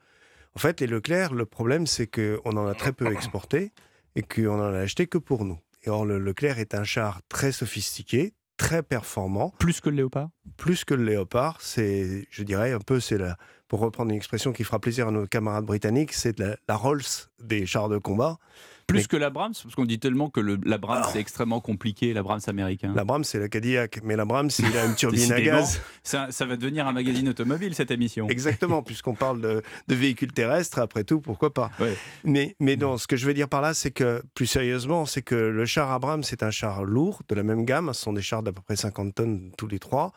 Speaker 36: En fait, les Leclerc, le problème, c'est qu'on en a très peu exporté et qu'on en a acheté que pour nous. Et or, le Leclerc est un char très sophistiqué, très performant.
Speaker 3: Plus que le Léopard?
Speaker 36: Plus que le léopard, c'est, je dirais, un peu, c'est la, pour reprendre une expression qui fera plaisir à nos camarades britanniques, c'est la, la Rolls des chars de combat.
Speaker 3: Plus que l'Abrams, parce qu'on dit tellement que l'Abrams c'est extrêmement compliqué, l'Abrams américain.
Speaker 36: L'Abrams c'est la Cadillac, mais l'Abrams il a une turbine à gaz.
Speaker 3: Ça, ça, va devenir un magazine automobile cette émission.
Speaker 36: Exactement, puisqu'on parle de, de, véhicules terrestres, après tout, pourquoi pas. Mais, mais non, ce que je veux dire par là, c'est que, plus sérieusement, c'est que le char Abrams c'est un char lourd, de la même gamme, ce sont des chars d'à peu près 50 tonnes tous les trois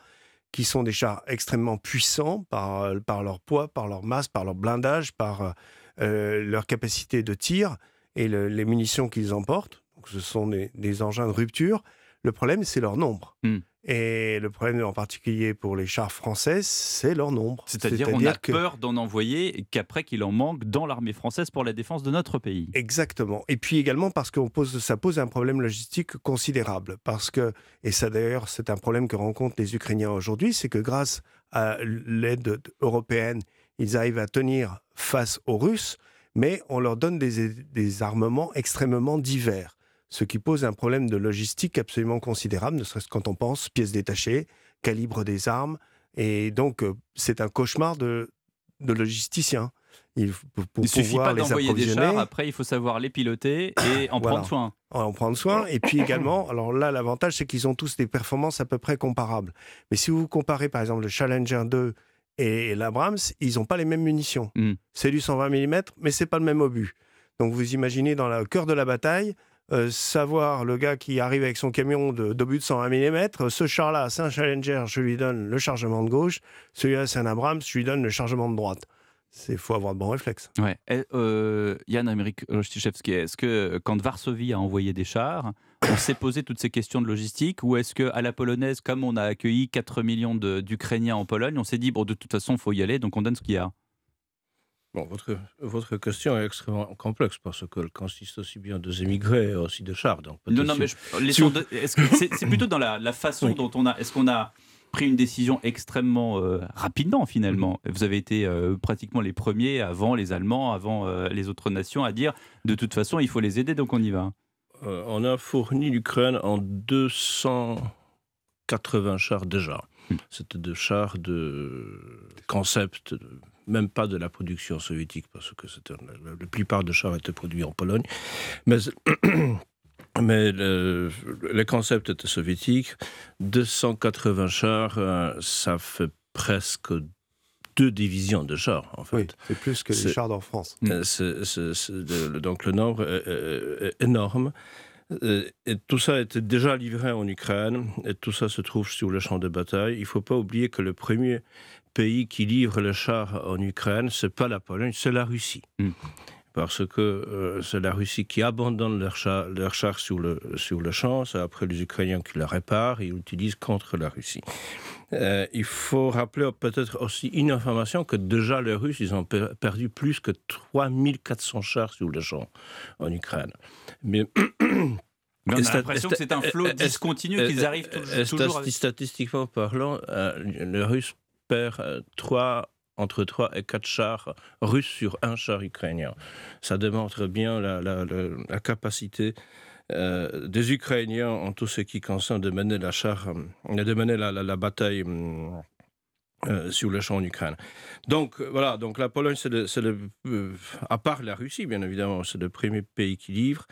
Speaker 36: qui sont des chars extrêmement puissants par, par leur poids, par leur masse, par leur blindage, par euh, leur capacité de tir et le, les munitions qu'ils emportent. Donc, ce sont des, engins de rupture. Le problème, c'est leur nombre.
Speaker 3: Mm.
Speaker 36: Et le problème en particulier pour les chars français, c'est leur nombre.
Speaker 3: C'est-à-dire qu'on a que... peur d'en envoyer qu'après qu'il en manque dans l'armée française pour la défense de notre pays.
Speaker 36: Exactement. Et puis également parce que pose, ça pose un problème logistique considérable. Parce que, et ça d'ailleurs c'est un problème que rencontrent les Ukrainiens aujourd'hui, c'est que grâce à l'aide européenne, ils arrivent à tenir face aux Russes, mais on leur donne des, des armements extrêmement divers ce qui pose un problème de logistique absolument considérable, ne serait-ce quand on pense pièces détachées, calibre des armes. Et donc, euh, c'est un cauchemar de, de logisticien.
Speaker 3: Il, pour, suffit pas d'envoyer des chars, après il faut savoir les piloter et en voilà. prendre soin.
Speaker 36: En prendre soin. Et puis également, alors là, l'avantage, c'est qu'ils ont tous des performances à peu près comparables. Mais si vous comparez par exemple le Challenger 2 et l'Abrams, ils n'ont pas les mêmes munitions.
Speaker 3: Mm.
Speaker 36: C'est du 120 mm, mais c'est pas le même obus. Donc vous imaginez dans le cœur de la bataille, euh, savoir le gars qui arrive avec son camion de, de 120 mm, ce char-là, c'est un Challenger, je lui donne le chargement de gauche, celui-là, c'est un Abrams, je lui donne le chargement de droite. Il faut avoir de bons réflexes.
Speaker 3: Ouais. Euh, Yann Amérique Rostichevski, est-ce que quand Varsovie a envoyé des chars, on s'est posé toutes ces questions de logistique ou est-ce qu'à la polonaise, comme on a accueilli 4 millions d'Ukrainiens en Pologne, on s'est dit, bon, de toute façon, il faut y aller, donc on donne ce qu'il y a?
Speaker 37: Bon, votre, votre question est extrêmement complexe parce qu'elle consiste aussi bien des émigrés et aussi de chars. Donc
Speaker 3: non, non, mais c'est plutôt dans la, la façon oui. dont on a. Est-ce qu'on a pris une décision extrêmement euh, rapidement finalement? Mmh. Vous avez été euh, pratiquement les premiers avant les Allemands, avant euh, les autres nations à dire de toute façon il faut les aider donc on y va.
Speaker 37: Euh, on a fourni l'Ukraine en 280 chars déjà. Mmh. C'était des chars de concept même pas de la production soviétique, parce que la, plupart des chars étaient produits en Pologne. Mais, mais le, les concepts étaient soviétiques. 280 chars, euh, ça fait presque deux divisions de chars, en fait.
Speaker 36: Oui, c'est plus que les chars en France.
Speaker 37: Est, donc le nombre est, est, est énorme. Et tout ça était déjà livré en Ukraine, et tout ça se trouve sur le champ de bataille. Il ne faut pas oublier que le premier pays qui livre le char en Ukraine, ce n'est pas la Pologne, c'est la Russie.
Speaker 3: Mm.
Speaker 37: Parce que euh, c'est la Russie qui abandonne leur char, leur char sur, le, sur le champ, c'est après les Ukrainiens qui le réparent et l'utilisent contre la Russie. Euh, il faut rappeler peut-être aussi une information que déjà les Russes, ils ont per perdu plus que 3400 chars sur le champ en Ukraine. Mais
Speaker 3: Mais on a l'impression que c'est un flot discontinu qu'ils arrivent toujours...
Speaker 37: Statistiquement parlant, euh, les Russes perd 3 entre 3 et 4 chars russes sur un char ukrainien. Ça démontre bien la, capacité euh, des Ukrainiens en tout ce qui concerne de mener la, char, de mener la, bataille euh, sur le champ en Ukraine. Donc euh, voilà, donc la Pologne, c'est euh, à part la Russie, bien évidemment, c'est le premier pays qui livre.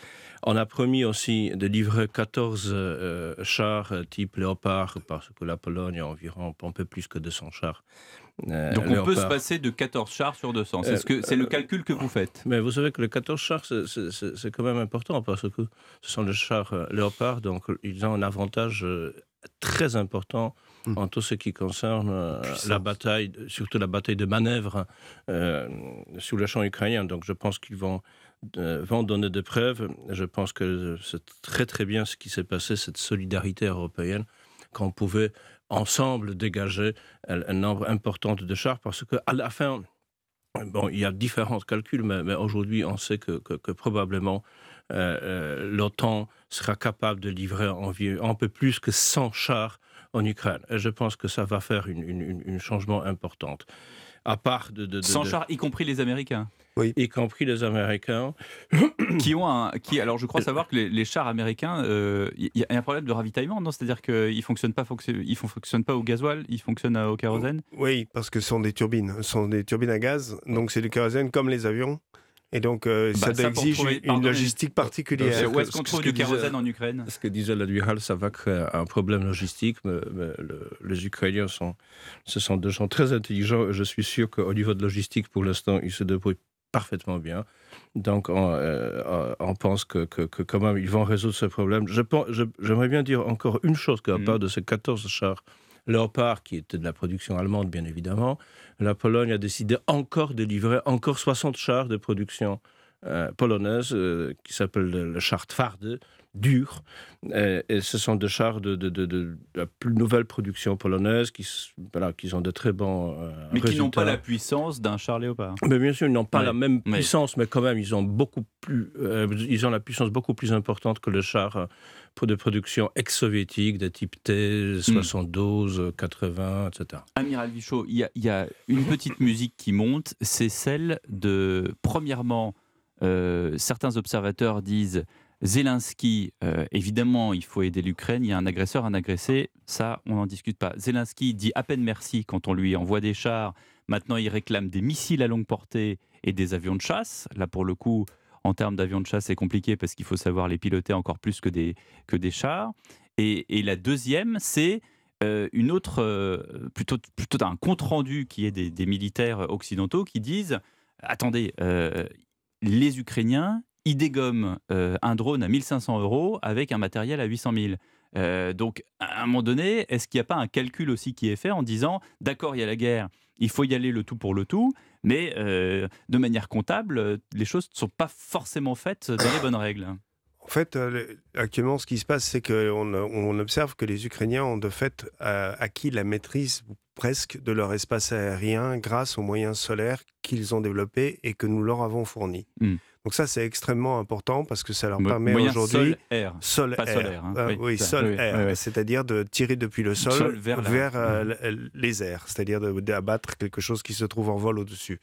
Speaker 37: On a promis aussi de livrer 14 euh, chars type Léopard, parce que la Pologne a environ un peu plus que 200 chars.
Speaker 3: Donc on peut se passer de 14 chars sur 200. C'est ce le calcul que vous faites.
Speaker 37: Mais vous savez que les 14 chars, c'est quand même important parce que ce sont les chars Léopard, donc ils ont un avantage très important mmh. en tout ce qui concerne euh, la bataille, surtout la bataille de manœuvre euh, sur le champ ukrainien. Donc je pense qu'ils vont, euh, vont donner des preuves. Je pense que c'est très très bien ce qui s'est passé, cette solidarité européenne, qu'on pouvait ensemble dégager un, nombre important de chars, parce qu'à la fin, Bon, il y a différents calculs, mais, mais aujourd'hui, on sait que, que, que probablement euh, euh, l'OTAN sera capable de livrer un peu plus que 100 chars en Ukraine. Et je pense que ça va faire un changement important. à part de... de, de
Speaker 3: Sans
Speaker 37: de-
Speaker 3: char, y compris les Américains.
Speaker 37: Y compris les Américains.
Speaker 3: qui ont un. Qui, alors, je crois savoir que les, les chars américains, euh, il y, a un problème de ravitaillement, non? C'est-à-dire qu'ils ne fonctionnent, pas ils fonctionnent pas au gasoil, ils fonctionnent euh, au kérosène?
Speaker 36: Oui, parce que ce sont des turbines. Ce sont des turbines à gaz, donc c'est du kérosène comme les avions. Et donc, euh,
Speaker 3: Bah,
Speaker 36: ça,
Speaker 3: ça, pour
Speaker 36: exige
Speaker 3: trouver-
Speaker 36: une logistique particulière.
Speaker 3: Donc, Où est-ce qu'on trouve du
Speaker 37: disait-
Speaker 3: kérosène en Ukraine
Speaker 37: Ce que disait la Duhal, ça va créer un problème logistique, mais, mais le- les Ukrainiens sont, ce sont des gens très intelligents. et Je suis sûr qu'au niveau de logistique, pour l'instant, ils se débrouillent parfaitement bien. Donc, on, euh, on pense que, que, que quand même, ils vont résoudre ce problème. Je pense- je- J'aimerais bien dire encore une chose, qu'à part de ces 14 chars Léopard, qui étaient de la production allemande, bien évidemment, la Pologne a décidé encore de livrer encore 60 chars de production euh, polonaise, euh, qui s'appelle le, le char Twarde, dur. Euh, et ce sont des chars de, de, de- de la plus nouvelle production polonaise, qui, voilà, qui ont de très bons euh,
Speaker 3: Mais qui n'ont pas la puissance d'un char léopard.
Speaker 37: Mais bien sûr, ils n'ont pas
Speaker 3: Ouais.
Speaker 37: la même
Speaker 3: Ouais.
Speaker 37: puissance, mais quand même, ils ont beaucoup plus, euh, ils ont la puissance beaucoup plus importante que le char de production ex-soviétique de type T, 72, 80, etc.
Speaker 3: Amiral Vichot, il y, y a une petite musique qui monte, c'est celle de, premièrement, euh, certains observateurs disent Zelensky, euh, évidemment, il faut aider l'Ukraine, il y a un agresseur, un agressé, ça, on n'en discute pas. Zelensky dit à peine merci quand on lui envoie des chars, maintenant il réclame des missiles à longue portée et des avions de chasse. Là, pour le coup, en termes d'avions de chasse, c'est compliqué parce qu'il faut savoir les piloter encore plus que des, que des chars. Et, la deuxième, c'est euh, une autre, euh, plutôt, plutôt un compte-rendu qui est des, militaires occidentaux qui disent attendez, euh, les Ukrainiens, ils dégomment un drone à 1500 euros avec un matériel à 800 000. Euh, donc, à un moment donné, est-ce qu'il n'y a pas un calcul aussi qui est fait en disant d'accord, il y a la guerre, il faut y aller le tout pour le tout, mais euh, de manière comptable, euh, les choses ne sont pas forcément faites dans les bonnes règles
Speaker 36: En fait, euh, le- actuellement, ce qui se passe, c'est qu'on on observe que les Ukrainiens ont de fait acquis la maîtrise presque de leur espace aérien grâce aux moyens solaires qu'ils ont développés et que nous leur avons fournis.
Speaker 3: Hmm.
Speaker 36: Donc ça, c'est extrêmement important parce que ça leur permet aujourd'hui...
Speaker 3: sol-air,
Speaker 36: Sol,
Speaker 3: solaire, hein.
Speaker 36: Euh,
Speaker 3: Oui,
Speaker 36: oui,
Speaker 3: ça,
Speaker 36: sol,
Speaker 3: oui, oui,
Speaker 36: air.
Speaker 3: oui, oui.
Speaker 36: C'est-à-dire de tirer depuis le sol,
Speaker 3: Sol vers
Speaker 36: euh, l- les airs, c'est-à-dire d'abattre quelque chose qui se trouve en vol au-dessus.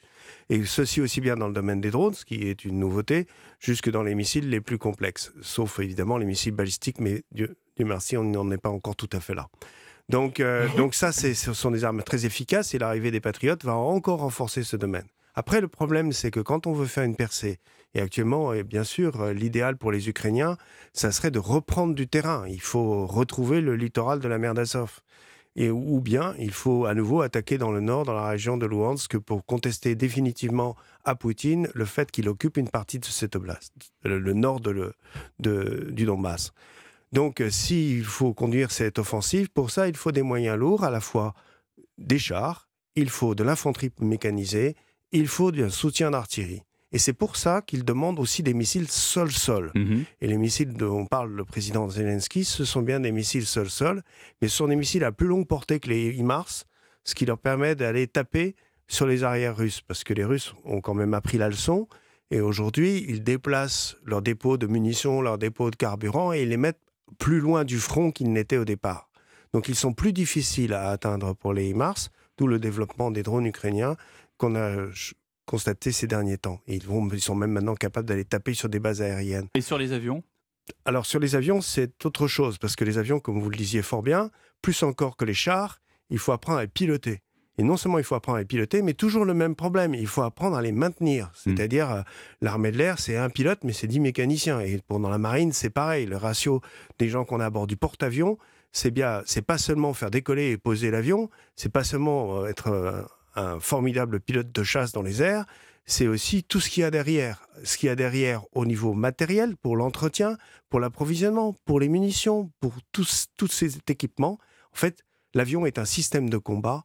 Speaker 36: Et ceci aussi bien dans le domaine des drones, ce qui est une nouveauté, jusque dans les missiles les plus complexes, sauf évidemment les missiles balistiques, mais Dieu, Dieu merci, on n'en est pas encore tout à fait là. Donc, euh, donc ça, ce sont des armes très efficaces et l'arrivée des patriotes va encore renforcer ce domaine. Après, le problème, c'est que quand on veut faire une percée, et actuellement, et bien sûr, euh, l'idéal pour les Ukrainiens, ça serait de reprendre du terrain. Il faut retrouver le littoral de la mer d'Azov. Et, ou bien, il faut à nouveau attaquer dans le nord, dans la région de Luhansk, pour contester définitivement à Poutine le fait qu'il occupe une partie de cette oblast, le, nord du Donbass. Donc, euh, s'il faut conduire cette offensive, pour ça, il faut des moyens lourds, à la fois des chars, il faut de l'infanterie mécanisée, il faut un soutien d'artillerie. Et c'est pour ça qu'il demande aussi des missiles sol-sol. Et les missiles dont parle le président Zelensky, ce sont bien des missiles sol-sol, mais ce sont des missiles à plus longue portée que les HIMARS, ce qui leur permet d'aller taper sur les arrières russes, parce que les Russes ont quand même appris la leçon, et aujourd'hui, ils déplacent leurs dépôts de munitions, leurs dépôts de carburant, et ils les mettent plus loin du front qu'ils n'étaient au départ. Donc ils sont plus difficiles à atteindre pour les HIMARS, d'où le développement des drones ukrainiens qu'on a ch- constaté ces derniers temps. Et ils, vont, ils sont même maintenant capables d'aller taper sur des bases aériennes.
Speaker 3: Et sur les avions?
Speaker 36: Alors sur les avions, c'est autre chose, parce que les avions, comme vous le disiez fort bien, plus encore que les chars, il faut apprendre à les piloter. Et non seulement il faut apprendre à les piloter, mais toujours le même problème, il faut apprendre à les maintenir. C'est-à-dire, euh, l'armée de l'air, c'est un pilote, mais c'est 10 mécaniciens. Et pour dans la marine, c'est pareil. Le ratio des gens qu'on a à bord du porte-avions, c'est bien, c'est pas seulement faire décoller et poser l'avion, c'est pas seulement euh, être euh, un formidable pilote de chasse dans les airs, c'est aussi tout ce qu'il y a derrière. Ce qu'il y a derrière au niveau matériel, pour l'entretien, pour l'approvisionnement, pour les munitions, pour tous, tous ces équipements. En fait, l'avion est un système de combat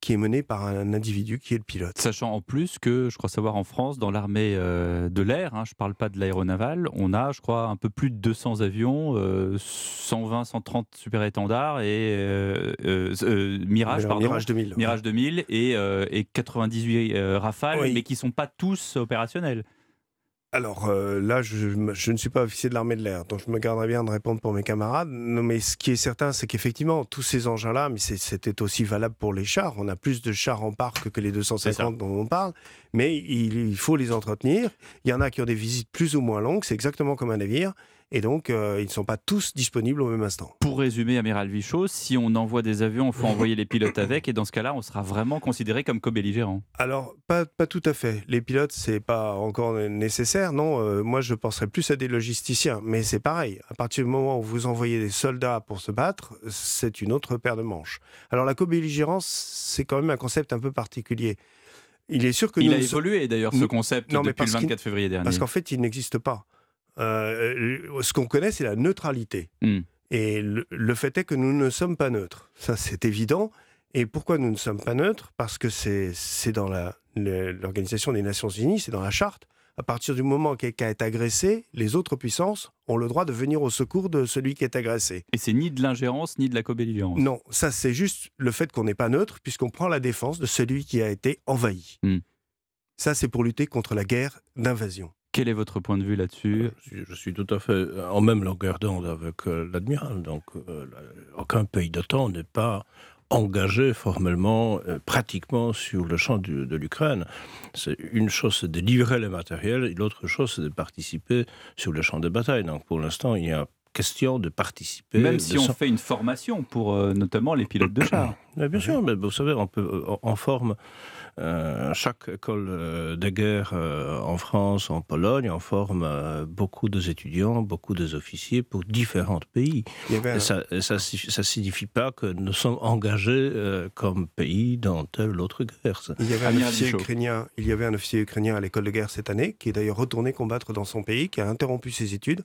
Speaker 36: qui est mené par un individu qui est le pilote.
Speaker 3: Sachant en plus que, je crois savoir en France, dans l'armée euh, de l'air, hein, je ne parle pas de l'aéronaval, on a, je crois, un peu plus de 200 avions, euh, 120, 130 super étendards et euh, euh, euh, Mirage, pardon,
Speaker 36: Mirage 2000, ouais.
Speaker 3: Mirage 2000 et, euh, et 98 euh, Rafales,
Speaker 36: Oui.
Speaker 3: mais qui ne sont pas tous opérationnels.
Speaker 36: Alors euh, là, je, je, ne suis pas officier de l'armée de l'air, donc je me garderai bien de répondre pour mes camarades. Non, mais ce qui est certain, c'est qu'effectivement, tous ces engins-là, mais c'était aussi valable pour les chars. On a plus de chars en parc que les 250 dont on parle, mais il, il, faut les entretenir. Il y en a qui ont des visites plus ou moins longues, c'est exactement comme un navire. Et donc, euh, ils ne sont pas tous disponibles au même instant.
Speaker 3: Pour résumer, Amiral Vichot, si on envoie des avions, il faut envoyer les pilotes avec, et dans ce cas-là, on sera vraiment considéré comme co-belligérant.
Speaker 36: Alors, pas, pas tout à fait. Les pilotes, c'est pas encore nécessaire. Non, euh, moi, je penserais plus à des logisticiens. Mais c'est pareil. À partir du moment où vous envoyez des soldats pour se battre, c'est une autre paire de manches. Alors, la co-belligérance, c'est quand même un concept un peu particulier.
Speaker 3: Il est sûr que il a évolué d'ailleurs ce concept non, depuis le 24 février dernier.
Speaker 36: Parce qu'en fait, il n'existe pas. Euh, ce qu'on connaît, c'est la neutralité. Hmm. Et le, fait est que nous ne sommes pas neutres. Ça, c'est évident. Et pourquoi nous ne sommes pas neutres? Parce que c'est dans l'Organisation des Nations Unies, c'est dans la charte. À partir du moment où quelqu'un est agressé, les autres puissances ont le droit de venir au secours de celui qui est agressé.
Speaker 3: Et c'est ni de l'ingérence ni de la co-belligérance
Speaker 36: Non, ça c'est juste le fait qu'on n'est pas neutre puisqu'on prend la défense de celui qui a été envahi. Hmm. Ça c'est pour lutter contre la guerre d'invasion.
Speaker 3: Quel est votre point de vue là-dessus
Speaker 37: je, suis tout à fait en même longueur d'onde avec euh, l'admiral. Donc, euh, aucun pays d'OTAN n'est pas engagé formellement, euh, pratiquement sur le champ de l'Ukraine. C'est une chose, c'est de livrer le matériel, et l'autre chose, c'est de participer sur le champ de bataille. Donc, pour l'instant, il y a question de participer.
Speaker 3: Même si on fait une formation pour notamment les pilotes de char.
Speaker 37: bien sûr, mais vous savez, on peut en forme euh, chaque école euh, de guerre euh, en France, en Pologne, en forme beaucoup d'étudiants, beaucoup d'officiers pour différents pays. ça ne signifie pas que nous sommes engagés comme pays dans telle ou autre guerre.
Speaker 36: Il y, avait un officier ukrainien, il y avait un officier ukrainien à l'école de guerre cette année qui est d'ailleurs retourné combattre dans son pays, qui a interrompu ses études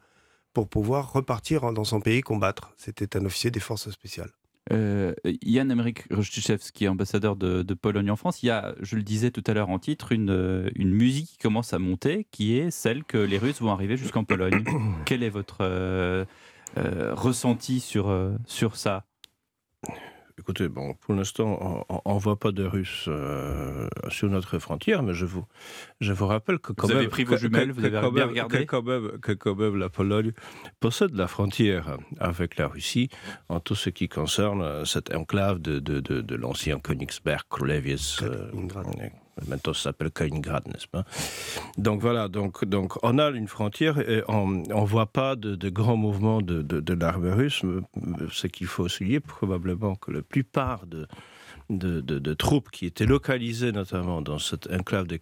Speaker 36: pour pouvoir repartir dans son pays combattre. C'était un officier des forces spéciales.
Speaker 3: Euh, Yann Emmerich est ambassadeur de, Pologne en France, il y a, je le disais tout à l'heure en titre, une, euh, une, musique qui commence à monter, qui est celle que les Russes vont arriver jusqu'en Pologne. Quel est votre euh, ressenti sur, sur ça?
Speaker 37: Écoutez, bon, pour l'instant, on ne voit pas de Russes euh, sur notre frontière, mais je vous, je vous rappelle que
Speaker 3: quand
Speaker 37: vous
Speaker 3: même... avez pris vos jumelles, vous avez bien regardé
Speaker 37: que quand, même, que quand même la Pologne possède la frontière avec la Russie en tout ce qui concerne cette enclave de, de, de, de l'ancien Königsberg, Krulevice, euh, Maintenant, ça s'appelle Kaliningrad, n'est-ce pas? Donc voilà, donc, donc on a une frontière et on ne voit pas de, de grands mouvements de, de, russe. Ce qu'il faut souligner, probablement que la plupart de, de, troupes qui étaient localisées notamment dans cette enclave de,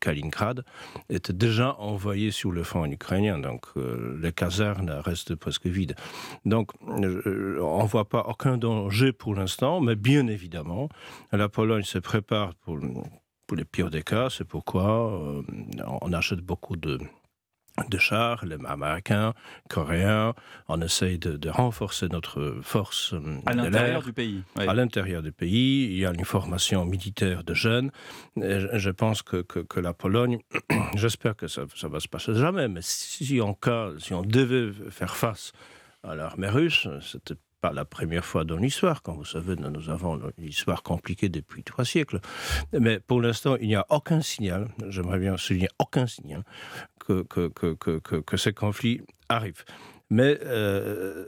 Speaker 37: Kaliningrad étaient déjà envoyées sur le front ukrainien. Donc euh, les casernes restent presque vides. Donc euh, on ne voit pas aucun danger pour l'instant, mais bien évidemment, la Pologne se prépare pour, pour les pires des cas. C'est pourquoi euh, on achète beaucoup de de chars, les Américains, Coréens. On essaye de, renforcer notre force
Speaker 3: euh, à l'intérieur du pays.
Speaker 37: À l'intérieur du pays, il y a une formation militaire de jeunes. je pense que, que, la Pologne, j'espère que ça, ça va se passer jamais, mais si en cas, si on devait faire face à l'armée russe, c'était pas la première fois dans l'histoire. Comme vous savez, nous avons une histoire compliquée depuis trois siècles. Mais pour l'instant, il n'y a aucun signal, j'aimerais bien souligner aucun signal, que, que, ces conflits arrivent. Mais euh,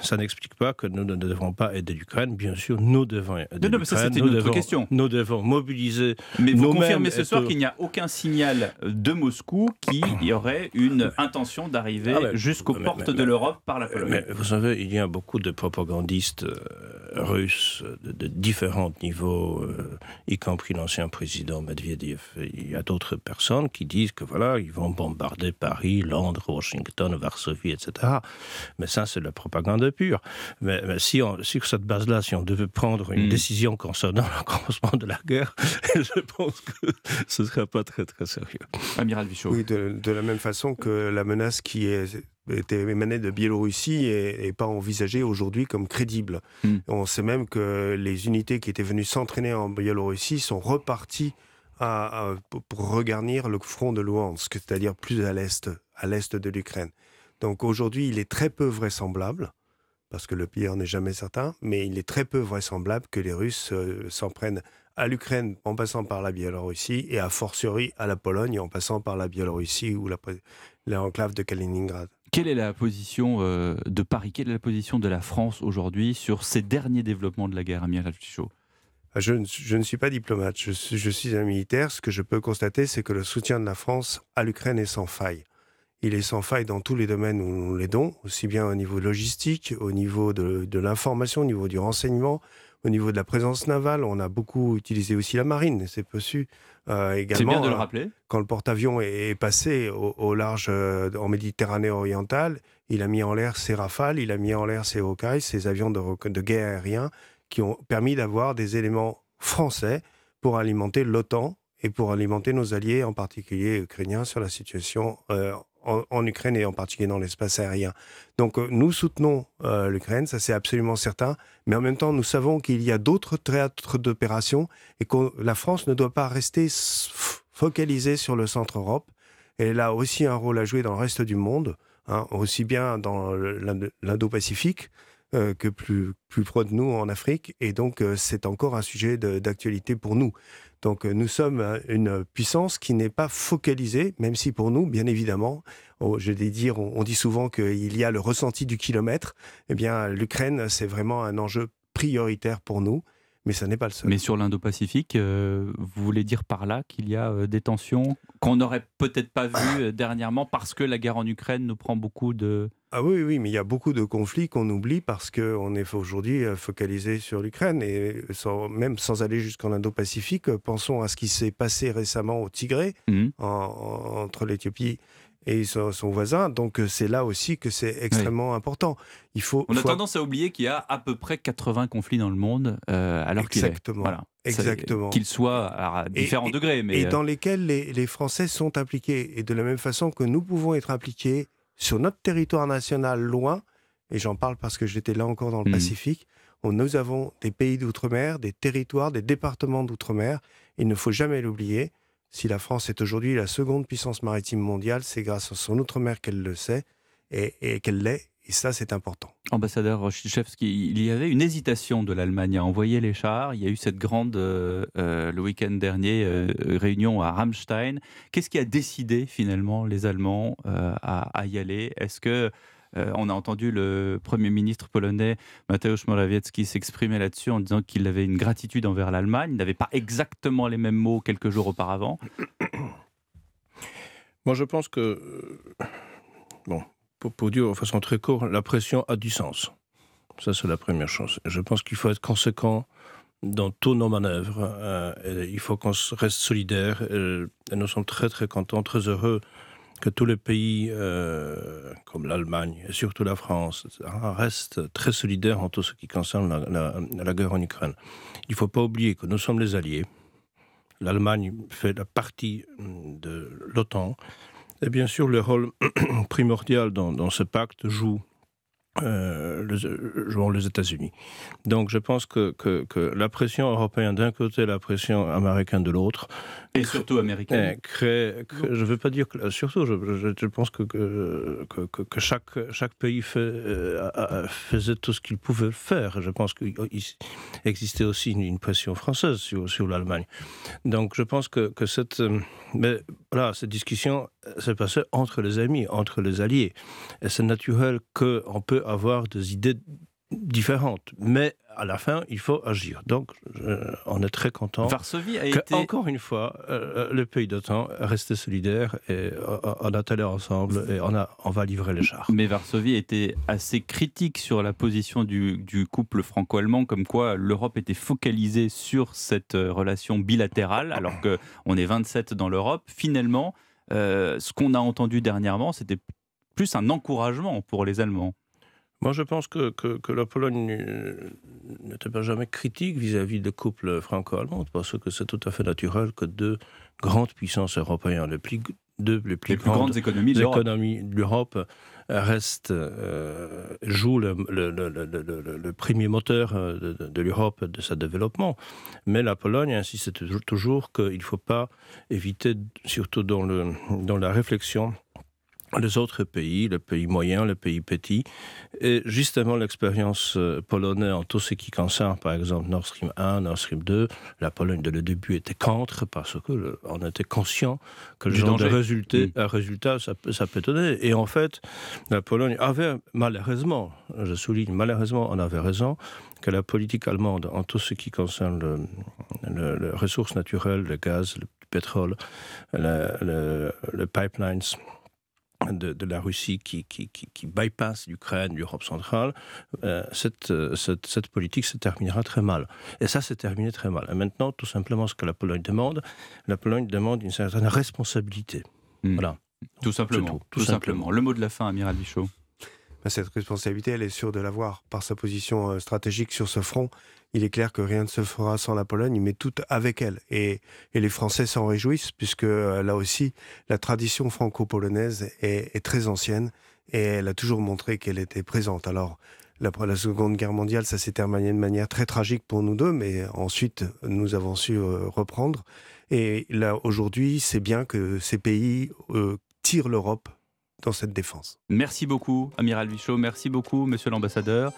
Speaker 37: ça n'explique pas que nous ne devons pas aider l'Ukraine. Bien sûr, nous devons aider
Speaker 3: l'Ukraine. ça, c'était une autre question.
Speaker 37: Nous devons mobiliser.
Speaker 3: Mais vous confirmez ce soir qu'il n'y a aucun signal de Moscou qui y aurait une intention d'arriver ah, jusqu'aux portes de l'Europe par la Pologne.
Speaker 37: Mais vous savez, il y a beaucoup de propagandistes euh, russes de, différents niveaux, euh, y compris l'ancien président Medvedev. Il y a d'autres personnes qui disent que voilà, ils vont bombarder Paris, Londres, Washington, Varsovie, etc. Mais ça, c'est la propagande pure. Mais, si, on, sur cette base-là, si on devait prendre une hmm. décision concernant le commencement de la guerre, je pense que ce ne serait pas très, très sérieux.
Speaker 3: Amiral Vichot.
Speaker 36: Oui, de, la même façon que la menace qui est était émanée de Biélorussie n'est pas envisagée aujourd'hui comme crédible. Hmm. On sait même que les unités qui étaient venues s'entraîner en Biélorussie sont reparties à, pour regarnir le front de Luhansk, c'est-à-dire plus à l'est, à l'est de l'Ukraine. Donc aujourd'hui, il est très peu vraisemblable, parce que le pire n'est jamais certain, mais il est très peu vraisemblable que les Russes euh, s'en prennent à l'Ukraine en passant par la Biélorussie et a fortiori à la Pologne en passant par la Biélorussie ou l'enclave de Kaliningrad.
Speaker 3: Quelle est la position euh, de Paris? Quelle est la position de la France aujourd'hui sur ces derniers développements de la guerre, Amiral Fichot
Speaker 36: ah, je, je, ne suis pas diplomate, je, je, suis un militaire. Ce que je peux constater, c'est que le soutien de la France à l'Ukraine est sans faille. Il est sans faille dans tous les domaines où nous l'aidons, aussi bien au niveau logistique, au niveau de, de l'information, au niveau du renseignement, au niveau de la présence navale. On a beaucoup utilisé aussi la marine, c'est possible.
Speaker 3: Euh, également, c'est bien de le euh, rappeler.
Speaker 36: quand le porte-avions est, passé au, large euh, en Méditerranée orientale, il a mis en l'air ses Rafales, il a mis en l'air ses Hawkeyes, ses avions de, de guerre aérien, qui ont permis d'avoir des éléments français pour alimenter l'OTAN et pour alimenter nos alliés, en particulier ukrainiens, sur la situation euh, en, Ukraine et en particulier dans l'espace aérien. Donc euh, nous soutenons euh, l'Ukraine, ça c'est absolument certain, mais en même temps nous savons qu'il y a d'autres théâtres d'opération et que la France ne doit pas rester focalisée sur le centre Europe. Elle a aussi un rôle à jouer dans le reste du monde, hein, aussi bien dans l'Indo-Pacifique euh, que plus, plus près de nous en Afrique. Et donc, c'est encore un sujet d'actualité pour nous. Donc, euh, nous sommes une puissance qui n'est pas focalisée, même si pour nous, bien évidemment, oh, on, dit souvent qu'il y a le ressenti du kilomètre. Eh bien, l'Ukraine, c'est vraiment un enjeu prioritaire pour nous. Mais ça n'est pas le seul.
Speaker 3: Mais sur l'Indo-Pacifique, vous voulez dire par là qu'il y a des tensions qu'on n'aurait peut-être pas vues dernièrement parce que la guerre en Ukraine nous prend beaucoup de,
Speaker 36: ah oui, oui, mais il y a beaucoup de conflits qu'on oublie parce qu'on est aujourd'hui euh, focalisé sur l'Ukraine et même sans aller jusqu'en Indo-Pacifique, euh, pensons à ce qui s'est passé récemment au Tigré mmh. entre l'Éthiopie et son, voisin. Donc euh, c'est là aussi que c'est extrêmement important.
Speaker 3: Il faut. On a tendance à oublier qu'il y a à peu près 80 conflits dans le monde, alors qu'il
Speaker 36: exactement, voilà, exactement,
Speaker 3: qu'ils soient à différents degrés, mais
Speaker 36: et dans lesquels les, les Français sont impliqués et de la même façon que nous pouvons être impliqués sur notre territoire national loin, et j'en parle parce que j'étais là encore dans le mmh. Pacifique, où nous avons des pays d'outre-mer, des territoires, des départements d'outre-mer. Il ne faut jamais l'oublier. Si la France est aujourd'hui la seconde puissance maritime mondiale, c'est grâce à son outre-mer qu'elle le sait et, qu'elle l'est. Et ça, c'est important.
Speaker 3: Ambassadeur Rochichevski, il y avait une hésitation de l'Allemagne à envoyer les chars. Il y a eu cette grande, euh, euh, le week-end dernier, euh, réunion à Rammstein. Qu'est-ce qui a décidé finalement les Allemands à, y aller? Est-ce que on a entendu le Premier ministre polonais Mateusz Morawiecki s'exprimer là-dessus en disant qu'il avait une gratitude envers l'Allemagne. Il n'avait pas exactement les mêmes mots quelques jours auparavant.
Speaker 37: Moi, je pense que bon, pour, dire de façon très courte, la pression a du sens. Ça, c'est la première chose. je pense qu'il faut être conséquent dans toutes nos manœuvres. Euh, il faut qu'on reste solidaire. Et, nous sommes très, très contents, très heureux que tous les pays, euh, comme l'Allemagne et surtout la France, restent très solidaires en tout ce qui concerne la, guerre en Ukraine. Il ne faut pas oublier que nous sommes les alliés. L'Allemagne fait la partie de l'OTAN. Et bien sûr, le rôle primordial dans ce pacte joue euh, le, jouant les États-Unis. Donc je pense que, que, que la pression européenne d'un côté, la pression américaine de l'autre,
Speaker 3: et surtout américaine,
Speaker 37: crée, je ne veux pas dire que surtout, je, je, pense que, que, que, chaque, chaque pays fait, euh, faisait tout ce qu'il pouvait faire. Je pense qu'il existait aussi une, pression française sur, sur l'Allemagne. Donc je pense que, que cette, mais voilà, cette discussion s'est passée entre les amis, entre les alliés, et c'est naturel qu'on peut avoir des idées différentes, mais à la fin, il faut agir. Donc, on est très content.
Speaker 3: Varsovie a été...
Speaker 37: Encore une fois, euh, le pays d'OTAN resté solidaire et euh, on a allé ensemble et on, a, on va livrer les chars.
Speaker 3: Mais Varsovie était assez critique sur la position du, du couple franco-allemand, comme quoi l'Europe était focalisée sur cette euh, relation bilatérale, alors qu'on est 27 dans l'Europe. Finalement, ce qu'on a entendu dernièrement, c'était plus un encouragement pour les Allemands.
Speaker 37: Moi, je pense que, que, la Pologne n'était pas jamais critique vis-à-vis de couples franco-allemands, parce que c'est tout à fait naturel que deux grandes puissances européennes, les plus, deux les plus, grandes, économies de l'Europe, restent, euh, jouent le, le, le, premier moteur euh, de, de l'Europe, de sa développement. Mais la Pologne insiste toujours, qu'il ne faut pas éviter, surtout dans, le, dans la réflexion, les autres pays, le pays moyen, le pays petit. Et justement, l'expérience euh, polonaise en tout ce qui concerne, par exemple, Nord Stream 1, Nord Stream 2, la Pologne, dès le début, était contre parce qu'on était conscient que le genre de résultat, mm. un résultat ça, ça peut donner. Et en fait, la Pologne avait, malheureusement, je souligne, malheureusement, on avait raison, que la politique allemande, en tout ce qui concerne les ressources naturelles, le gaz, le pétrole, les pipelines, de, la Russie qui, qui, qui, bypasse l'Ukraine, l'Europe centrale, euh, euh, cette, cette, politique se terminera très mal. Et ça s'est terminé très mal. Et maintenant, tout simplement, ce que la Pologne demande, la Pologne demande une certaine responsabilité.
Speaker 3: Hmm. Voilà. Tout simplement. Tout, simplement. Le mot de la fin, Amiral Bichot.
Speaker 36: Ben, cette responsabilité, elle est sûre de l'avoir par sa position euh, stratégique sur ce front il est clair que rien ne se fera sans la Pologne, mais tout avec elle. Et, les Français s'en réjouissent, puisque euh, là aussi, la tradition franco-polonaise est, très ancienne et elle a toujours montré qu'elle était présente. Alors, après la Seconde Guerre mondiale, ça s'est terminé de manière très tragique pour nous deux, mais ensuite, nous avons su euh, reprendre. Et là, aujourd'hui, c'est bien que ces pays euh, tirent l'Europe dans cette défense.
Speaker 3: Merci beaucoup, Amiral Vichot. Merci beaucoup, monsieur l'ambassadeur.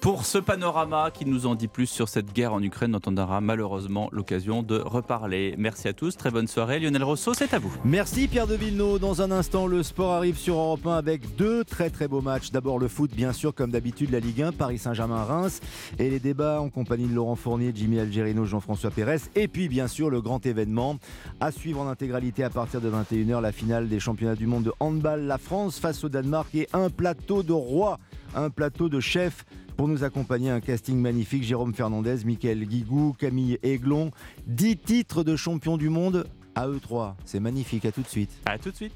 Speaker 3: Pour ce panorama qui nous en dit plus sur cette guerre en Ukraine dont on aura malheureusement l'occasion de reparler. Merci à tous, très bonne soirée. Lionel Rousseau, c'est à vous.
Speaker 31: Merci Pierre de Villeneuve. Dans un instant, le sport arrive sur Europe 1 avec deux très très beaux matchs. D'abord le foot, bien sûr, comme d'habitude, la Ligue 1, Paris Saint-Germain-Reims. Et les débats en compagnie de Laurent Fournier, Jimmy Algerino, Jean-François Pérez. Et puis bien sûr le grand événement à suivre en intégralité à partir de 21h, la finale des championnats du monde de handball. La France face au Danemark et un plateau de rois, un plateau de chefs pour nous accompagner, un casting magnifique Jérôme Fernandez, Michael Guigou, Camille Aiglon. 10 titres de champion du monde à eux trois. C'est magnifique, à tout de suite.
Speaker 3: À tout de suite.